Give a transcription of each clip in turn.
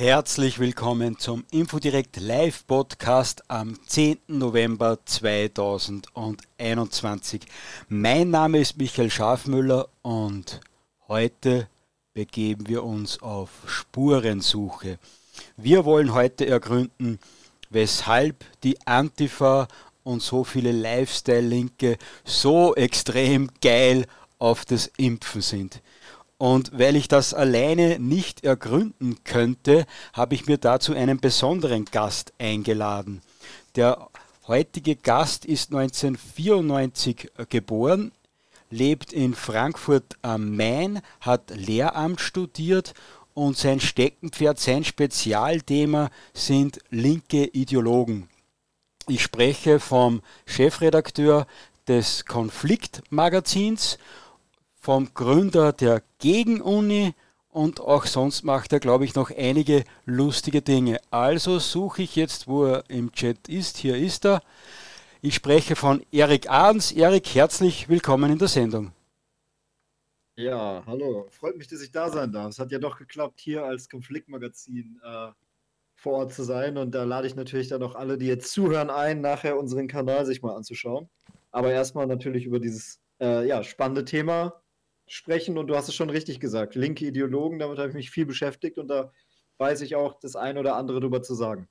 Herzlich willkommen zum Infodirect Live Podcast am 10. November 2021. Mein Name ist Michael Schafmüller und heute begeben wir uns auf Spurensuche. Wir wollen heute ergründen, weshalb die Antifa und so viele Lifestyle-Linke so extrem geil auf das Impfen sind. Und weil ich das alleine nicht ergründen könnte, habe ich mir dazu einen besonderen Gast eingeladen. Der heutige Gast ist 1994 geboren, lebt in Frankfurt am Main, hat Lehramt studiert und sein Steckenpferd, sein Spezialthema sind linke Ideologen. Ich spreche vom Chefredakteur des Konfliktmagazins vom Gründer der Gegenuni und auch sonst macht er, glaube ich, noch einige lustige Dinge. Also suche ich jetzt, wo er im Chat ist. Hier ist er. Ich spreche von Erik Ahrens. Erik, herzlich willkommen in der Sendung. Ja, hallo. Freut mich, dass ich da sein darf. Es hat ja doch geklappt, hier als Konfliktmagazin äh, vor Ort zu sein. Und da lade ich natürlich dann auch alle, die jetzt zuhören, ein, nachher unseren Kanal sich mal anzuschauen. Aber erstmal natürlich über dieses äh, ja, spannende Thema sprechen und du hast es schon richtig gesagt. Linke Ideologen, damit habe ich mich viel beschäftigt und da weiß ich auch das eine oder andere darüber zu sagen.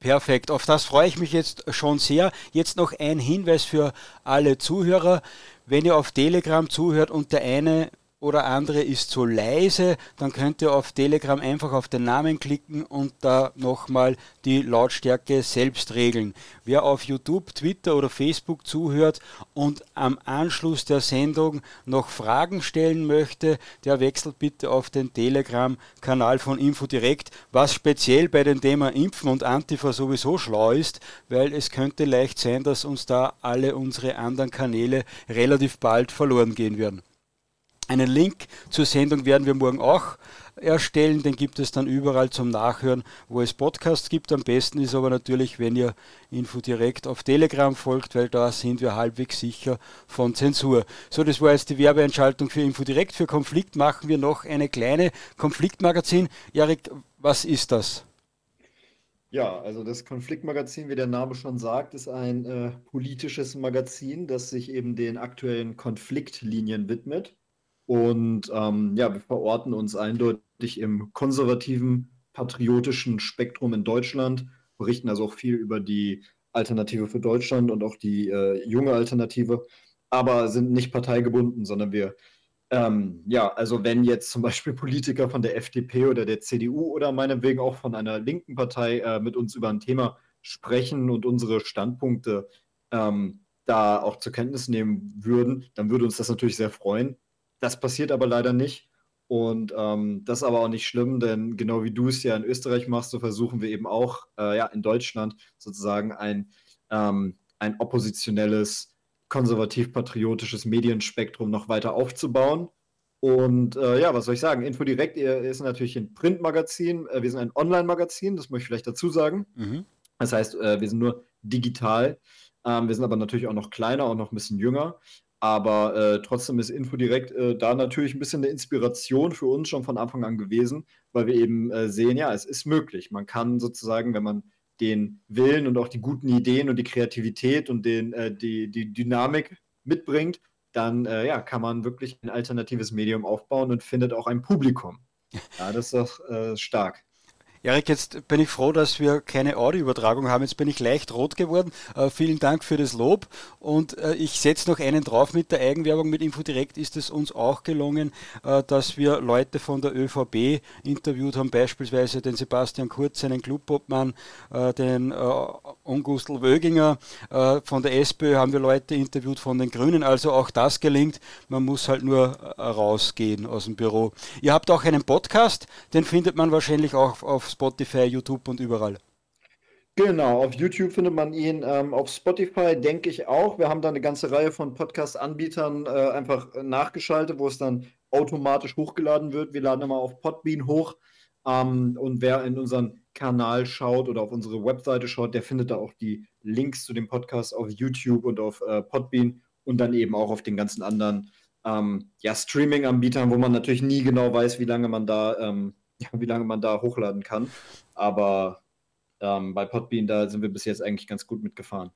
Perfekt, auf das freue ich mich jetzt schon sehr. Jetzt noch ein Hinweis für alle Zuhörer. Wenn ihr auf Telegram zuhört und der eine oder andere ist zu leise, dann könnt ihr auf Telegram einfach auf den Namen klicken und da nochmal die Lautstärke selbst regeln. Wer auf YouTube, Twitter oder Facebook zuhört und am Anschluss der Sendung noch Fragen stellen möchte, der wechselt bitte auf den Telegram-Kanal von InfoDirect, was speziell bei dem Thema Impfen und Antifa sowieso schlau ist, weil es könnte leicht sein, dass uns da alle unsere anderen Kanäle relativ bald verloren gehen werden. Einen Link zur Sendung werden wir morgen auch erstellen. Den gibt es dann überall zum Nachhören, wo es Podcasts gibt. Am besten ist aber natürlich, wenn ihr Info direkt auf Telegram folgt, weil da sind wir halbwegs sicher von Zensur. So, das war jetzt die Werbeentschaltung für Info direkt. Für Konflikt machen wir noch eine kleine Konfliktmagazin. Erik, was ist das? Ja, also das Konfliktmagazin, wie der Name schon sagt, ist ein äh, politisches Magazin, das sich eben den aktuellen Konfliktlinien widmet. Und ähm, ja, wir verorten uns eindeutig im konservativen, patriotischen Spektrum in Deutschland, berichten also auch viel über die Alternative für Deutschland und auch die äh, junge Alternative, aber sind nicht parteigebunden, sondern wir, ähm, ja, also wenn jetzt zum Beispiel Politiker von der FDP oder der CDU oder meinetwegen auch von einer linken Partei äh, mit uns über ein Thema sprechen und unsere Standpunkte ähm, da auch zur Kenntnis nehmen würden, dann würde uns das natürlich sehr freuen. Das passiert aber leider nicht. Und ähm, das ist aber auch nicht schlimm, denn genau wie du es ja in Österreich machst, so versuchen wir eben auch äh, ja, in Deutschland sozusagen ein, ähm, ein oppositionelles, konservativ-patriotisches Medienspektrum noch weiter aufzubauen. Und äh, ja, was soll ich sagen? Infodirekt ist natürlich ein Printmagazin. Äh, wir sind ein Online-Magazin, das möchte ich vielleicht dazu sagen. Mhm. Das heißt, äh, wir sind nur digital. Ähm, wir sind aber natürlich auch noch kleiner und noch ein bisschen jünger. Aber äh, trotzdem ist Infodirekt äh, da natürlich ein bisschen eine Inspiration für uns schon von Anfang an gewesen, weil wir eben äh, sehen, ja, es ist möglich. Man kann sozusagen, wenn man den Willen und auch die guten Ideen und die Kreativität und den, äh, die, die Dynamik mitbringt, dann äh, ja, kann man wirklich ein alternatives Medium aufbauen und findet auch ein Publikum. Ja, das ist doch äh, stark. Erik, jetzt bin ich froh, dass wir keine Audioübertragung haben. Jetzt bin ich leicht rot geworden. Äh, vielen Dank für das Lob. Und äh, ich setze noch einen drauf mit der Eigenwerbung. Mit Infodirekt ist es uns auch gelungen, äh, dass wir Leute von der ÖVP interviewt haben, beispielsweise den Sebastian Kurz, seinen Clubobmann, äh, den äh, Ungustl Wöginger. Äh, von der SPÖ haben wir Leute interviewt von den Grünen. Also auch das gelingt. Man muss halt nur rausgehen aus dem Büro. Ihr habt auch einen Podcast, den findet man wahrscheinlich auch auf Spotify, YouTube und überall. Genau, auf YouTube findet man ihn, ähm, auf Spotify denke ich auch. Wir haben da eine ganze Reihe von Podcast-Anbietern äh, einfach nachgeschaltet, wo es dann automatisch hochgeladen wird. Wir laden immer auf Podbean hoch. Ähm, und wer in unseren Kanal schaut oder auf unsere Webseite schaut, der findet da auch die Links zu dem Podcast auf YouTube und auf äh, Podbean und dann eben auch auf den ganzen anderen ähm, ja, Streaming-Anbietern, wo man natürlich nie genau weiß, wie lange man da ähm, wie lange man da hochladen kann. Aber ähm, bei Podbean, da sind wir bis jetzt eigentlich ganz gut mitgefahren.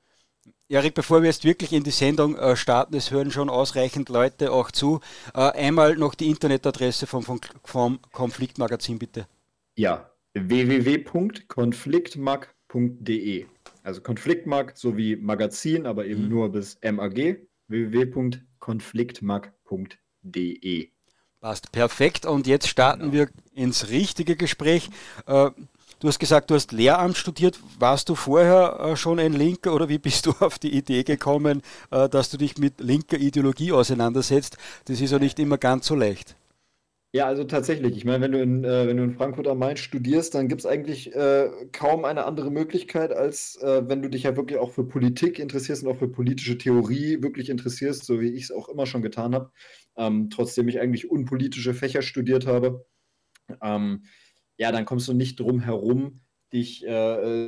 Erik, bevor wir jetzt wirklich in die Sendung äh, starten, es hören schon ausreichend Leute auch zu. Äh, einmal noch die Internetadresse vom, vom, vom Konfliktmagazin, bitte. Ja, www.konfliktmag.de. Also Konfliktmag sowie Magazin, aber eben mhm. nur bis MAG. www.konfliktmag.de. Passt perfekt. Und jetzt starten genau. wir ins richtige Gespräch. Äh, du hast gesagt, du hast Lehramt studiert. Warst du vorher äh, schon ein Linker oder wie bist du auf die Idee gekommen, äh, dass du dich mit linker Ideologie auseinandersetzt? Das ist ja nicht immer ganz so leicht. Ja, also tatsächlich. Ich meine, wenn du in, äh, wenn du in Frankfurt am Main studierst, dann gibt es eigentlich äh, kaum eine andere Möglichkeit, als äh, wenn du dich ja wirklich auch für Politik interessierst und auch für politische Theorie wirklich interessierst, so wie ich es auch immer schon getan habe, ähm, trotzdem ich eigentlich unpolitische Fächer studiert habe. Ähm, ja, dann kommst du nicht drum herum, dich äh,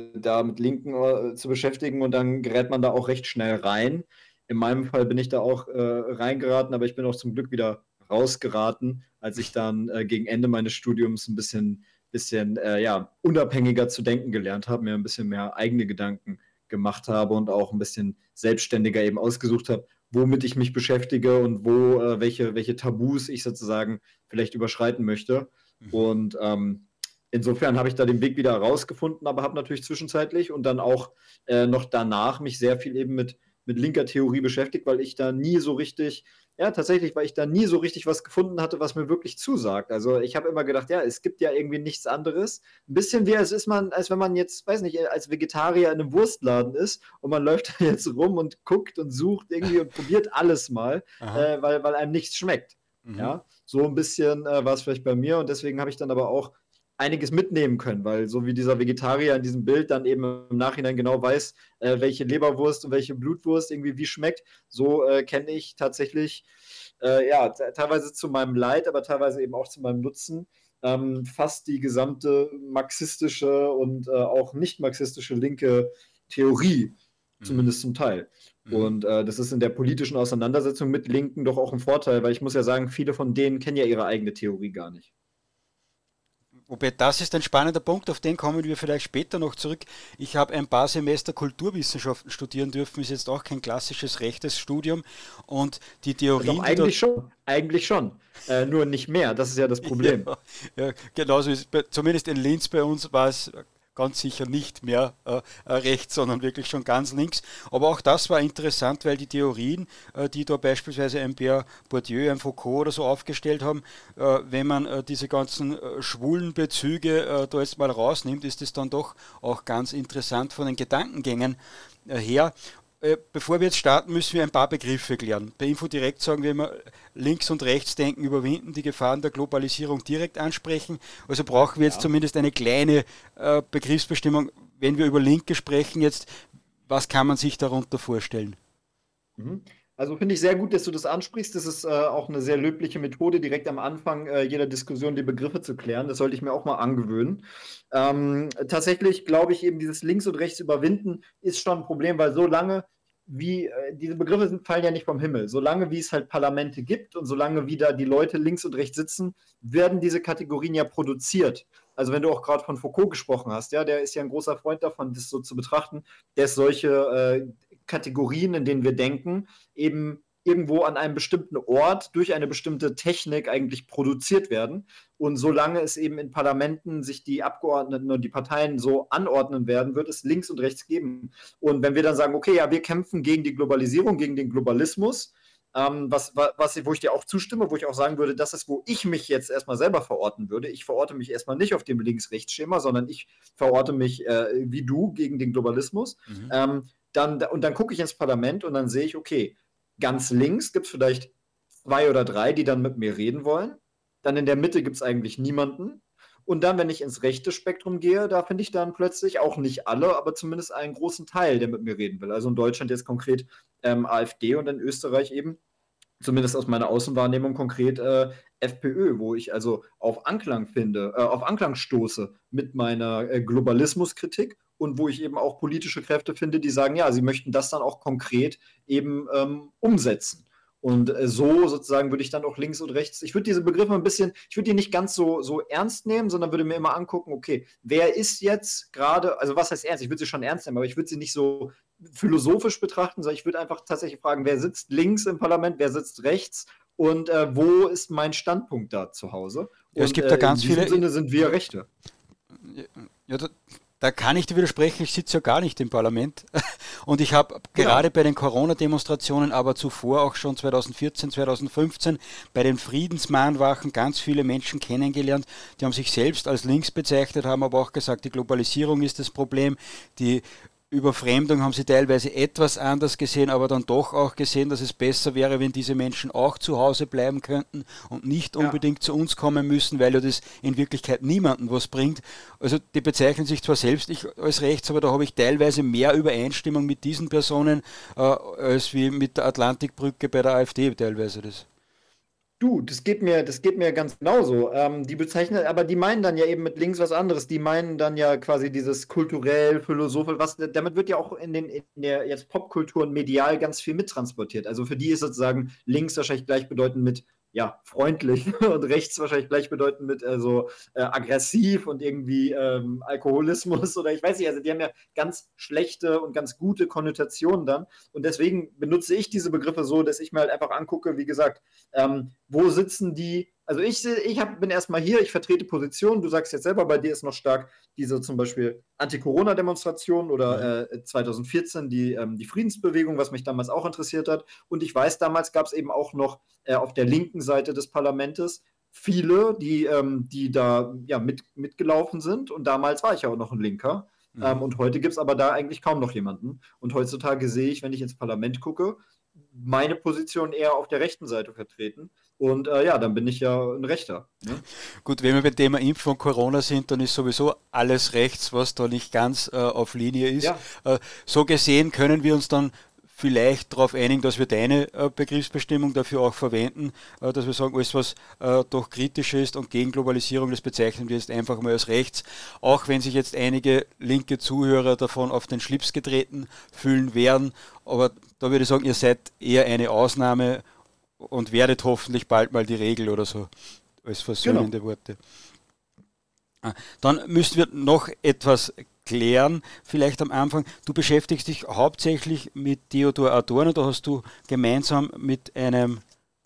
äh, da mit Linken äh, zu beschäftigen und dann gerät man da auch recht schnell rein. In meinem Fall bin ich da auch reingeraten, aber ich bin auch zum Glück wieder rausgeraten, als ich dann äh, gegen Ende meines Studiums ein bisschen, bisschen äh, ja, unabhängiger zu denken gelernt habe, mir ein bisschen mehr eigene Gedanken gemacht habe und auch ein bisschen selbstständiger eben ausgesucht habe, womit ich mich beschäftige und wo, äh, welche, welche Tabus ich sozusagen vielleicht überschreiten möchte. Mhm. Und ähm, insofern habe ich da den Weg wieder rausgefunden, aber habe natürlich zwischenzeitlich und dann auch äh, noch danach mich sehr viel eben mit, mit linker Theorie beschäftigt, weil ich da nie so richtig ja, tatsächlich, weil ich da nie so richtig was gefunden hatte, was mir wirklich zusagt. Also ich habe immer gedacht, ja, es gibt ja irgendwie nichts anderes. Ein bisschen wie als ist man, als wenn man jetzt, weiß nicht, als Vegetarier in einem Wurstladen ist und man läuft da jetzt rum und guckt und sucht irgendwie und probiert alles mal, äh, weil, weil einem nichts schmeckt. Mhm. Ja, so ein bisschen äh, war es vielleicht bei mir und deswegen habe ich dann aber auch einiges mitnehmen können, weil so wie dieser Vegetarier in diesem Bild dann eben im Nachhinein genau weiß, äh, welche Leberwurst und welche Blutwurst irgendwie wie schmeckt, so äh, kenne ich tatsächlich, äh, ja, teilweise zu meinem Leid, aber teilweise eben auch zu meinem Nutzen, ähm, fast die gesamte marxistische und äh, auch nicht marxistische linke Theorie, mhm. zumindest zum Teil. Mhm. Und äh, das ist in der politischen Auseinandersetzung mit Linken doch auch ein Vorteil, weil ich muss ja sagen, viele von denen kennen ja ihre eigene Theorie gar nicht. Wobei das ist ein spannender Punkt, auf den kommen wir vielleicht später noch zurück. Ich habe ein paar Semester Kulturwissenschaften studieren dürfen, ist jetzt auch kein klassisches rechtes Studium. Und die Theorien. Doch, eigentlich schon, eigentlich schon. Äh, nur nicht mehr, das ist ja das Problem. ja, ja, genauso ist zumindest in Linz bei uns war es ganz sicher nicht mehr äh, äh, rechts, sondern wirklich schon ganz links. Aber auch das war interessant, weil die Theorien, äh, die da beispielsweise ein Pierre Bourdieu, ein Foucault oder so aufgestellt haben, äh, wenn man äh, diese ganzen äh, schwulen Bezüge da jetzt mal rausnimmt, ist es dann doch auch ganz interessant von den Gedankengängen her. Äh, bevor wir jetzt starten, müssen wir ein paar Begriffe klären. Bei Infodirekt sagen wir immer, links und rechts denken überwinden, die Gefahren der Globalisierung direkt ansprechen. Also brauchen wir jetzt ja. zumindest eine kleine äh, Begriffsbestimmung. Wenn wir über Linke sprechen jetzt, was kann man sich darunter vorstellen? Mhm. Also finde ich sehr gut, dass du das ansprichst. Das ist äh, auch eine sehr löbliche Methode, direkt am Anfang äh, jeder Diskussion die Begriffe zu klären. Das sollte ich mir auch mal angewöhnen. Ähm, tatsächlich glaube ich eben, dieses Links und Rechts überwinden ist schon ein Problem, weil so lange wie, äh, diese Begriffe sind, fallen ja nicht vom Himmel. Solange wie es halt Parlamente gibt und solange wie da die Leute links und rechts sitzen, werden diese Kategorien ja produziert. Also wenn du auch gerade von Foucault gesprochen hast, ja, der ist ja ein großer Freund davon, das so zu betrachten, dass solche äh, Kategorien, in denen wir denken, eben irgendwo an einem bestimmten Ort durch eine bestimmte Technik eigentlich produziert werden. Und solange es eben in Parlamenten sich die Abgeordneten und die Parteien so anordnen werden, wird es links und rechts geben. Und wenn wir dann sagen, okay, ja, wir kämpfen gegen die Globalisierung, gegen den Globalismus, ähm, was, was, wo ich dir auch zustimme, wo ich auch sagen würde, das ist, wo ich mich jetzt erstmal selber verorten würde. Ich verorte mich erstmal nicht auf dem Links-Rechts-Schema, sondern ich verorte mich äh, wie du gegen den Globalismus. Mhm. Ähm, dann, und dann gucke ich ins Parlament und dann sehe ich, okay, ganz links gibt es vielleicht zwei oder drei, die dann mit mir reden wollen. Dann in der Mitte gibt es eigentlich niemanden. Und dann, wenn ich ins rechte Spektrum gehe, da finde ich dann plötzlich auch nicht alle, aber zumindest einen großen Teil, der mit mir reden will. Also in Deutschland jetzt konkret ähm, AfD und in Österreich eben, zumindest aus meiner Außenwahrnehmung konkret äh, FPÖ, wo ich also auf Anklang finde, äh, auf Anklang stoße mit meiner äh, Globalismuskritik und wo ich eben auch politische Kräfte finde, die sagen, ja, sie möchten das dann auch konkret eben ähm, umsetzen. Und äh, so sozusagen würde ich dann auch links und rechts, ich würde diese Begriffe ein bisschen, ich würde die nicht ganz so, so ernst nehmen, sondern würde mir immer angucken, okay, wer ist jetzt gerade, also was heißt ernst? Ich würde sie schon ernst nehmen, aber ich würde sie nicht so philosophisch betrachten, sondern ich würde einfach tatsächlich fragen, wer sitzt links im Parlament, wer sitzt rechts und äh, wo ist mein Standpunkt da zu Hause? Ja, es gibt da ganz in viele. Sinne sind wir Rechte. Ja, da, da, kann ich dir widersprechen, ich sitze ja gar nicht im Parlament. Und ich habe genau. gerade bei den Corona-Demonstrationen, aber zuvor auch schon 2014, 2015 bei den Friedensmahnwachen ganz viele Menschen kennengelernt, die haben sich selbst als links bezeichnet, haben aber auch gesagt, die Globalisierung ist das Problem, die Überfremdung haben sie teilweise etwas anders gesehen, aber dann doch auch gesehen, dass es besser wäre, wenn diese Menschen auch zu Hause bleiben könnten und nicht unbedingt ja. zu uns kommen müssen, weil ja das in Wirklichkeit niemandem was bringt. Also die bezeichnen sich zwar selbst ich als rechts, aber da habe ich teilweise mehr Übereinstimmung mit diesen Personen äh, als wie mit der Atlantikbrücke bei der AfD teilweise das. Du, das geht mir, das geht mir ganz genauso. Ähm, die bezeichnen, aber die meinen dann ja eben mit links was anderes. Die meinen dann ja quasi dieses kulturell, philosophisch, was damit wird ja auch in den in der jetzt Popkultur und medial ganz viel mittransportiert. Also für die ist sozusagen links wahrscheinlich gleichbedeutend mit ja, freundlich und rechts wahrscheinlich gleichbedeutend mit also, äh, aggressiv und irgendwie ähm, Alkoholismus oder ich weiß nicht, also die haben ja ganz schlechte und ganz gute Konnotationen dann. Und deswegen benutze ich diese Begriffe so, dass ich mir halt einfach angucke, wie gesagt, ähm, wo sitzen die also ich, ich hab, bin erstmal hier, ich vertrete Positionen. Du sagst jetzt selber, bei dir ist noch stark diese zum Beispiel Anti-Corona-Demonstration oder äh, 2014 die, ähm, die Friedensbewegung, was mich damals auch interessiert hat. Und ich weiß, damals gab es eben auch noch äh, auf der linken Seite des Parlaments viele, die, ähm, die da ja, mit, mitgelaufen sind. Und damals war ich ja auch noch ein Linker. Mhm. Ähm, und heute gibt es aber da eigentlich kaum noch jemanden. Und heutzutage sehe ich, wenn ich ins Parlament gucke, meine Position eher auf der rechten Seite vertreten. Und äh, ja, dann bin ich ja ein Rechter. Ne? Gut, wenn wir beim Thema Impfung und Corona sind, dann ist sowieso alles rechts, was da nicht ganz äh, auf Linie ist. Ja. Äh, so gesehen können wir uns dann vielleicht darauf einigen, dass wir deine äh, Begriffsbestimmung dafür auch verwenden, äh, dass wir sagen, alles was äh, doch kritisch ist und gegen Globalisierung, das bezeichnen wir jetzt einfach mal als rechts, auch wenn sich jetzt einige linke Zuhörer davon auf den Schlips getreten fühlen werden. Aber da würde ich sagen, ihr seid eher eine Ausnahme und werdet hoffentlich bald mal die Regel oder so als versöhnende genau. Worte. Ah, dann müssen wir noch etwas klären, vielleicht am Anfang. Du beschäftigst dich hauptsächlich mit Theodor Adorno, da hast du gemeinsam mit einem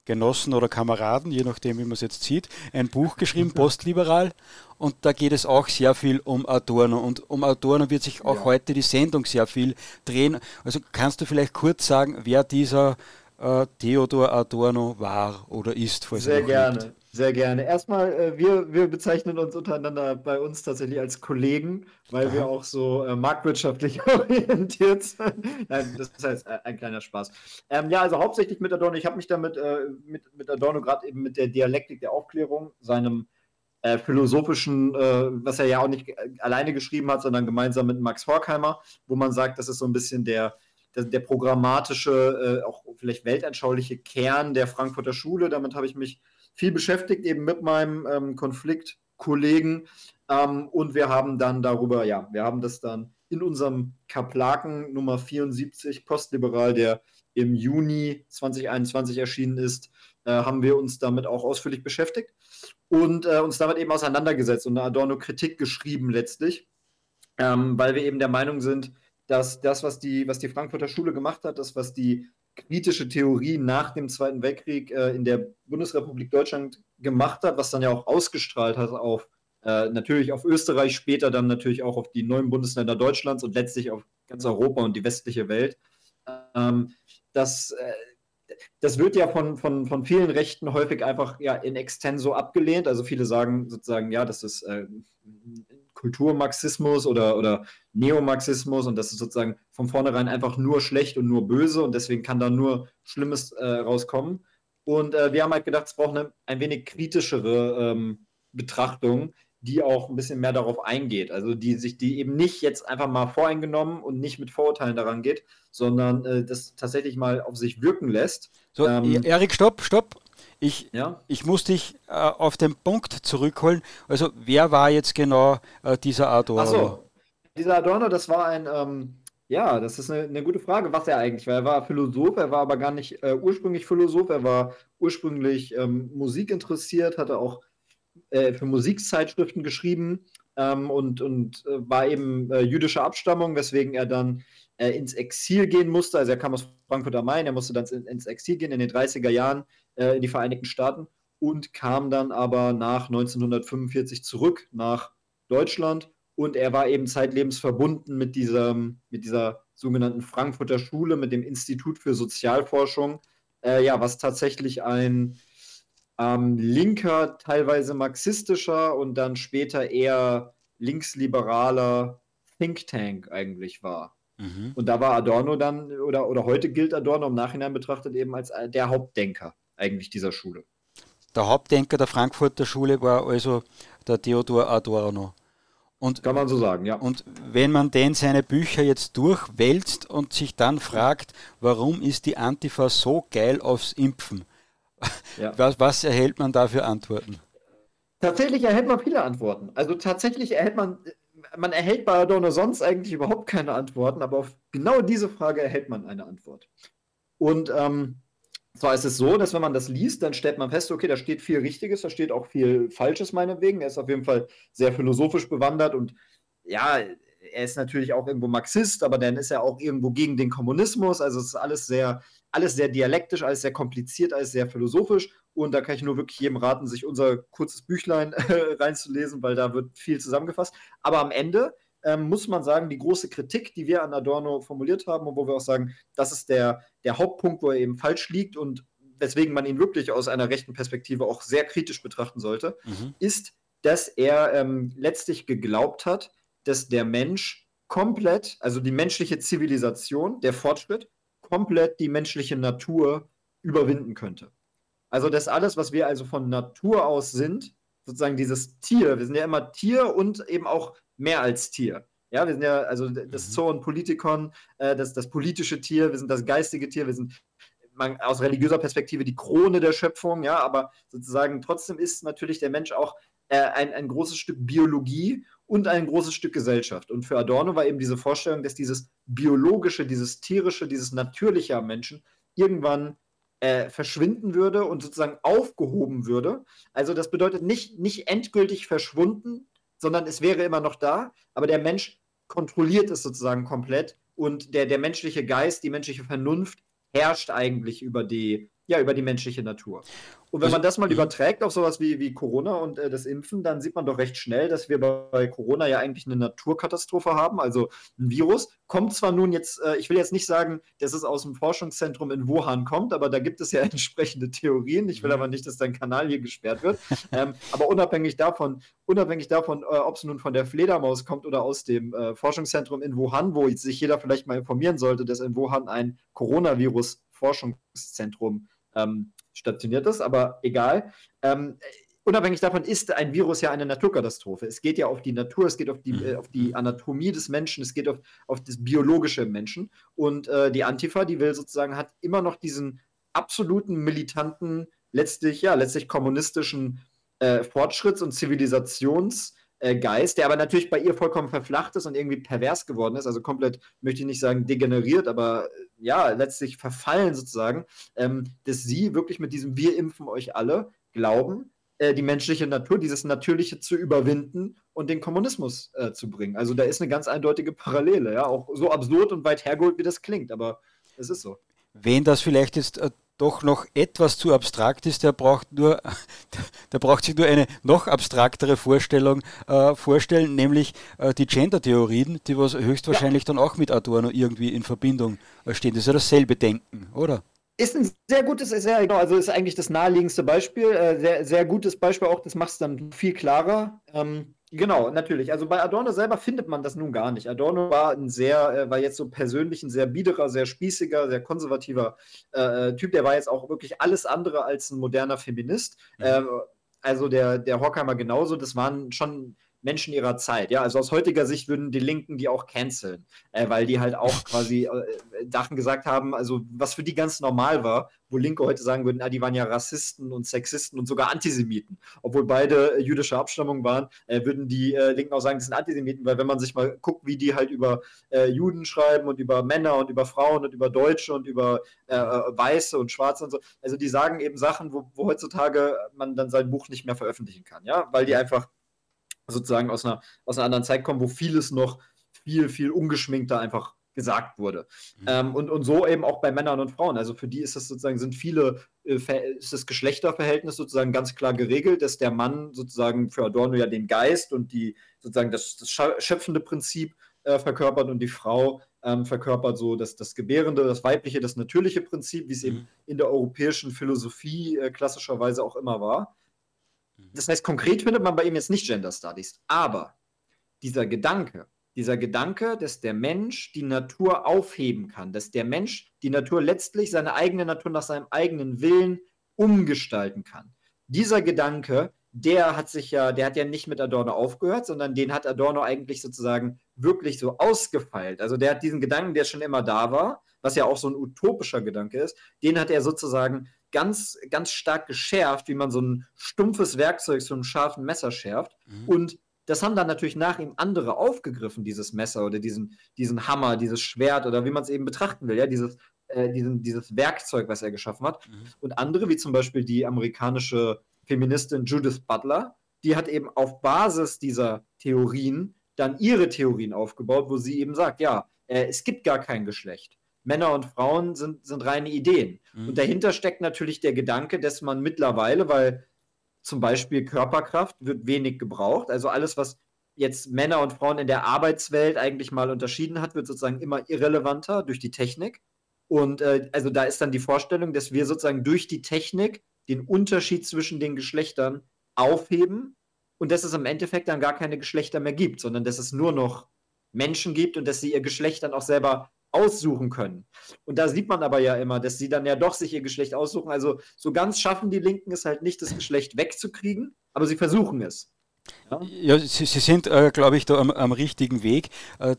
Genossen oder Kameraden, je nachdem, wie man es jetzt sieht, ein Buch geschrieben, Postliberal. Und da geht es auch sehr viel um Adorno. Und um Adorno wird sich auch ja. heute die Sendung sehr viel drehen. Also kannst du vielleicht kurz sagen, wer dieser äh, Theodor Adorno war oder ist? Sehr gerne. Lebt? Sehr gerne. Erstmal, äh, wir, wir bezeichnen uns untereinander bei uns tatsächlich als Kollegen, weil Aha. wir auch so äh, marktwirtschaftlich orientiert sind. Nein, das ist heißt, äh, ein kleiner Spaß. Ähm, ja, also hauptsächlich mit Adorno. Ich habe mich damit äh, mit, mit Adorno gerade eben mit der Dialektik der Aufklärung, seinem äh, philosophischen, was er ja auch nicht alleine geschrieben hat, sondern gemeinsam mit Max Horkheimer, wo man sagt, das ist so ein bisschen der, der, der programmatische, auch vielleicht weltanschauliche Kern der Frankfurter Schule. Damit habe ich mich viel beschäftigt, eben mit meinem ähm, Konfliktkollegen. Ähm, und wir haben dann darüber, ja, wir haben das dann in unserem Kaplaken Nummer 74 Postliberal, der im Juni 2021 erschienen ist, äh, haben wir uns damit auch ausführlich beschäftigt und äh, uns damit eben auseinandergesetzt und eine Adorno-Kritik geschrieben letztlich, ähm, weil wir eben der Meinung sind, dass das, was die, was die Frankfurter Schule gemacht hat, das, was die kritische Theorie nach dem Zweiten Weltkrieg äh, in der Bundesrepublik Deutschland gemacht hat, was dann ja auch ausgestrahlt hat auf äh, natürlich auf Österreich, später dann natürlich auch auf die neuen Bundesländer Deutschlands und letztlich auf ganz Europa und die westliche Welt. Ähm, das, äh, das wird ja von, von, von vielen Rechten häufig einfach ja, in extenso abgelehnt. Also viele sagen sozusagen, ja, das ist äh, Kulturmarxismus oder, oder Neomarxismus und das ist sozusagen von vornherein einfach nur schlecht und nur böse und deswegen kann da nur Schlimmes äh, rauskommen. Und äh, wir haben halt gedacht, es braucht eine ein wenig kritischere ähm, Betrachtung, die auch ein bisschen mehr darauf eingeht. Also die sich die eben nicht jetzt einfach mal voreingenommen und nicht mit Vorurteilen daran geht, sondern äh, das tatsächlich mal auf sich wirken lässt. So, ähm, Erik, stopp, stopp. Ich, ja? ich muss dich äh, auf den Punkt zurückholen. Also, wer war jetzt genau äh, dieser Adorno? Ach so, dieser Adorno, das war ein, ähm, Ja, das ist eine, eine, gute Frage, was er eigentlich war. Er war Philosoph, er war aber gar nicht äh, ursprünglich Philosoph, er war ursprünglich ähm, Musik interessiert, hatte auch äh, für Musikzeitschriften geschrieben ähm, und, und äh, war eben äh, jüdischer Abstammung, weswegen er dann ins Exil gehen musste. Also er kam aus Frankfurt am Main, er musste dann ins Exil gehen in den 30er Jahren äh, in die Vereinigten Staaten und kam dann aber nach 1945 zurück nach Deutschland und er war eben zeitlebens verbunden mit, diesem, mit dieser sogenannten Frankfurter Schule, mit dem Institut für Sozialforschung, äh, ja, was tatsächlich ein ähm, linker, teilweise marxistischer und dann später eher linksliberaler Think Tank eigentlich war. Mhm. Und da war Adorno dann, oder, oder heute gilt Adorno im Nachhinein betrachtet eben als äh, der Hauptdenker eigentlich dieser Schule. Der Hauptdenker der Frankfurter Schule war also der Theodor Adorno. Und, Kann man so sagen, ja. Und wenn man denn seine Bücher jetzt durchwälzt und sich dann fragt, warum ist die Antifa so geil aufs Impfen? Ja. Was, was erhält man da für Antworten? Tatsächlich erhält man viele Antworten. Also tatsächlich erhält man, man erhält bei Adorno sonst eigentlich überhaupt keine Antworten, aber auf genau diese Frage erhält man eine Antwort. Und ähm, zwar ist es so, dass wenn man das liest, dann stellt man fest, okay, da steht viel Richtiges, da steht auch viel Falsches meinetwegen. Er ist auf jeden Fall sehr philosophisch bewandert und ja, er ist natürlich auch irgendwo Marxist, aber dann ist er auch irgendwo gegen den Kommunismus. Also es ist alles sehr, alles sehr dialektisch, alles sehr kompliziert, alles sehr philosophisch. Und da kann ich nur wirklich jedem raten, sich unser kurzes Büchlein reinzulesen, weil da wird viel zusammengefasst. Aber am Ende ähm, muss man sagen, die große Kritik, die wir an Adorno formuliert haben und wo wir auch sagen, das ist der, der Hauptpunkt, wo er eben falsch liegt und weswegen man ihn wirklich aus einer rechten Perspektive auch sehr kritisch betrachten sollte, mhm. ist, dass er ähm, letztlich geglaubt hat, dass der Mensch komplett, also die menschliche Zivilisation, der Fortschritt, komplett die menschliche Natur überwinden könnte. Also dass alles, was wir also von Natur aus sind, sozusagen dieses Tier, wir sind ja immer Tier und eben auch mehr als Tier. Ja, wir sind ja, also das mhm. Zoon Politikon, äh, das, das politische Tier, wir sind das geistige Tier, wir sind man, aus religiöser Perspektive die Krone der Schöpfung, ja, aber sozusagen trotzdem ist natürlich der Mensch auch äh, ein, ein großes Stück Biologie und ein großes Stück Gesellschaft. Und für Adorno war eben diese Vorstellung, dass dieses biologische, dieses tierische, dieses natürliche am Menschen irgendwann äh, verschwinden würde und sozusagen aufgehoben würde. Also das bedeutet nicht, nicht endgültig verschwunden, sondern es wäre immer noch da, aber der Mensch kontrolliert es sozusagen komplett und der, der menschliche Geist, die menschliche Vernunft herrscht eigentlich über die, ja, über die menschliche Natur. Und wenn also, man das mal mhm. überträgt auf sowas wie, wie Corona und äh, das Impfen, dann sieht man doch recht schnell, dass wir bei Corona ja eigentlich eine Naturkatastrophe haben. Also ein Virus kommt zwar nun jetzt, äh, ich will jetzt nicht sagen, dass es aus dem Forschungszentrum in Wuhan kommt, aber da gibt es ja entsprechende Theorien. Ich will mhm. aber nicht, dass dein Kanal hier gesperrt wird. ähm, aber unabhängig davon, unabhängig davon, äh, ob es nun von der Fledermaus kommt oder aus dem äh, Forschungszentrum in Wuhan, wo sich jeder vielleicht mal informieren sollte, dass in Wuhan ein Coronavirus-Forschungszentrum ähm, stationiert ist, aber egal. Ähm, unabhängig davon ist ein Virus ja eine Naturkatastrophe. Es geht ja auf die Natur, es geht auf die, mhm. äh, auf die Anatomie des Menschen, es geht auf, auf das biologische Menschen. Und äh, die Antifa, die will sozusagen, hat immer noch diesen absoluten militanten, letztlich, ja, letztlich kommunistischen äh, Fortschritts- und Zivilisationsgeist, äh, der aber natürlich bei ihr vollkommen verflacht ist und irgendwie pervers geworden ist, also komplett, möchte ich nicht sagen degeneriert, aber ja, letztlich verfallen sozusagen, ähm, dass sie wirklich mit diesem Wir impfen euch alle glauben, äh, die menschliche Natur, dieses Natürliche zu überwinden und den Kommunismus äh, zu bringen. Also da ist eine ganz eindeutige Parallele, ja, auch so absurd und weit hergeholt, wie das klingt, aber es ist so. Wen das vielleicht jetzt äh, doch noch etwas zu abstrakt ist, der braucht nur, der braucht sich nur eine noch abstraktere Vorstellung äh, vorstellen, nämlich äh, die Gender-Theorien, die was höchstwahrscheinlich ja. dann auch mit Adorno irgendwie in Verbindung äh, stehen. Das ist ja dasselbe Denken, oder? Ist ein sehr gutes, sehr, genau, also ist eigentlich das naheliegendste Beispiel, äh, sehr, sehr gutes Beispiel auch, das macht es dann viel klarer. Ähm, Genau, natürlich. Also bei Adorno selber findet man das nun gar nicht. Adorno war ein sehr, äh, war jetzt so persönlich ein sehr biederer, sehr spießiger, sehr konservativer äh, äh, Typ. Der war jetzt auch wirklich alles andere als ein moderner Feminist. Mhm. Äh, also der, der Horkheimer genauso. Das waren schon Menschen ihrer Zeit. Ja, also aus heutiger Sicht würden die Linken die auch canceln, äh, weil die halt auch quasi äh, Sachen gesagt haben, also was für die ganz normal war, wo Linke heute sagen würden, ah, die waren ja Rassisten und Sexisten und sogar Antisemiten. Obwohl beide jüdische Abstammung waren, äh, würden die äh, Linken auch sagen, das sind Antisemiten, weil wenn man sich mal guckt, wie die halt über äh, Juden schreiben und über Männer und über Frauen und über Deutsche und über äh, Weiße und Schwarze und so, also die sagen eben Sachen, wo, wo heutzutage man dann sein Buch nicht mehr veröffentlichen kann, ja, weil die einfach sozusagen aus einer, aus einer anderen Zeit kommen, wo vieles noch viel, viel ungeschminkter einfach gesagt wurde. Mhm. Ähm, und, und so eben auch bei Männern und Frauen. Also für die ist das sozusagen, sind viele, äh, ist das Geschlechterverhältnis sozusagen ganz klar geregelt, dass der Mann sozusagen für Adorno ja den Geist und die sozusagen das, das schöpfende Prinzip äh, verkörpert und die Frau ähm, verkörpert so das, das Gebärende, das weibliche, das natürliche Prinzip, wie es mhm. eben in der europäischen Philosophie äh, klassischerweise auch immer war. Das heißt, konkret findet man bei ihm jetzt nicht Gender Studies, aber dieser Gedanke, dieser Gedanke, dass der Mensch die Natur aufheben kann, dass der Mensch die Natur letztlich seine eigene Natur nach seinem eigenen Willen umgestalten kann. Dieser Gedanke, der hat sich ja, der hat ja nicht mit Adorno aufgehört, sondern den hat Adorno eigentlich sozusagen wirklich so ausgefeilt. Also der hat diesen Gedanken, der schon immer da war, was ja auch so ein utopischer Gedanke ist, den hat er sozusagen ganz, ganz stark geschärft, wie man so ein stumpfes Werkzeug so einem scharfen Messer schärft. Mhm. Und das haben dann natürlich nach ihm andere aufgegriffen, dieses Messer oder diesen, diesen Hammer, dieses Schwert oder wie man es eben betrachten will, ja, dieses, äh, diesen, dieses Werkzeug, was er geschaffen hat. Mhm. Und andere, wie zum Beispiel die amerikanische Feministin Judith Butler, die hat eben auf Basis dieser Theorien dann ihre Theorien aufgebaut, wo sie eben sagt, ja, äh, es gibt gar kein Geschlecht. Männer und Frauen sind, sind reine Ideen. Mhm. Und dahinter steckt natürlich der Gedanke, dass man mittlerweile, weil zum Beispiel Körperkraft wird wenig gebraucht, also alles, was jetzt Männer und Frauen in der Arbeitswelt eigentlich mal unterschieden hat, wird sozusagen immer irrelevanter durch die Technik. Und äh, also da ist dann die Vorstellung, dass wir sozusagen durch die Technik den Unterschied zwischen den Geschlechtern aufheben und dass es im Endeffekt dann gar keine Geschlechter mehr gibt, sondern dass es nur noch Menschen gibt und dass sie ihr Geschlecht dann auch selber aussuchen können. Und da sieht man aber ja immer, dass sie dann ja doch sich ihr Geschlecht aussuchen. Also so ganz schaffen die Linken es halt nicht, das Geschlecht wegzukriegen, aber sie versuchen es. Ja, ja sie, sie, sind, äh, glaube ich, da am, am richtigen Weg. Äh,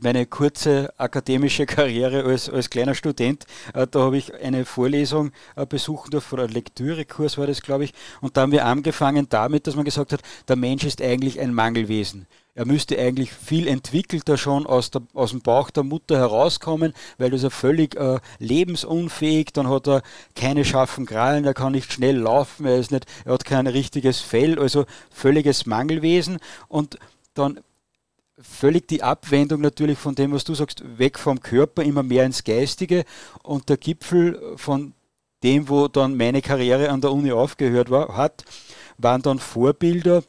meine kurze akademische Karriere als, als kleiner Student, äh, da habe ich eine Vorlesung äh, besuchen dürfen, oder Lektürekurs war das, glaube ich, und da haben wir angefangen damit, dass man gesagt hat, der Mensch ist eigentlich ein Mangelwesen. Er müsste eigentlich viel entwickelter schon aus, der, aus dem Bauch der Mutter herauskommen, weil er ist er völlig äh, lebensunfähig, dann hat er keine scharfen Krallen, er kann nicht schnell laufen, er, ist nicht, er hat kein richtiges Fell, also völliges Mangelwesen. Und dann völlig die Abwendung natürlich von dem, was du sagst, weg vom Körper, immer mehr ins Geistige. Und der Gipfel von dem, wo dann meine Karriere an der Uni aufgehört war, hat, waren dann Vorbilder,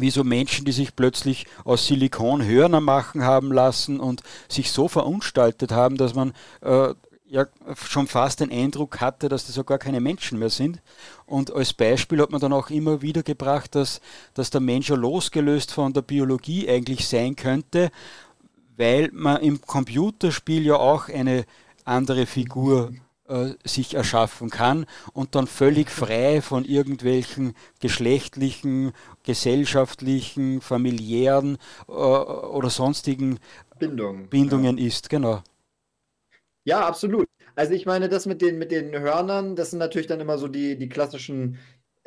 wie so Menschen, die sich plötzlich aus Silikon Hörner machen haben lassen und sich so verunstaltet haben, dass man äh, ja schon fast den Eindruck hatte, dass das ja gar keine Menschen mehr sind. Und als Beispiel hat man dann auch immer wieder gebracht, dass, dass der Mensch ja losgelöst von der Biologie eigentlich sein könnte, weil man im Computerspiel ja auch eine andere Figur äh, sich erschaffen kann und dann völlig frei von irgendwelchen geschlechtlichen, gesellschaftlichen, familiären äh, oder sonstigen Bindung, Bindungen ja. ist. Genau. Ja, absolut. Also ich meine, das mit den, mit den Hörnern, das sind natürlich dann immer so die, die klassischen,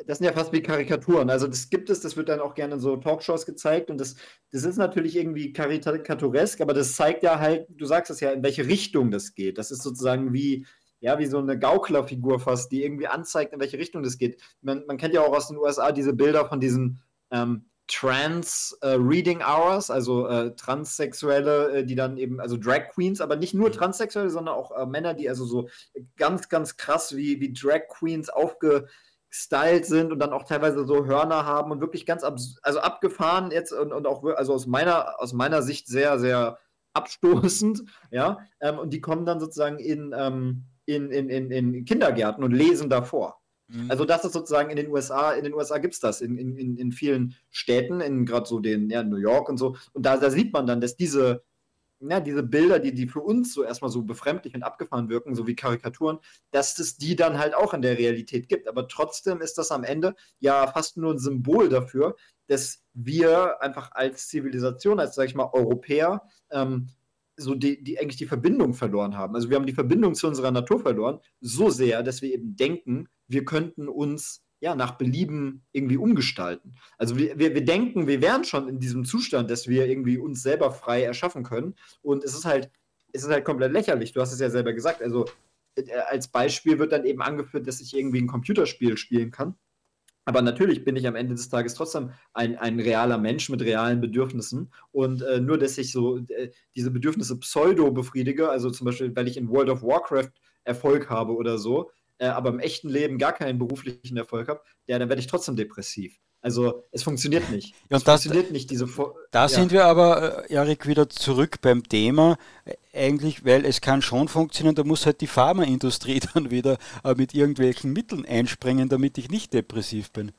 das sind ja fast wie Karikaturen. Also das gibt es, das wird dann auch gerne in so Talkshows gezeigt und das, das ist natürlich irgendwie karikaturesk, aber das zeigt ja halt, du sagst es ja, in welche Richtung das geht. Das ist sozusagen wie, ja, wie so eine Gauklerfigur fast, die irgendwie anzeigt, in welche Richtung das geht. Man, man kennt ja auch aus den USA diese Bilder von diesen ähm, Trans äh, Reading Hours, also äh, Transsexuelle, äh, die dann eben, also Drag Queens, aber nicht nur mhm. Transsexuelle, sondern auch äh, Männer, die also so ganz, ganz krass wie, wie Drag Queens aufgestylt sind und dann auch teilweise so Hörner haben und wirklich ganz also abgefahren jetzt und, und auch also aus meiner, aus meiner Sicht sehr, sehr abstoßend, ja. Ähm, und die kommen dann sozusagen in ähm, in, in, in, in Kindergärten und lesen davor. Mhm. Also das ist sozusagen in den USA, in den USA gibt es das, in, in, in vielen Städten, in gerade so den, ja, New York und so. Und da, da sieht man dann, dass diese ja, diese Bilder, die, die für uns so erstmal so befremdlich und abgefahren wirken, so wie Karikaturen, dass es die dann halt auch in der Realität gibt. Aber trotzdem ist das am Ende ja fast nur ein Symbol dafür, dass wir einfach als Zivilisation, als, sag ich mal, Europäer, ähm, so die, die eigentlich die Verbindung verloren haben. Also wir haben die Verbindung zu unserer Natur verloren, so sehr, dass wir eben denken, wir könnten uns ja nach Belieben irgendwie umgestalten. Also wir, wir, wir denken, wir wären schon in diesem Zustand, dass wir irgendwie uns selber frei erschaffen können. Und es ist halt, es ist halt komplett lächerlich. Du hast es ja selber gesagt. Also äh, als Beispiel wird dann eben angeführt, dass ich irgendwie ein Computerspiel spielen kann. Aber natürlich bin ich am Ende des Tages trotzdem ein, ein realer Mensch mit realen Bedürfnissen. Und äh, nur, dass ich so äh, diese Bedürfnisse pseudo befriedige, also zum Beispiel, weil ich in World of Warcraft Erfolg habe oder so, äh, aber im echten Leben gar keinen beruflichen Erfolg habe, ja, dann werde ich trotzdem depressiv. Also es funktioniert nicht. Ja, und das, funktioniert nicht, diese Vor Da ja. sind wir aber, äh, Erik, wieder zurück beim Thema. Äh, eigentlich, weil es kann schon funktionieren, da muss halt die Pharmaindustrie dann wieder äh, mit irgendwelchen Mitteln einspringen, damit ich nicht depressiv bin.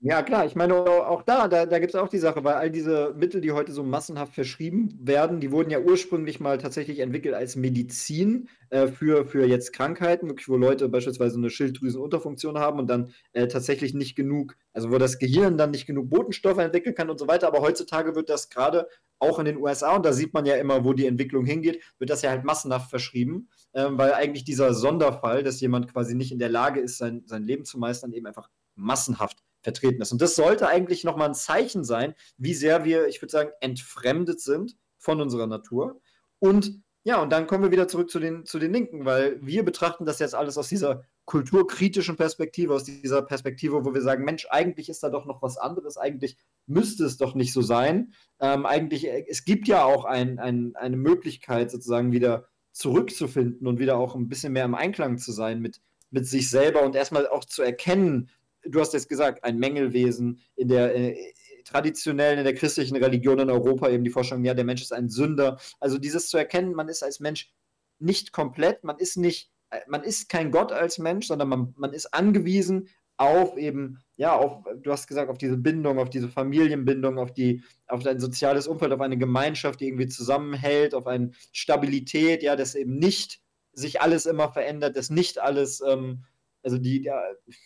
Ja, klar, ich meine, auch da, da, da gibt es auch die Sache, weil all diese Mittel, die heute so massenhaft verschrieben werden, die wurden ja ursprünglich mal tatsächlich entwickelt als Medizin äh, für, für jetzt Krankheiten, wirklich, wo Leute beispielsweise eine Schilddrüsenunterfunktion haben und dann äh, tatsächlich nicht genug, also wo das Gehirn dann nicht genug Botenstoffe entwickeln kann und so weiter. Aber heutzutage wird das gerade auch in den USA, und da sieht man ja immer, wo die Entwicklung hingeht, wird das ja halt massenhaft verschrieben, äh, weil eigentlich dieser Sonderfall, dass jemand quasi nicht in der Lage ist, sein, sein Leben zu meistern, eben einfach massenhaft vertreten ist. Und das sollte eigentlich nochmal ein Zeichen sein, wie sehr wir, ich würde sagen, entfremdet sind von unserer Natur. Und ja, und dann kommen wir wieder zurück zu den, zu den Linken, weil wir betrachten das jetzt alles aus dieser kulturkritischen Perspektive, aus dieser Perspektive, wo wir sagen, Mensch, eigentlich ist da doch noch was anderes, eigentlich müsste es doch nicht so sein. Ähm, eigentlich, äh, es gibt ja auch ein, ein, eine Möglichkeit, sozusagen wieder zurückzufinden und wieder auch ein bisschen mehr im Einklang zu sein mit, mit sich selber und erstmal auch zu erkennen, du hast jetzt gesagt, ein Mängelwesen in der äh, traditionellen, in der christlichen Religion in Europa eben die Vorstellung, ja, der Mensch ist ein Sünder. Also dieses zu erkennen, man ist als Mensch nicht komplett, man ist nicht, äh, man ist kein Gott als Mensch, sondern man, man ist angewiesen auf eben, ja, auf, du hast gesagt, auf diese Bindung, auf diese Familienbindung, auf die, auf ein soziales Umfeld, auf eine Gemeinschaft, die irgendwie zusammenhält, auf eine Stabilität, ja, dass eben nicht sich alles immer verändert, dass nicht alles ähm, also die ja,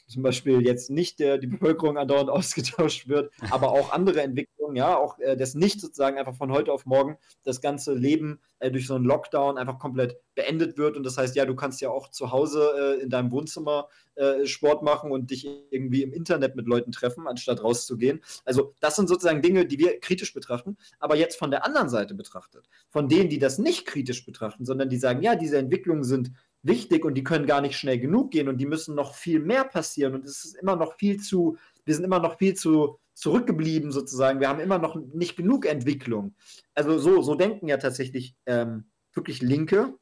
zum Beispiel jetzt nicht der, die Bevölkerung andauernd ausgetauscht wird, aber auch andere Entwicklungen, ja, auch äh, das nicht sozusagen einfach von heute auf morgen das ganze Leben äh, durch so einen Lockdown einfach komplett beendet wird. Und das heißt, ja, du kannst ja auch zu Hause äh, in deinem Wohnzimmer äh, Sport machen und dich irgendwie im Internet mit Leuten treffen, anstatt rauszugehen. Also das sind sozusagen Dinge, die wir kritisch betrachten, aber jetzt von der anderen Seite betrachtet, von denen, die das nicht kritisch betrachten, sondern die sagen, ja, diese Entwicklungen sind wichtig und die können gar nicht schnell genug gehen und die müssen noch viel mehr passieren und es ist immer noch viel zu, wir sind immer noch viel zu zurückgeblieben sozusagen. Wir haben immer noch nicht genug Entwicklung. Also so, so denken ja tatsächlich ähm, wirklich Linke,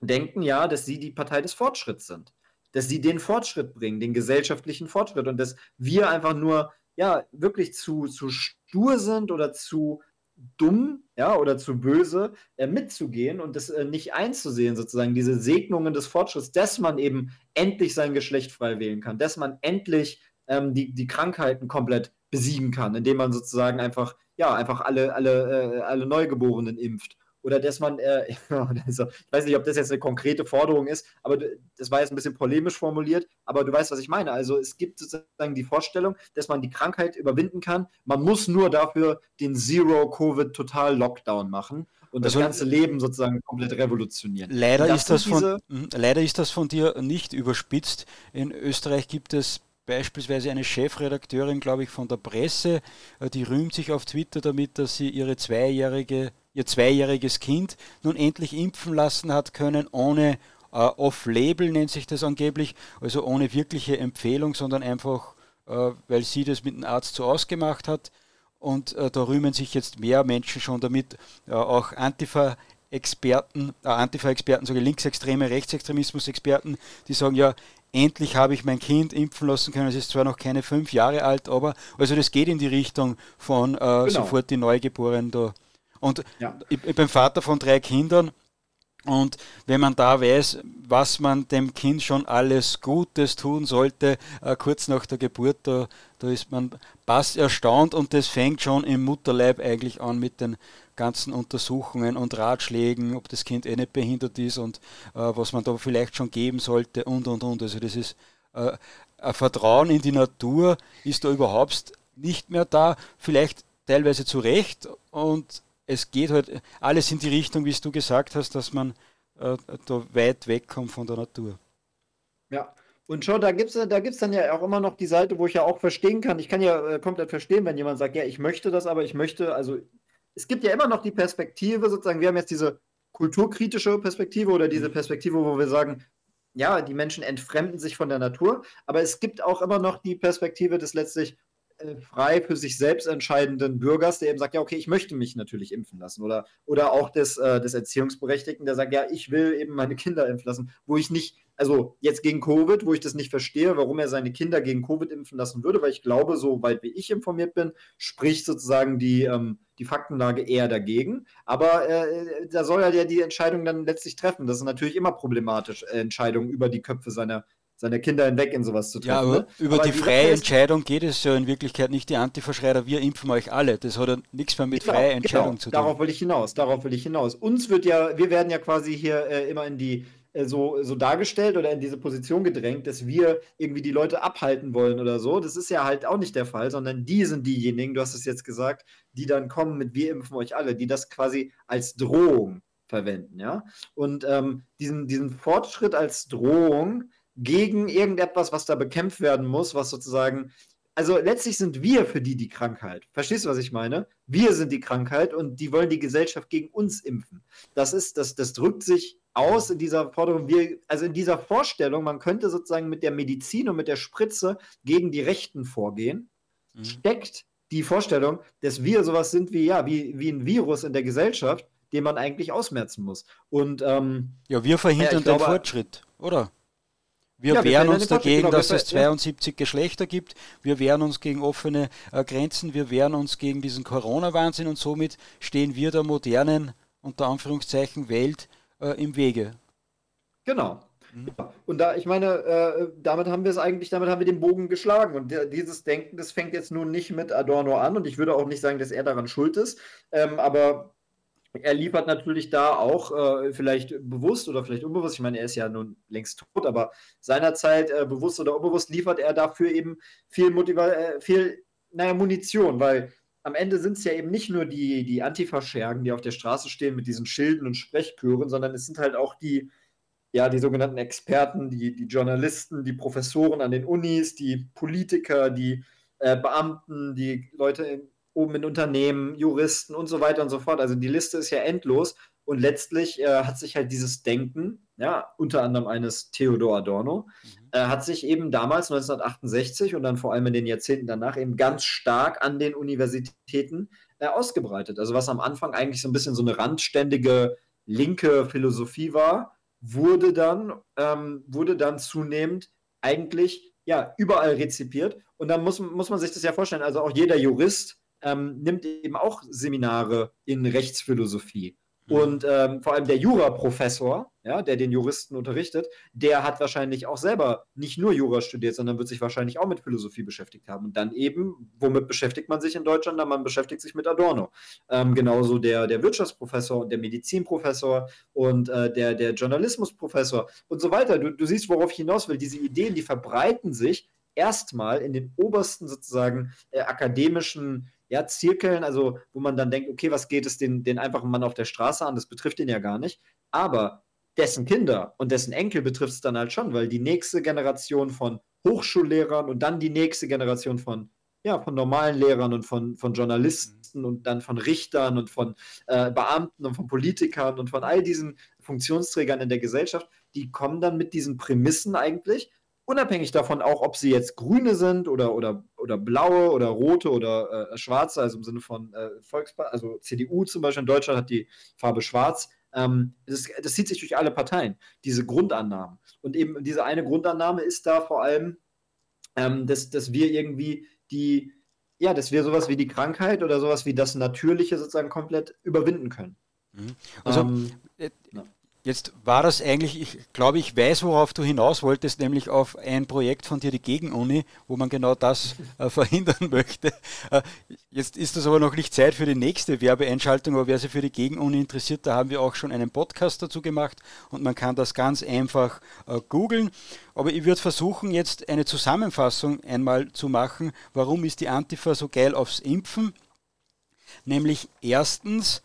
denken ja, dass sie die Partei des Fortschritts sind. Dass sie den Fortschritt bringen, den gesellschaftlichen Fortschritt und dass wir einfach nur ja wirklich zu, zu stur sind oder zu dumm, ja, oder zu böse, äh, mitzugehen und das äh, nicht einzusehen, sozusagen, diese Segnungen des Fortschritts, dass man eben endlich sein Geschlecht frei wählen kann, dass man endlich ähm, die, die Krankheiten komplett besiegen kann, indem man sozusagen einfach, ja, einfach alle, alle, äh, alle Neugeborenen impft oder dass man, äh, also, ich weiß nicht, ob das jetzt eine konkrete Forderung ist, aber das war jetzt ein bisschen polemisch formuliert, aber du weißt, was ich meine. Also es gibt sozusagen die Vorstellung, dass man die Krankheit überwinden kann. Man muss nur dafür den Zero-Covid-Total-Lockdown machen und also, das ganze Leben sozusagen komplett revolutionieren. Leider ist, das von, mhm, leider ist das von dir nicht überspitzt. In Österreich gibt es beispielsweise eine Chefredakteurin, glaube ich, von der Presse, äh, die rühmt sich auf Twitter damit, dass sie ihre zweijährige ihr zweijähriges Kind nun endlich impfen lassen hat können, ohne äh, Off-Label nennt sich das angeblich, also ohne wirkliche Empfehlung, sondern einfach, äh, weil sie das mit dem Arzt so ausgemacht hat. Und äh, da rühmen sich jetzt mehr Menschen schon damit, äh, auch Antifa-Experten, äh, Antifa-Experten, sogar Linksextreme, Rechtsextremismus-Experten, die sagen, ja, endlich habe ich mein Kind impfen lassen können. Es ist zwar noch keine fünf Jahre alt, aber also das geht in die Richtung von äh, genau. sofort die Neugeborenen da und ja. ich, ich bin Vater von drei Kindern Und wenn man da weiß, was man dem Kind schon alles Gutes tun sollte, äh, kurz nach der Geburt, da, da ist man bass erstaunt und das fängt schon im Mutterleib eigentlich an mit den ganzen Untersuchungen und Ratschlägen, ob das Kind eh nicht behindert ist und äh, was man da vielleicht schon geben sollte und und und. Also das ist äh, ein Vertrauen in die Natur ist da überhaupt nicht mehr da, vielleicht teilweise zu Recht und es geht halt alles in die Richtung, wie es du gesagt hast, dass man äh, da weit wegkommt von der Natur. Ja, und schon, da gibt es da gibt's dann ja auch immer noch die Seite, wo ich ja auch verstehen kann. Ich kann ja äh, komplett verstehen, wenn jemand sagt, ja, ich möchte das, aber ich möchte, also es gibt ja immer noch die Perspektive, sozusagen, wir haben jetzt diese kulturkritische Perspektive oder diese mhm. Perspektive, wo wir sagen, ja, die Menschen entfremden sich von der Natur, aber es gibt auch immer noch die Perspektive des letztlich frei für sich selbst entscheidenden Bürgers, der eben sagt, ja, okay, ich möchte mich natürlich impfen lassen. Oder, oder auch des, äh, des Erziehungsberechtigten, der sagt, ja, ich will eben meine Kinder impfen lassen, wo ich nicht, also jetzt gegen Covid, wo ich das nicht verstehe, warum er seine Kinder gegen Covid impfen lassen würde, weil ich glaube, so weit wie ich informiert bin, spricht sozusagen die, ähm, die Faktenlage eher dagegen. Aber äh, da soll er ja die Entscheidung dann letztlich treffen. Das ist natürlich immer problematisch, äh, Entscheidungen über die Köpfe seiner seine Kinder hinweg in sowas zu treffen. Ja, aber ne? über aber die freie Entscheidung geht es ja in Wirklichkeit nicht. Die Antiverschreiber, wir impfen euch alle. Das hat ja nichts mehr mit genau, freier Entscheidung genau. zu tun. Darauf will ich hinaus. Darauf will ich hinaus. Uns wird ja, wir werden ja quasi hier äh, immer in die äh, so, so dargestellt oder in diese Position gedrängt, dass wir irgendwie die Leute abhalten wollen oder so. Das ist ja halt auch nicht der Fall, sondern die sind diejenigen, du hast es jetzt gesagt, die dann kommen mit wir impfen euch alle, die das quasi als Drohung verwenden, ja. Und ähm, diesen, diesen Fortschritt als Drohung, gegen irgendetwas, was da bekämpft werden muss, was sozusagen. Also letztlich sind wir für die die Krankheit. Verstehst du, was ich meine? Wir sind die Krankheit und die wollen die Gesellschaft gegen uns impfen. Das ist, das, das drückt sich aus in dieser Forderung, wir, also in dieser Vorstellung, man könnte sozusagen mit der Medizin und mit der Spritze gegen die Rechten vorgehen, mhm. steckt die Vorstellung, dass wir sowas sind wie, ja, wie, wie ein Virus in der Gesellschaft, den man eigentlich ausmerzen muss. Und ähm, ja, wir verhindern ja, glaube, den Fortschritt, oder? Wir ja, wehren uns dagegen, genau, dass es 72 ja. Geschlechter gibt. Wir wehren uns gegen offene äh, Grenzen. Wir wehren uns gegen diesen Corona-Wahnsinn und somit stehen wir der modernen, unter Anführungszeichen, Welt äh, im Wege. Genau. Mhm. Ja. Und da, ich meine, äh, damit haben wir es eigentlich, damit haben wir den Bogen geschlagen. Und dieses Denken, das fängt jetzt nun nicht mit Adorno an. Und ich würde auch nicht sagen, dass er daran schuld ist. Ähm, aber er liefert natürlich da auch äh, vielleicht bewusst oder vielleicht unbewusst, ich meine, er ist ja nun längst tot, aber seinerzeit äh, bewusst oder unbewusst liefert er dafür eben viel, Motiva äh, viel naja, Munition, weil am Ende sind es ja eben nicht nur die, die Antifa-Schergen, die auf der Straße stehen mit diesen Schilden und Sprechchören, sondern es sind halt auch die, ja, die sogenannten Experten, die, die Journalisten, die Professoren an den Unis, die Politiker, die äh, Beamten, die Leute in oben in Unternehmen, Juristen und so weiter und so fort. Also die Liste ist ja endlos und letztlich äh, hat sich halt dieses Denken, ja, unter anderem eines Theodor Adorno, mhm. äh, hat sich eben damals 1968 und dann vor allem in den Jahrzehnten danach eben ganz stark an den Universitäten äh, ausgebreitet. Also was am Anfang eigentlich so ein bisschen so eine randständige linke Philosophie war, wurde dann, ähm, wurde dann zunehmend eigentlich ja überall rezipiert. Und dann muss, muss man sich das ja vorstellen, also auch jeder Jurist ähm, nimmt eben auch Seminare in Rechtsphilosophie. Mhm. Und ähm, vor allem der Juraprofessor, ja, der den Juristen unterrichtet, der hat wahrscheinlich auch selber nicht nur Jura studiert, sondern wird sich wahrscheinlich auch mit Philosophie beschäftigt haben. Und dann eben, womit beschäftigt man sich in Deutschland? Dann man beschäftigt sich mit Adorno. Ähm, genauso der, der Wirtschaftsprofessor und der Medizinprofessor und äh, der, der Journalismusprofessor und so weiter. Du, du siehst, worauf ich hinaus will. Diese Ideen, die verbreiten sich erstmal in den obersten sozusagen äh, akademischen ja, Zirkeln, also wo man dann denkt, okay, was geht es den, den einfachen Mann auf der Straße an? Das betrifft ihn ja gar nicht. Aber dessen Kinder und dessen Enkel betrifft es dann halt schon, weil die nächste Generation von Hochschullehrern und dann die nächste Generation von, ja, von normalen Lehrern und von, von Journalisten und dann von Richtern und von äh, Beamten und von Politikern und von all diesen Funktionsträgern in der Gesellschaft, die kommen dann mit diesen Prämissen eigentlich unabhängig davon auch, ob sie jetzt grüne sind oder, oder, oder blaue oder rote oder äh, schwarze, also im Sinne von äh, Volkspartei, also CDU zum Beispiel in Deutschland hat die Farbe schwarz. Ähm, das, das zieht sich durch alle Parteien, diese Grundannahmen. Und eben diese eine Grundannahme ist da vor allem, ähm, dass, dass wir irgendwie die, ja, dass wir sowas wie die Krankheit oder sowas wie das Natürliche sozusagen komplett überwinden können. Mhm. Also, ähm, äh, Jetzt war das eigentlich, ich glaube, ich weiß, worauf du hinaus wolltest, nämlich auf ein Projekt von dir, die Gegenuni, wo man genau das äh, verhindern möchte. Äh, jetzt ist das aber noch nicht Zeit für die nächste Werbeeinschaltung, aber wer sich für die Gegenuni interessiert, da haben wir auch schon einen Podcast dazu gemacht und man kann das ganz einfach äh, googeln. Aber ich würde versuchen, jetzt eine Zusammenfassung einmal zu machen, warum ist die Antifa so geil aufs Impfen? Nämlich erstens,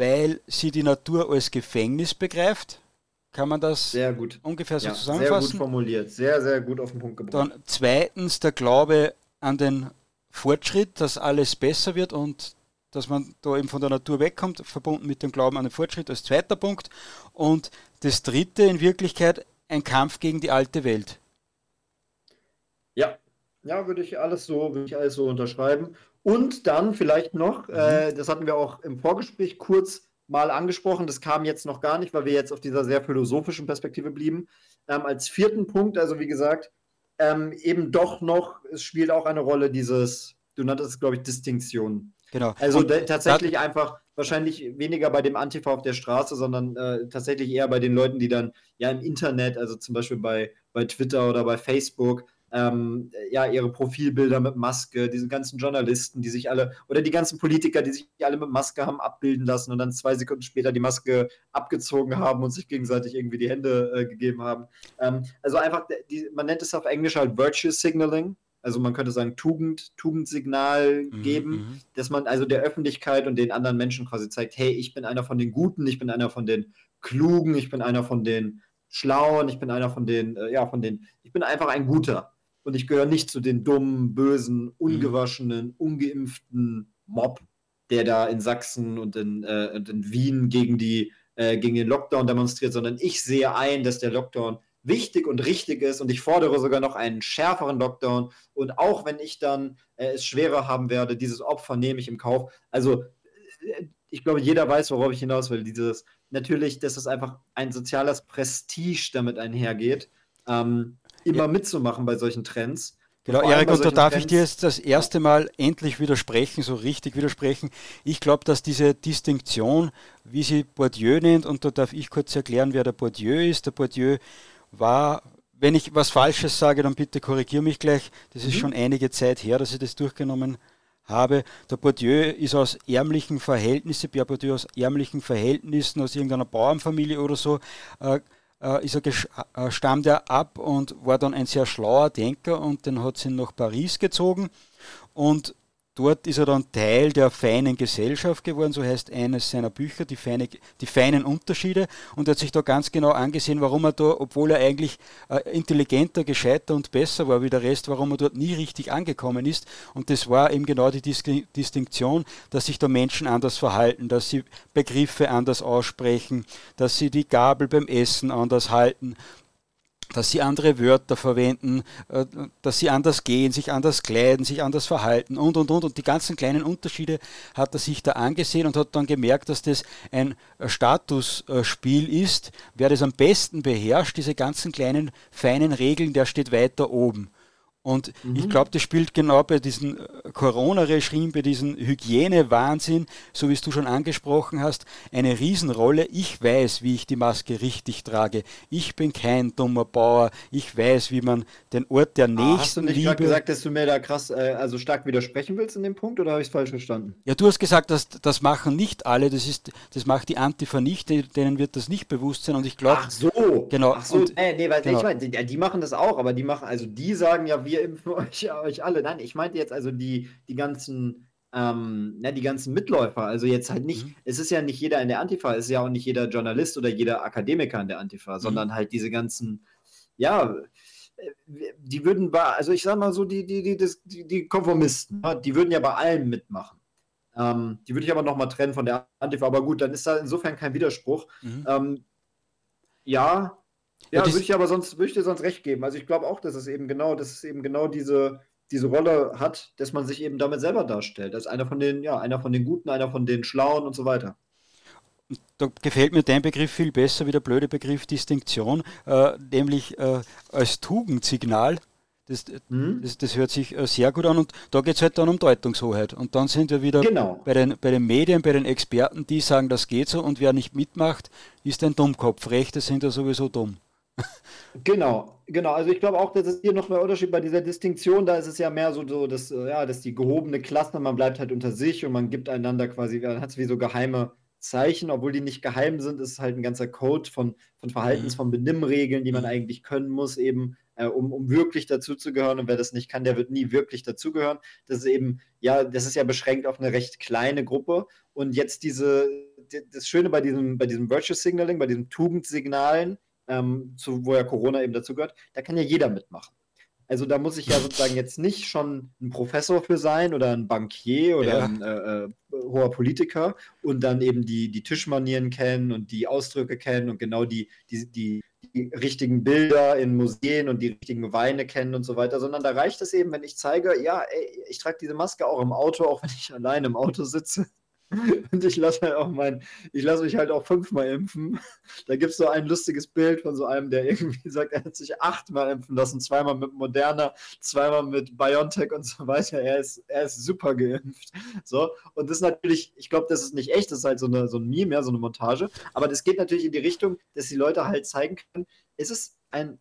weil sie die Natur als Gefängnis begreift. Kann man das sehr gut. ungefähr so ja, zusammenfassen? Sehr gut formuliert, sehr, sehr gut auf den Punkt gebracht. Dann zweitens der Glaube an den Fortschritt, dass alles besser wird und dass man da eben von der Natur wegkommt, verbunden mit dem Glauben an den Fortschritt als zweiter Punkt. Und das dritte in Wirklichkeit ein Kampf gegen die alte Welt. Ja, ja, würde ich alles so, würde ich alles so unterschreiben. Und dann vielleicht noch, mhm. äh, das hatten wir auch im Vorgespräch kurz mal angesprochen, das kam jetzt noch gar nicht, weil wir jetzt auf dieser sehr philosophischen Perspektive blieben. Ähm, als vierten Punkt, also wie gesagt, ähm, eben doch noch, es spielt auch eine Rolle dieses, du nanntest es, glaube ich, Distinktion. Genau. Also tatsächlich einfach wahrscheinlich weniger bei dem Antifa auf der Straße, sondern äh, tatsächlich eher bei den Leuten, die dann ja im Internet, also zum Beispiel bei, bei Twitter oder bei Facebook, ähm, ja, ihre Profilbilder mit Maske, diese ganzen Journalisten, die sich alle, oder die ganzen Politiker, die sich alle mit Maske haben abbilden lassen und dann zwei Sekunden später die Maske abgezogen haben und sich gegenseitig irgendwie die Hände äh, gegeben haben. Ähm, also einfach, die, man nennt es auf Englisch halt Virtue Signaling. Also man könnte sagen Tugend, Tugendsignal mhm, geben, mhm, dass man also der Öffentlichkeit und den anderen Menschen quasi zeigt, hey, ich bin einer von den Guten, ich bin einer von den Klugen, ich bin einer von den Schlauen, ich bin einer von den, äh, ja, von den, ich bin einfach ein Guter und ich gehöre nicht zu den dummen, bösen, mhm. ungewaschenen, ungeimpften Mob, der da in Sachsen und in, äh, und in Wien gegen, die, äh, gegen den Lockdown demonstriert, sondern ich sehe ein, dass der Lockdown wichtig und richtig ist und ich fordere sogar noch einen schärferen Lockdown und auch wenn ich dann äh, es schwerer haben werde, dieses Opfer nehme ich im Kauf. Also äh, ich glaube, jeder weiß, worauf ich hinaus will. Dieses natürlich, dass es einfach ein soziales Prestige damit einhergeht. Ähm, immer ja. mitzumachen bei solchen Trends. Genau, Erik, und da darf Trends ich dir jetzt das erste Mal endlich widersprechen, so richtig widersprechen. Ich glaube, dass diese Distinktion, wie sie Bourdieu nennt, und da darf ich kurz erklären, wer der Bourdieu ist. Der Bourdieu war, wenn ich was Falsches sage, dann bitte korrigiere mich gleich. Das ist mhm. schon einige Zeit her, dass ich das durchgenommen habe. Der Bourdieu ist aus ärmlichen Verhältnissen, Pierre Bourdieu aus ärmlichen Verhältnissen, aus irgendeiner Bauernfamilie oder so, äh, ist er stammt er ab und war dann ein sehr schlauer Denker und dann hat sie nach Paris gezogen. Und Dort ist er dann Teil der feinen Gesellschaft geworden, so heißt eines seiner Bücher, die, feine, die feinen Unterschiede. Und er hat sich da ganz genau angesehen, warum er da, obwohl er eigentlich äh, intelligenter, gescheiter und besser war wie der Rest, warum er dort nie richtig angekommen ist. Und das war eben genau die Dis Distinktion, dass sich da Menschen anders verhalten, dass sie Begriffe anders aussprechen, dass sie die Gabel beim Essen anders halten dass sie andere Wörter verwenden, äh, dass sie anders gehen, sich anders kleiden, sich anders verhalten und, und, und. Und die ganzen kleinen Unterschiede hat er sich da angesehen und hat dann gemerkt, dass das ein Statusspiel ist. Wer das am besten beherrscht, diese ganzen kleinen, feinen Regeln, der steht weiter oben. Und mhm. ich glaube, das spielt genau bei diesem äh, Corona-Regime, bei diesem Hygiene-Wahnsinn, so wie es du schon angesprochen hast, eine Riesenrolle. Ich weiß, wie ich die Maske richtig trage. Ich bin kein dummer Bauer. Ich weiß, wie man den Ort der Nächsten. Ah, hast du nicht gerade gesagt, dass du mir da krass, äh, also stark widersprechen willst in dem Punkt oder habe ich es falsch verstanden? Ja, du hast gesagt, dass das machen nicht alle. Das ist, das macht die Antifa nicht. Denen wird das nicht bewusst sein. Und ich glaube. Ach so. Genau. Ach so. Und, äh, nee, weil genau. ich meine, die, die machen das auch, aber die machen, also die sagen ja, wir impfen euch, euch alle. Nein, ich meinte jetzt also die, die ganzen, ähm, na, die ganzen Mitläufer. Also jetzt halt nicht, mhm. es ist ja nicht jeder in der Antifa, es ist ja auch nicht jeder Journalist oder jeder Akademiker in der Antifa, mhm. sondern halt diese ganzen, ja, die würden bei, also ich sag mal so, die, die, die, die, die Konformisten, ne, die würden ja bei allem mitmachen. Ähm, die würde ich aber nochmal trennen von der Antifa, aber gut, dann ist da insofern kein Widerspruch. Mhm. Ähm, ja, ja, würde ich aber sonst, würde ich dir sonst recht geben. Also ich glaube auch, dass es eben genau, dass es eben genau diese, diese Rolle hat, dass man sich eben damit selber darstellt. Als einer von den, ja, einer von den Guten, einer von den Schlauen und so weiter. Da gefällt mir dein Begriff viel besser wie der blöde Begriff Distinktion, äh, nämlich äh, als Tugendsignal Das, mhm. das, das, hört sich äh, sehr gut an und da geht es halt dann um Deutungshoheit. Und dann sind wir wieder genau. bei, den, bei den Medien, bei den Experten, die sagen, das geht so und wer nicht mitmacht, ist ein Dummkopf. Rechte sind ja sowieso dumm. Genau, genau. Also ich glaube auch, dass es hier noch ein Unterschied bei dieser Distinktion, da ist es ja mehr so, so dass, äh, ja, dass die gehobene Klasse, man bleibt halt unter sich und man gibt einander quasi, man hat es wie so geheime Zeichen, obwohl die nicht geheim sind, ist es halt ein ganzer Code von, von Verhaltens-, mhm. von Benimmregeln, die man mhm. eigentlich können muss, eben äh, um, um wirklich dazuzugehören. Und wer das nicht kann, der wird nie wirklich dazugehören. Das ist eben, ja, das ist ja beschränkt auf eine recht kleine Gruppe. Und jetzt diese, das Schöne bei diesem, bei diesem Virtual Signaling, bei diesen Tugendsignalen, ähm, zu, wo ja Corona eben dazu gehört, da kann ja jeder mitmachen. Also da muss ich ja sozusagen jetzt nicht schon ein Professor für sein oder ein Bankier oder ja. ein äh, äh, hoher Politiker und dann eben die, die Tischmanieren kennen und die Ausdrücke kennen und genau die, die, die, die richtigen Bilder in Museen und die richtigen Weine kennen und so weiter, sondern da reicht es eben, wenn ich zeige, ja, ey, ich trage diese Maske auch im Auto, auch wenn ich allein im Auto sitze. Und ich lasse halt auch mein, ich lasse mich halt auch fünfmal impfen. Da gibt es so ein lustiges Bild von so einem, der irgendwie sagt, er hat sich achtmal impfen lassen, zweimal mit Moderna, zweimal mit BioNTech und so weiter. Er ist, er ist super geimpft. So, und das ist natürlich, ich glaube, das ist nicht echt, das ist halt so, eine, so ein Meme, ja, so eine Montage. Aber das geht natürlich in die Richtung, dass die Leute halt zeigen können, es ist ein,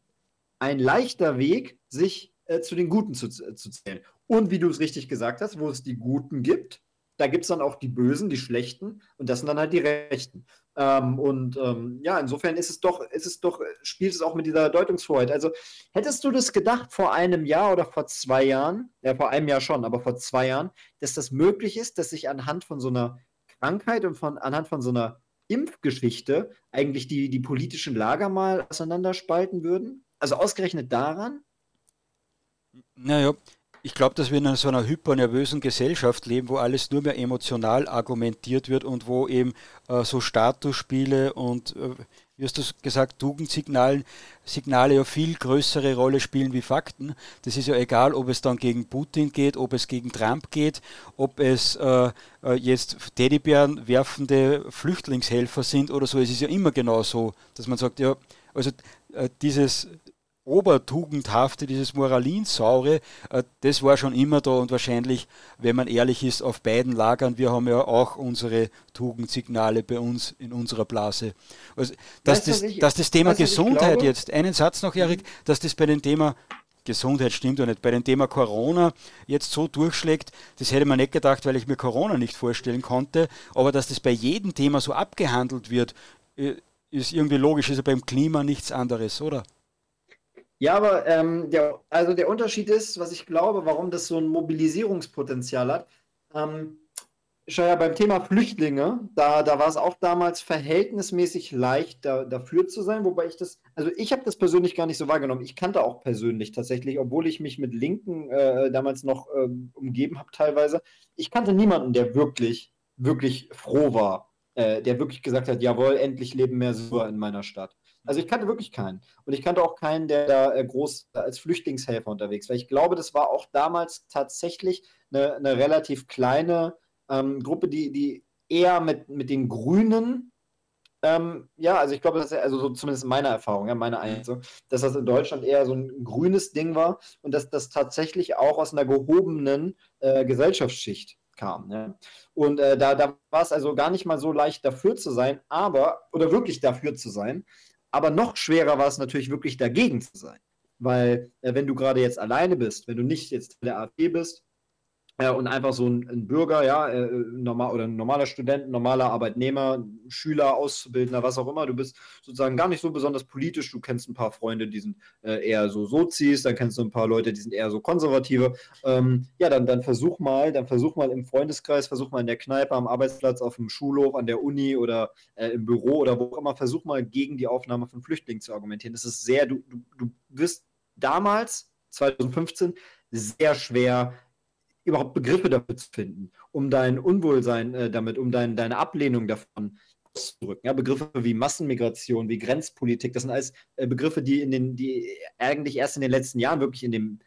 ein leichter Weg, sich äh, zu den Guten zu, äh, zu zählen. Und wie du es richtig gesagt hast, wo es die Guten gibt, da gibt es dann auch die Bösen, die Schlechten und das sind dann halt die Rechten. Ähm, und ähm, ja, insofern ist es doch, ist es doch, spielt es auch mit dieser Deutungshoheit. Also hättest du das gedacht vor einem Jahr oder vor zwei Jahren, ja, vor einem Jahr schon, aber vor zwei Jahren, dass das möglich ist, dass sich anhand von so einer Krankheit und von, anhand von so einer Impfgeschichte eigentlich die, die politischen Lager mal auseinanderspalten würden? Also ausgerechnet daran? Naja, ich glaube, dass wir in so einer hypernervösen Gesellschaft leben, wo alles nur mehr emotional argumentiert wird und wo eben äh, so Statusspiele und, äh, wie hast du gesagt, Tugendsignale Signale ja viel größere Rolle spielen wie Fakten. Das ist ja egal, ob es dann gegen Putin geht, ob es gegen Trump geht, ob es äh, äh jetzt Teddybären werfende Flüchtlingshelfer sind oder so. Es ist ja immer genau so, dass man sagt, ja, also äh, dieses Obertugendhafte, dieses Moralinsaure, äh, das war schon immer da und wahrscheinlich, wenn man ehrlich ist, auf beiden Lagern. Wir haben ja auch unsere Tugendsignale bei uns in unserer Blase. Also, dass, das, dass das Thema Gesundheit jetzt, einen Satz noch, Erik, dass das bei dem Thema Gesundheit stimmt ja nicht. Bei dem Thema Corona jetzt so durchschlägt, das hätte man nicht gedacht, weil ich mir Corona nicht vorstellen konnte. Aber dass das bei jedem Thema so abgehandelt wird, äh, ist irgendwie logisch. Ist ja beim Klima nichts anderes, oder? Ja, aber ähm, der, also der Unterschied ist, was ich glaube, warum das so ein Mobilisierungspotenzial hat. Ähm, schon ja beim Thema Flüchtlinge, da, da war es auch damals verhältnismäßig leicht, da, dafür zu sein, wobei ich das, also ich habe das persönlich gar nicht so wahrgenommen. Ich kannte auch persönlich tatsächlich, obwohl ich mich mit Linken äh, damals noch äh, umgeben habe teilweise, ich kannte niemanden, der wirklich, wirklich froh war, äh, der wirklich gesagt hat, jawohl, endlich leben mehr Syrer in meiner Stadt. Also ich kannte wirklich keinen. Und ich kannte auch keinen, der da äh, groß als Flüchtlingshelfer unterwegs war. Ich glaube, das war auch damals tatsächlich eine, eine relativ kleine ähm, Gruppe, die, die eher mit, mit den Grünen ähm, ja, also ich glaube, das ist also so zumindest meiner Erfahrung, ja, meine Einschätzung, dass das in Deutschland eher so ein grünes Ding war und dass das tatsächlich auch aus einer gehobenen äh, Gesellschaftsschicht kam. Ja. Und äh, da, da war es also gar nicht mal so leicht dafür zu sein, aber, oder wirklich dafür zu sein, aber noch schwerer war es natürlich wirklich dagegen zu sein. Weil äh, wenn du gerade jetzt alleine bist, wenn du nicht jetzt der AfD bist äh, und einfach so ein, ein Bürger, ja, äh, normal, oder ein normaler Student, normaler Arbeitnehmer, Schüler, Auszubildender, was auch immer, du bist sozusagen gar nicht so besonders politisch, du kennst ein paar Freunde, die sind äh, eher so Sozis, dann kennst du ein paar Leute, die sind eher so Konservative. Ähm, ja, dann, dann versuch mal, dann versuch mal im Freundeskreis, versuch mal in der Kneipe, am Arbeitsplatz, auf dem Schulhof, an der Uni oder äh, im Büro oder wo auch immer, versuch mal gegen die Aufnahme von Flüchtlingen zu argumentieren. Das ist sehr, du, du, du wirst damals, 2015, sehr schwer überhaupt Begriffe dafür zu finden, um dein Unwohlsein äh, damit, um dein, deine Ablehnung davon auszudrücken. Ja, Begriffe wie Massenmigration, wie Grenzpolitik, das sind alles äh, Begriffe, die in den, die eigentlich erst in den letzten Jahren wirklich in dem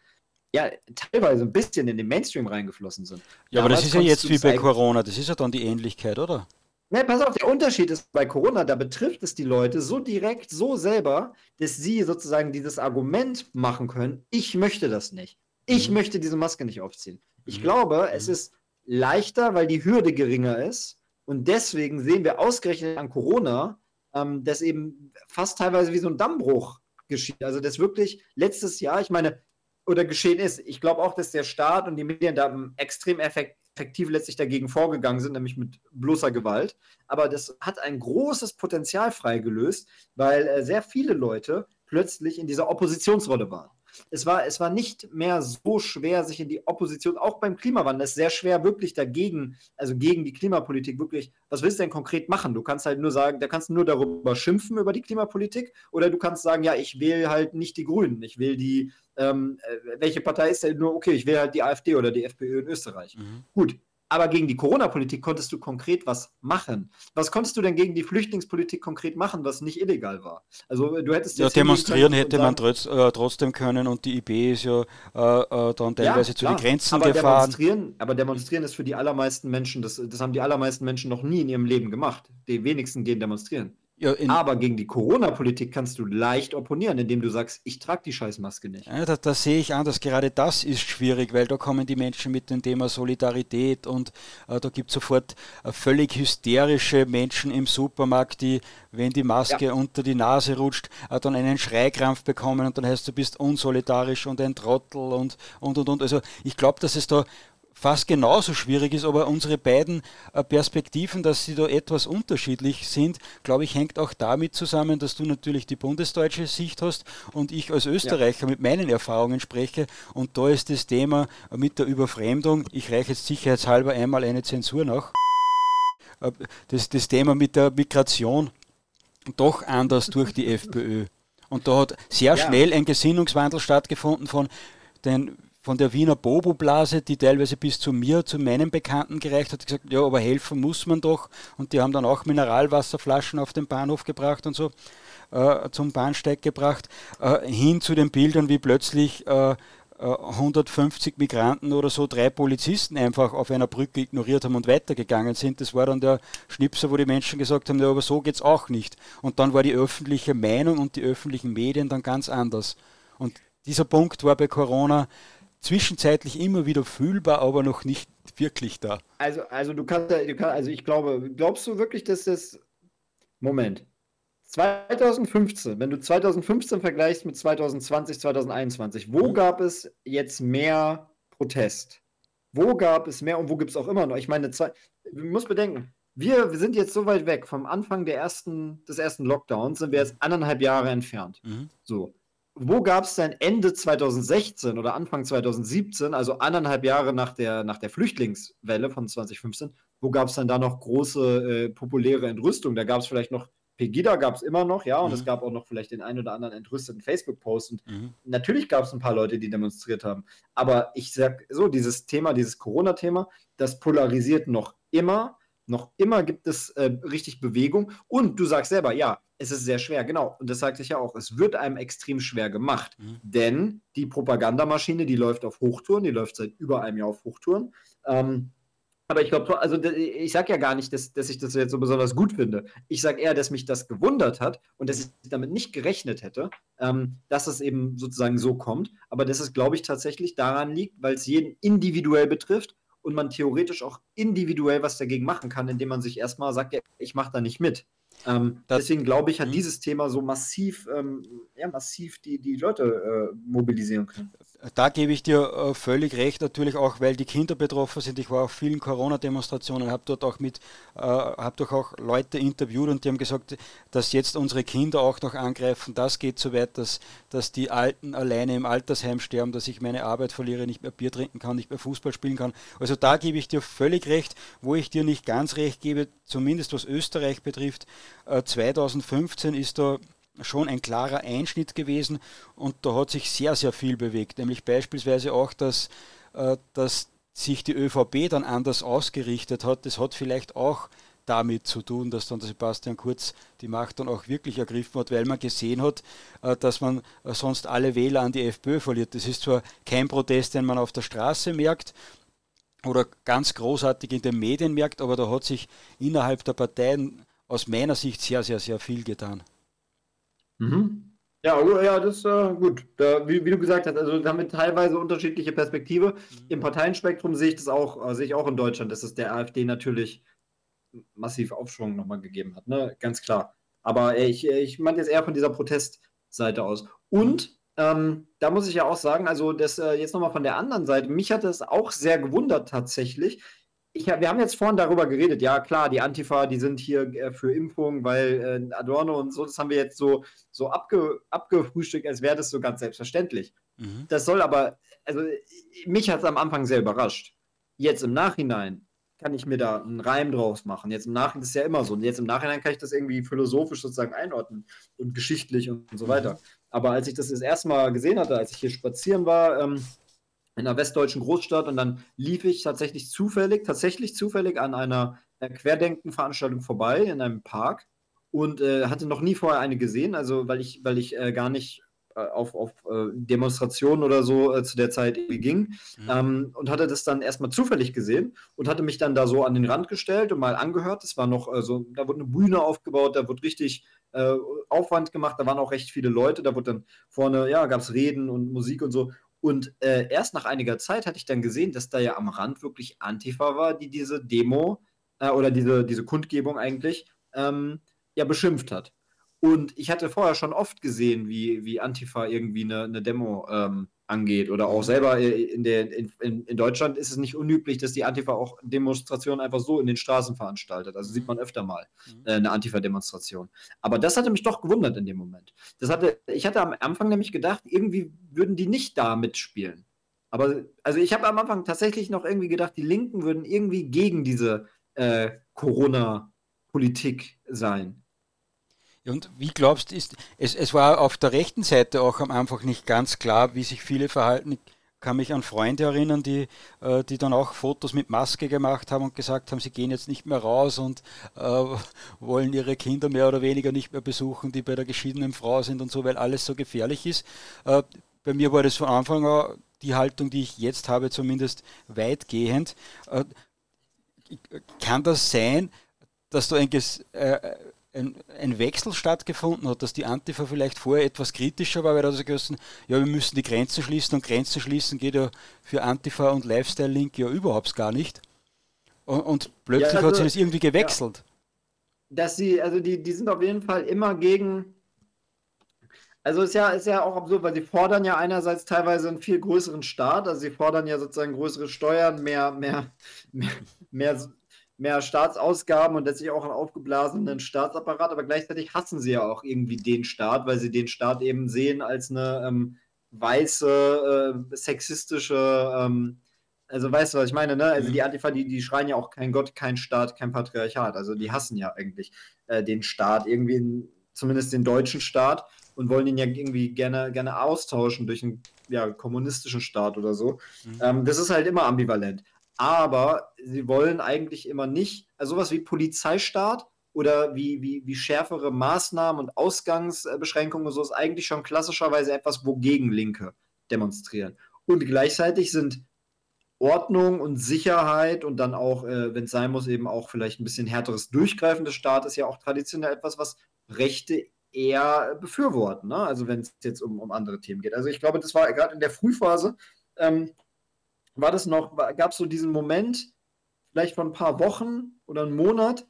ja, teilweise ein bisschen in den Mainstream reingeflossen sind. Ja, Damals aber das ist ja jetzt wie bei Corona, das ist ja dann die Ähnlichkeit, oder? Ne, pass auf, der Unterschied ist bei Corona, da betrifft es die Leute so direkt, so selber, dass sie sozusagen dieses Argument machen können, ich möchte das nicht. Ich mhm. möchte diese Maske nicht aufziehen. Ich mhm. glaube, es mhm. ist leichter, weil die Hürde geringer ist. Und deswegen sehen wir ausgerechnet an Corona, ähm, dass eben fast teilweise wie so ein Dammbruch geschieht. Also das wirklich letztes Jahr, ich meine, oder geschehen ist. Ich glaube auch, dass der Staat und die Medien da extrem effektiv letztlich dagegen vorgegangen sind, nämlich mit bloßer Gewalt. Aber das hat ein großes Potenzial freigelöst, weil äh, sehr viele Leute plötzlich in dieser Oppositionsrolle waren es war, es war nicht mehr so schwer, sich in die Opposition, auch beim Klimawandel, es ist sehr schwer, wirklich dagegen, also gegen die Klimapolitik, wirklich, was willst du denn konkret machen? Du kannst halt nur sagen, da kannst du nur darüber schimpfen, über die Klimapolitik, oder du kannst sagen, ja, ich wähle halt nicht die Grünen, ich wähle die, ähm, äh, welche Partei ist denn nur, okay, ich wähle halt die AfD oder die FPÖ in Österreich. Mhm. Gut, aber gegen die Corona-Politik konntest du konkret was machen. Was konntest du denn gegen die Flüchtlingspolitik konkret machen, was nicht illegal war? Also du hättest ja demonstrieren hätte man trotz, äh, trotzdem können und die IB ist ja äh, äh dann teilweise ja, zu den Grenzen aber gefahren. Demonstrieren, aber demonstrieren ist für die allermeisten Menschen, das, das haben die allermeisten Menschen noch nie in ihrem Leben gemacht. Die wenigsten gehen demonstrieren. Ja, Aber gegen die Corona-Politik kannst du leicht opponieren, indem du sagst, ich trage die Scheißmaske nicht. Ja, da, da, sehe ich anders. Gerade das ist schwierig, weil da kommen die Menschen mit dem Thema Solidarität und äh, da gibt es sofort äh, völlig hysterische Menschen im Supermarkt, die, wenn die Maske ja. unter die Nase rutscht, äh, dann einen Schreikrampf bekommen und dann heißt du bist unsolidarisch und ein Trottel und und und und. Also ich glaube, dass es da fast genauso schwierig ist, aber unsere beiden äh, Perspektiven, dass sie da etwas unterschiedlich sind, glaube ich, hängt auch damit zusammen, dass du natürlich die bundesdeutsche Sicht hast und ich als Österreicher ja. mit meinen Erfahrungen spreche. Und da ist das Thema mit der Überfremdung, ich reiche jetzt sicherheitshalber einmal eine Zensur nach, äh, das, das Thema mit der Migration doch anders durch die FPÖ. Und da hat sehr ja. schnell ein Gesinnungswandel stattgefunden von den von der Wiener Bobo-Blase, die teilweise bis zu mir, zu meinen Bekannten gereicht hat, gesagt, ja, aber helfen muss man doch. Und die haben dann auch Mineralwasserflaschen auf den Bahnhof gebracht und so, äh, zum Bahnsteig gebracht, äh, hin zu den Bildern, wie plötzlich äh, 150 äh, Migranten oder so drei Polizisten einfach auf einer Brücke ignoriert haben und weitergegangen sind. Das war dann der Schnipser, wo die Menschen gesagt haben, ja, aber so geht es auch nicht. Und dann war die öffentliche Meinung und die öffentlichen Medien dann ganz anders. Und dieser Punkt war bei Corona zwischenzeitlich immer wieder fühlbar, aber noch nicht wirklich da. Also, also du kannst, du kannst, also ich glaube, glaubst du wirklich, dass das Moment 2015, wenn du 2015 vergleichst mit 2020, 2021, wo mhm. gab es jetzt mehr Protest? Wo gab es mehr und wo gibt es auch immer noch? Ich meine, zwei, du musst bedenken, wir, wir sind jetzt so weit weg vom Anfang der ersten, des ersten Lockdowns, sind wir jetzt anderthalb Jahre entfernt. Mhm. So wo gab es denn Ende 2016 oder Anfang 2017, also anderthalb Jahre nach der, nach der Flüchtlingswelle von 2015, wo gab es dann da noch große äh, populäre Entrüstung? Da gab es vielleicht noch, Pegida gab es immer noch, ja, und mhm. es gab auch noch vielleicht den einen oder anderen entrüsteten Facebook-Post. Und mhm. natürlich gab es ein paar Leute, die demonstriert haben. Aber ich sag so, dieses Thema, dieses Corona-Thema, das polarisiert noch immer. Noch immer gibt es äh, richtig Bewegung. Und du sagst selber, ja, es ist sehr schwer, genau. Und das sagte ich ja auch. Es wird einem extrem schwer gemacht. Mhm. Denn die Propagandamaschine, die läuft auf Hochtouren, die läuft seit über einem Jahr auf Hochtouren. Ähm, aber ich glaube, also ich sage ja gar nicht, dass, dass ich das jetzt so besonders gut finde. Ich sage eher, dass mich das gewundert hat und dass ich damit nicht gerechnet hätte, ähm, dass es eben sozusagen so kommt. Aber dass es, glaube ich, tatsächlich daran liegt, weil es jeden individuell betrifft und man theoretisch auch individuell was dagegen machen kann, indem man sich erstmal sagt, ja, ich mache da nicht mit. Ähm, deswegen glaube ich, hat mhm. dieses Thema so massiv, ähm, ja, massiv die, die Leute äh, mobilisieren können. Da gebe ich dir äh, völlig recht, natürlich auch, weil die Kinder betroffen sind. Ich war auf vielen Corona-Demonstrationen, habe dort auch mit, äh, habe doch auch Leute interviewt und die haben gesagt, dass jetzt unsere Kinder auch noch angreifen. Das geht so weit, dass, dass die Alten alleine im Altersheim sterben, dass ich meine Arbeit verliere, nicht mehr Bier trinken kann, nicht mehr Fußball spielen kann. Also da gebe ich dir völlig recht, wo ich dir nicht ganz recht gebe, zumindest was Österreich betrifft. 2015 äh, ist da schon ein klarer Einschnitt gewesen und da hat sich sehr, sehr viel bewegt. Nämlich beispielsweise auch, dass, äh, dass sich die ÖVP dann anders ausgerichtet hat. Das hat vielleicht auch damit zu tun, dass dann der Sebastian Kurz die Macht dann auch wirklich ergriffen hat, weil man gesehen hat, äh, dass man sonst alle Wähler an die FPÖ verliert. Das ist zwar kein Protest, den man auf der Straße merkt, oder ganz großartig in den Medien merkt, aber da hat sich innerhalb der Parteien aus meiner Sicht sehr, sehr, sehr viel getan. Mhm. Ja, oh, ja, das ist äh, gut. Da, wie, wie, du gesagt hast, also da haben wir teilweise unterschiedliche Perspektive. Mhm. Im Parteienspektrum sehe ich das auch, äh, sehe ich auch in Deutschland, dass es der AfD natürlich massiv Aufschwung nochmal gegeben hat, ne? Ganz klar. Aber ich, ich meine jetzt eher von dieser Protestseite aus. Und ähm, da muss ich ja auch sagen, also das äh, jetzt nochmal von der anderen Seite, mich hat es auch sehr gewundert tatsächlich. Ich, wir haben jetzt vorhin darüber geredet, ja klar, die Antifa, die sind hier äh, für Impfung, weil äh, Adorno und so, das haben wir jetzt so, so abge, abgefrühstückt, als wäre das so ganz selbstverständlich. Mhm. Das soll aber, also mich hat es am Anfang sehr überrascht. Jetzt im Nachhinein kann ich mir da einen Reim draus machen. Jetzt im Nachhinein, das ist ja immer so. Und jetzt im Nachhinein kann ich das irgendwie philosophisch sozusagen einordnen und geschichtlich und, und so weiter. Aber als ich das das erste Mal gesehen hatte, als ich hier spazieren war, ähm, in einer westdeutschen Großstadt und dann lief ich tatsächlich zufällig, tatsächlich zufällig an einer Querdenken-Veranstaltung vorbei in einem Park und äh, hatte noch nie vorher eine gesehen, also weil ich, weil ich äh, gar nicht äh, auf, auf äh, Demonstrationen oder so äh, zu der Zeit ging mhm. ähm, und hatte das dann erstmal zufällig gesehen und hatte mich dann da so an den Rand gestellt und mal angehört. Das war noch äh, so, da wurde eine Bühne aufgebaut, da wurde richtig Aufwand gemacht, da waren auch recht viele Leute, da wurde dann vorne, ja, gab es Reden und Musik und so. Und äh, erst nach einiger Zeit hatte ich dann gesehen, dass da ja am Rand wirklich Antifa war, die diese Demo oder diese, diese Kundgebung eigentlich ähm, ja beschimpft hat. Und ich hatte vorher schon oft gesehen, wie, wie Antifa irgendwie eine, eine Demo ähm, angeht. Oder auch selber in, der, in, in Deutschland ist es nicht unüblich, dass die Antifa auch Demonstrationen einfach so in den Straßen veranstaltet. Also sieht man öfter mal mhm. äh, eine Antifa-Demonstration. Aber das hatte mich doch gewundert in dem Moment. Das hatte, ich hatte am Anfang nämlich gedacht, irgendwie würden die nicht da mitspielen. Aber also ich habe am Anfang tatsächlich noch irgendwie gedacht, die Linken würden irgendwie gegen diese äh, Corona-Politik sein. Und wie glaubst du, es, es war auf der rechten Seite auch am Anfang nicht ganz klar, wie sich viele verhalten. Ich kann mich an Freunde erinnern, die, äh, die dann auch Fotos mit Maske gemacht haben und gesagt haben, sie gehen jetzt nicht mehr raus und äh, wollen ihre Kinder mehr oder weniger nicht mehr besuchen, die bei der geschiedenen Frau sind und so, weil alles so gefährlich ist. Äh, bei mir war das von Anfang an die Haltung, die ich jetzt habe, zumindest weitgehend. Äh, kann das sein, dass du ein, äh, ein, ein, Wechsel stattgefunden hat, dass die Antifa vielleicht vorher etwas kritischer war, weil da gesagt ja, wir müssen die Grenzen schließen und Grenzen schließen geht ja für Antifa und Lifestyle-Link ja überhaupt gar nicht. Und, und plötzlich ja, also, hat sich das irgendwie gewechselt. Ja. Dass sie, also die, die sind auf jeden Fall immer gegen. Also ist ja, ist ja auch absurd, weil sie fordern ja einerseits teilweise einen viel größeren Staat, also sie fordern ja sozusagen größere Steuern, mehr, mehr, mehr, mehr mehr Staatsausgaben und letztlich auch einen aufgeblasenen Staatsapparat, aber gleichzeitig hassen sie ja auch irgendwie den Staat, weil sie den Staat eben sehen als eine ähm, weiße, äh, sexistische, ähm, also weißt du, was ich meine, ne? Also mhm. die Antifa, die, die schreien ja auch kein Gott, kein Staat, kein Patriarchat. Also die hassen ja eigentlich äh, den Staat, irgendwie in, zumindest den deutschen Staat und wollen ihn ja irgendwie gerne, gerne austauschen durch einen ja, kommunistischen Staat oder so. Mhm. Ähm, das ist halt immer ambivalent aber sie wollen eigentlich immer nicht, also sowas wie Polizeistaat oder wie, wie, wie schärfere Maßnahmen und Ausgangsbeschränkungen und so ist eigentlich schon klassischerweise etwas, wogegen Linke demonstrieren. Und gleichzeitig sind Ordnung und Sicherheit und dann auch, äh, wenn es sein muss, eben auch vielleicht ein bisschen härteres Durchgreifen des Staates ja auch traditionell etwas, was Rechte eher befürworten. Ne? Also wenn es jetzt um, um andere Themen geht. Also ich glaube, das war gerade in der Frühphase ähm, war das noch, gab es so diesen Moment, vielleicht vor ein paar Wochen oder einen Monat.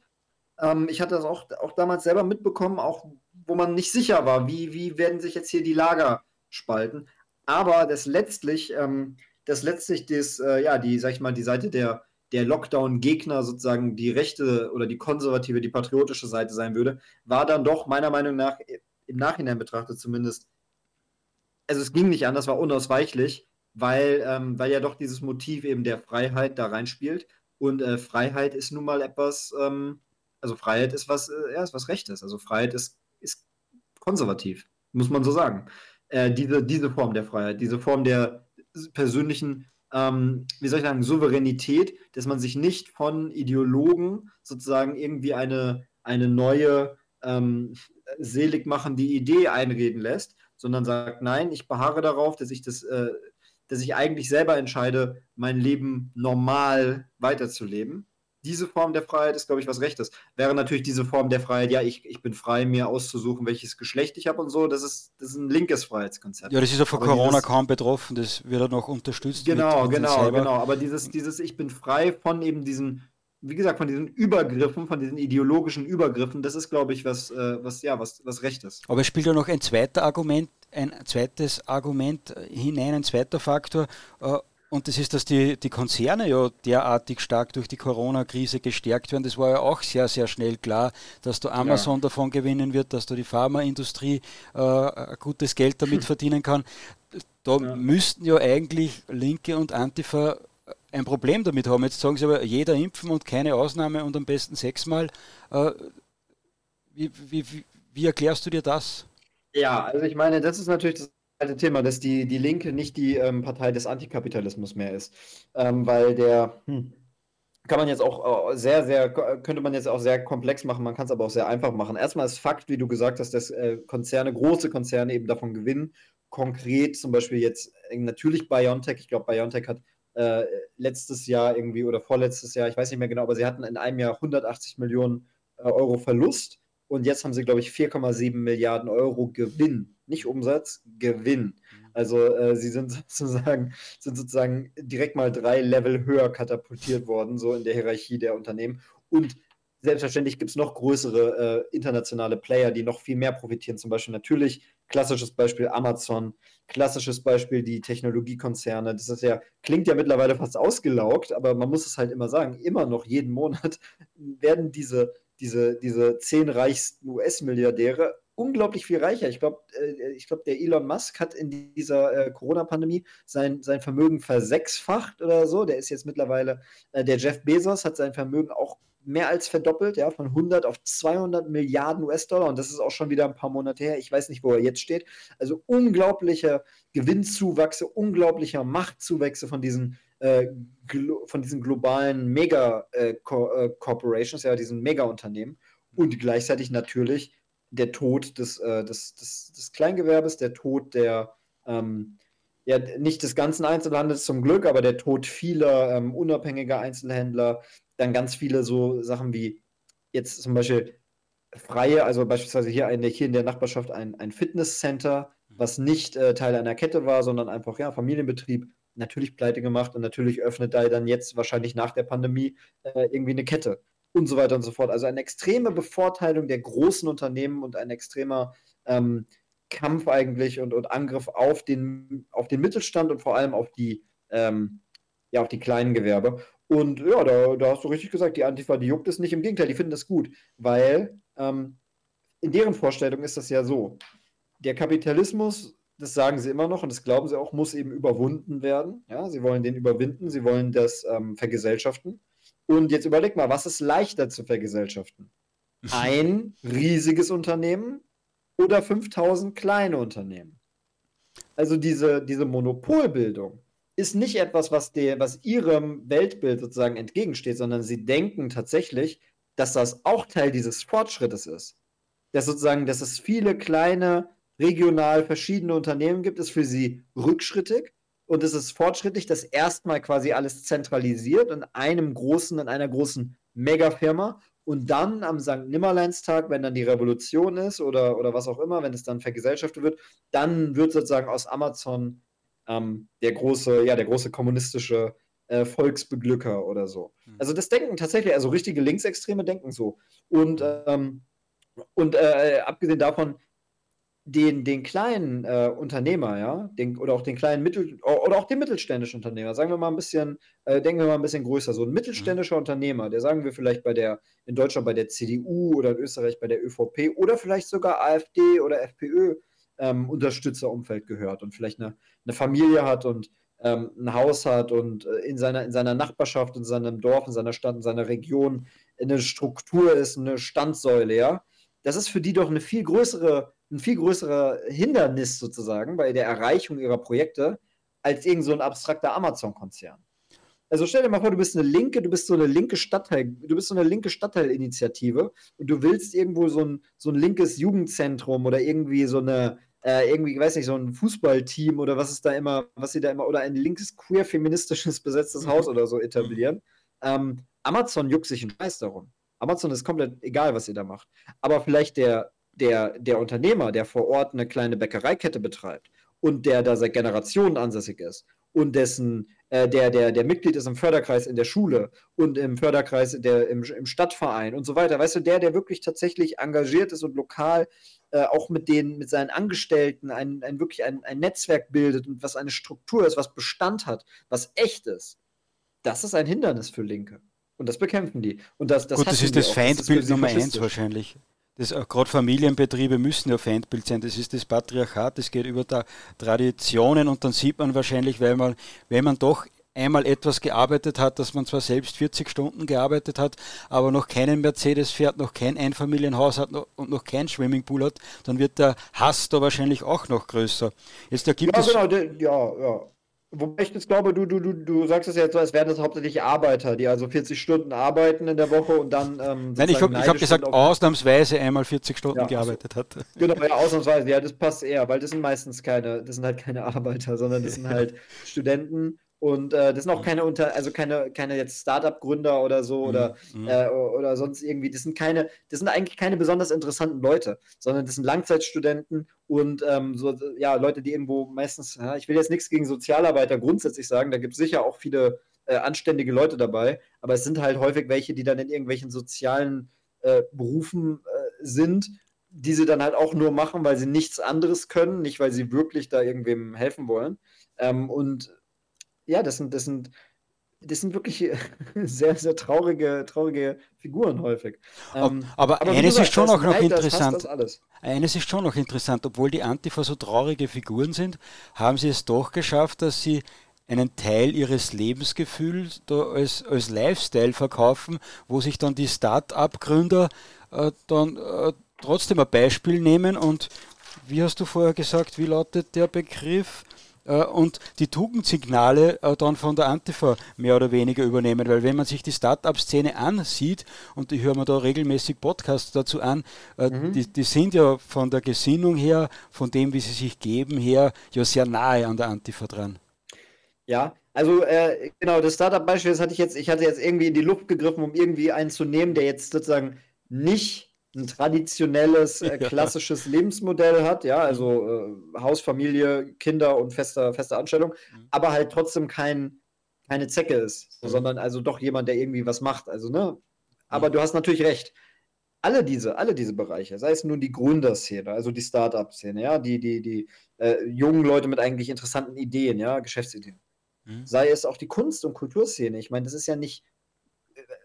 Ähm, ich hatte das auch, auch damals selber mitbekommen, auch wo man nicht sicher war, wie, wie werden sich jetzt hier die Lager spalten. Aber das letztlich, ähm, das letztlich das, äh, ja, die, sag ich mal, die Seite der, der Lockdown-Gegner sozusagen die rechte oder die konservative, die patriotische Seite sein würde, war dann doch meiner Meinung nach im Nachhinein betrachtet zumindest, also es ging nicht anders, war unausweichlich, weil, ähm, weil ja doch dieses Motiv eben der Freiheit da reinspielt. Und äh, Freiheit ist nun mal etwas, ähm, also Freiheit ist was, äh, ja, ist was Rechtes. Also Freiheit ist, ist konservativ, muss man so sagen. Äh, diese, diese Form der Freiheit, diese Form der persönlichen, ähm, wie soll ich sagen, Souveränität, dass man sich nicht von Ideologen sozusagen irgendwie eine, eine neue, ähm, selig machende Idee einreden lässt, sondern sagt, nein, ich beharre darauf, dass ich das äh, dass ich eigentlich selber entscheide, mein Leben normal weiterzuleben diese Form der Freiheit ist, glaube ich, was Rechtes. Wäre natürlich diese Form der Freiheit, ja, ich, ich bin frei, mir auszusuchen, welches Geschlecht ich habe und so, das ist, das ist ein linkes Freiheitskonzept. Ja, das ist ja von aber Corona dieses, kaum betroffen, das wird ja noch unterstützt. Genau, mit, mit genau, genau. Aber dieses, dieses, ich bin frei von eben diesen, wie gesagt, von diesen Übergriffen, von diesen ideologischen Übergriffen, das ist, glaube ich, was, äh, was, ja, was, was Rechtes. Aber es spielt ja noch ein zweiter Argument, ein zweites Argument hinein, ein zweiter Faktor. Äh, und das ist, dass die, die Konzerne ja derartig stark durch die Corona-Krise gestärkt werden. Das war ja auch sehr, sehr schnell klar, dass du Amazon ja. davon gewinnen wird, dass du die Pharmaindustrie äh, gutes Geld damit hm. verdienen kann. Da ja. müssten ja eigentlich Linke und Antifa ein Problem damit haben. Jetzt sagen sie aber, jeder impfen und keine Ausnahme und am besten sechsmal. Äh, wie, wie, wie, wie erklärst du dir das? Ja, also ich meine, das ist natürlich das alte Thema, dass die, die Linke nicht die ähm, Partei des Antikapitalismus mehr ist. Ähm, weil der, hm, kann man jetzt auch äh, sehr, sehr, könnte man jetzt auch sehr komplex machen, man kann es aber auch sehr einfach machen. Erstmal ist Fakt, wie du gesagt hast, dass äh, Konzerne, große Konzerne eben davon gewinnen. Konkret zum Beispiel jetzt äh, natürlich BioNTech, ich glaube, BioNTech hat äh, letztes Jahr irgendwie oder vorletztes Jahr, ich weiß nicht mehr genau, aber sie hatten in einem Jahr 180 Millionen äh, Euro Verlust und jetzt haben sie, glaube ich, 4,7 Milliarden Euro Gewinn. Nicht Umsatz, Gewinn. Mhm. Also äh, sie sind sozusagen, sind sozusagen direkt mal drei Level höher katapultiert worden, so in der Hierarchie der Unternehmen. Und selbstverständlich gibt es noch größere äh, internationale Player, die noch viel mehr profitieren. Zum Beispiel natürlich, klassisches Beispiel Amazon, klassisches Beispiel die Technologiekonzerne. Das ist ja, klingt ja mittlerweile fast ausgelaugt, aber man muss es halt immer sagen, immer noch jeden Monat werden diese diese, diese zehn reichsten US-Milliardäre unglaublich viel reicher. Ich glaube, äh, ich glaub, der Elon Musk hat in dieser äh, Corona-Pandemie sein, sein Vermögen versechsfacht oder so. Der ist jetzt mittlerweile, äh, der Jeff Bezos hat sein Vermögen auch mehr als verdoppelt, ja, von 100 auf 200 Milliarden US-Dollar und das ist auch schon wieder ein paar Monate her. Ich weiß nicht, wo er jetzt steht. Also unglaublicher Gewinnzuwachse, unglaublicher Machtzuwächse von diesen äh, von diesen globalen Mega-Corporations, äh, äh ja, diesen Mega-Unternehmen und gleichzeitig natürlich der Tod des, des, des, des, Kleingewerbes, der Tod der, ähm, ja, nicht des ganzen Einzelhandels zum Glück, aber der Tod vieler ähm, unabhängiger Einzelhändler, dann ganz viele so Sachen wie jetzt zum Beispiel freie, also beispielsweise hier, eine, hier in der Nachbarschaft ein, ein Fitnesscenter, was nicht äh, Teil einer Kette war, sondern einfach ja, Familienbetrieb, natürlich pleite gemacht und natürlich öffnet da dann jetzt wahrscheinlich nach der Pandemie äh, irgendwie eine Kette und so weiter und so fort. Also eine extreme Bevorteilung der großen Unternehmen und ein extremer ähm, Kampf eigentlich und, und Angriff auf den, auf den Mittelstand und vor allem auf die, ähm, ja, auf die kleinen Gewerbe. Und ja, da, da hast du richtig gesagt, die Antifa, die juckt es nicht. Im Gegenteil, die finden das gut, weil ähm, in deren Vorstellung ist das ja so. Der Kapitalismus das sagen sie immer noch und das glauben sie auch, muss eben überwunden werden. Ja, sie wollen den überwinden, sie wollen das ähm, vergesellschaften. Und jetzt überleg mal, was ist leichter zu vergesellschaften? Ein riesiges Unternehmen oder 5000 kleine Unternehmen? Also diese, diese Monopolbildung ist nicht etwas, was, der, was ihrem Weltbild sozusagen entgegensteht, sondern sie denken tatsächlich, dass das auch Teil dieses Fortschrittes ist. Dass sozusagen, dass es viele kleine regional verschiedene Unternehmen gibt, ist für sie rückschrittig und es ist fortschrittlich, dass erstmal quasi alles zentralisiert in einem großen, in einer großen Megafirma und dann am St. Nimmerleinstag, wenn dann die Revolution ist oder, oder was auch immer, wenn es dann vergesellschaftet wird, dann wird sozusagen aus Amazon ähm, der große, ja, der große kommunistische äh, Volksbeglücker oder so. Mhm. Also das denken tatsächlich, also richtige Linksextreme denken so. Und, ähm, und äh, abgesehen davon, den, den kleinen äh, Unternehmer, ja, den, oder auch den kleinen Mittel oder auch den mittelständischen Unternehmer, sagen wir mal ein bisschen, äh, denken wir mal ein bisschen größer, so ein mittelständischer mhm. Unternehmer, der sagen wir vielleicht bei der, in Deutschland bei der CDU oder in Österreich bei der ÖVP oder vielleicht sogar AfD oder FPÖ ähm, Unterstützerumfeld gehört und vielleicht eine, eine Familie hat und ähm, ein Haus hat und äh, in, seiner, in seiner Nachbarschaft, in seinem Dorf, in seiner Stadt, in seiner Region eine Struktur ist, eine Standsäule, ja. Das ist für die doch eine viel größere ein viel größerer Hindernis sozusagen bei der Erreichung ihrer Projekte als irgend so ein abstrakter Amazon-Konzern. Also stell dir mal vor, du bist eine linke, du bist so eine linke Stadtteil, du bist so eine linke Stadtteilinitiative und du willst irgendwo so ein, so ein linkes Jugendzentrum oder irgendwie so eine, äh, irgendwie, weiß nicht, so ein Fußballteam oder was ist da immer, was sie da immer, oder ein linkes, queer, feministisches besetztes Haus oder so etablieren. Ähm, Amazon juckt sich einen Scheiß darum. Amazon ist komplett egal, was ihr da macht. Aber vielleicht der, der, der Unternehmer, der vor Ort eine kleine Bäckereikette betreibt und der da seit Generationen ansässig ist und dessen, äh, der, der, der Mitglied ist im Förderkreis in der Schule und im Förderkreis der, im, im Stadtverein und so weiter. Weißt du, der, der wirklich tatsächlich engagiert ist und lokal äh, auch mit den, mit seinen Angestellten ein, ein wirklich ein, ein Netzwerk bildet und was eine Struktur ist, was Bestand hat, was echt ist, das ist ein Hindernis für Linke. Und das bekämpfen die. Und das, das, Gut, das ist das Feindbild das ist Nummer eins wahrscheinlich. Äh, Gerade Familienbetriebe müssen ja Feindbild sein. Das ist das Patriarchat, das geht über da Traditionen und dann sieht man wahrscheinlich, weil man, wenn man doch einmal etwas gearbeitet hat, dass man zwar selbst 40 Stunden gearbeitet hat, aber noch keinen Mercedes fährt, noch kein Einfamilienhaus hat und noch kein Swimmingpool hat, dann wird der Hass da wahrscheinlich auch noch größer. Jetzt da gibt ja, es genau, ja, ja. Wobei ich jetzt glaube, du, du, du, du sagst es jetzt so, als wären das hauptsächlich Arbeiter, die also 40 Stunden arbeiten in der Woche und dann. Ähm, Nein, ich habe hab gesagt, ausnahmsweise einmal 40 Stunden ja, gearbeitet hat. Genau, ja, ausnahmsweise, ja, das passt eher, weil das sind meistens keine, das sind halt keine Arbeiter, sondern das sind halt Studenten und äh, das sind auch keine unter, also keine, keine jetzt Startup-Gründer oder so mhm. oder, mhm. äh, oder sonst irgendwie. Das sind keine, das sind eigentlich keine besonders interessanten Leute, sondern das sind Langzeitstudenten und ähm, so, ja, Leute, die irgendwo meistens, ja, ich will jetzt nichts gegen Sozialarbeiter grundsätzlich sagen, da gibt es sicher auch viele äh, anständige Leute dabei, aber es sind halt häufig welche, die dann in irgendwelchen sozialen äh, Berufen äh, sind, die sie dann halt auch nur machen, weil sie nichts anderes können, nicht weil sie wirklich da irgendwem helfen wollen. Ähm, und ja, das sind, das sind, das sind wirklich sehr, sehr traurige, traurige Figuren häufig. Ähm, aber, aber eines ist schon auch noch interessant. Eines ist schon noch interessant, obwohl die Antifa so traurige Figuren sind, haben sie es doch geschafft, dass sie einen Teil ihres Lebensgefühls als, als Lifestyle verkaufen, wo sich dann die Start-up-Gründer äh, dann äh, trotzdem ein Beispiel nehmen und wie hast du vorher gesagt, wie lautet der Begriff? Äh, und die Tugendsignale äh, dann von der Antifa mehr oder weniger übernehmen. Weil wenn man sich die Start-up-Szene ansieht, und ich höre mir da regelmäßig Podcasts dazu an, äh, mhm. die, die sind ja von der Gesinnung her, von dem, wie sie sich geben, her, ja sehr nahe an der Antifa dran. Ja, also äh, genau, das Startup-Beispiel, das hatte ich jetzt, ich hatte jetzt irgendwie in die Luft gegriffen, um irgendwie einen zu nehmen, der jetzt sozusagen nicht ein traditionelles, äh, klassisches ja. Lebensmodell hat, ja, also äh, Haus, Familie, Kinder und feste, feste Anstellung, mhm. aber halt trotzdem kein, keine Zecke ist, mhm. sondern also doch jemand, der irgendwie was macht. Also, ne? Aber mhm. du hast natürlich recht. Alle diese, alle diese Bereiche, sei es nun die Gründerszene, also die Startup-Szene, ja, die, die, die äh, jungen Leute mit eigentlich interessanten Ideen, ja, Geschäftsideen. Mhm. Sei es auch die Kunst- und Kulturszene. Ich meine, das ist ja nicht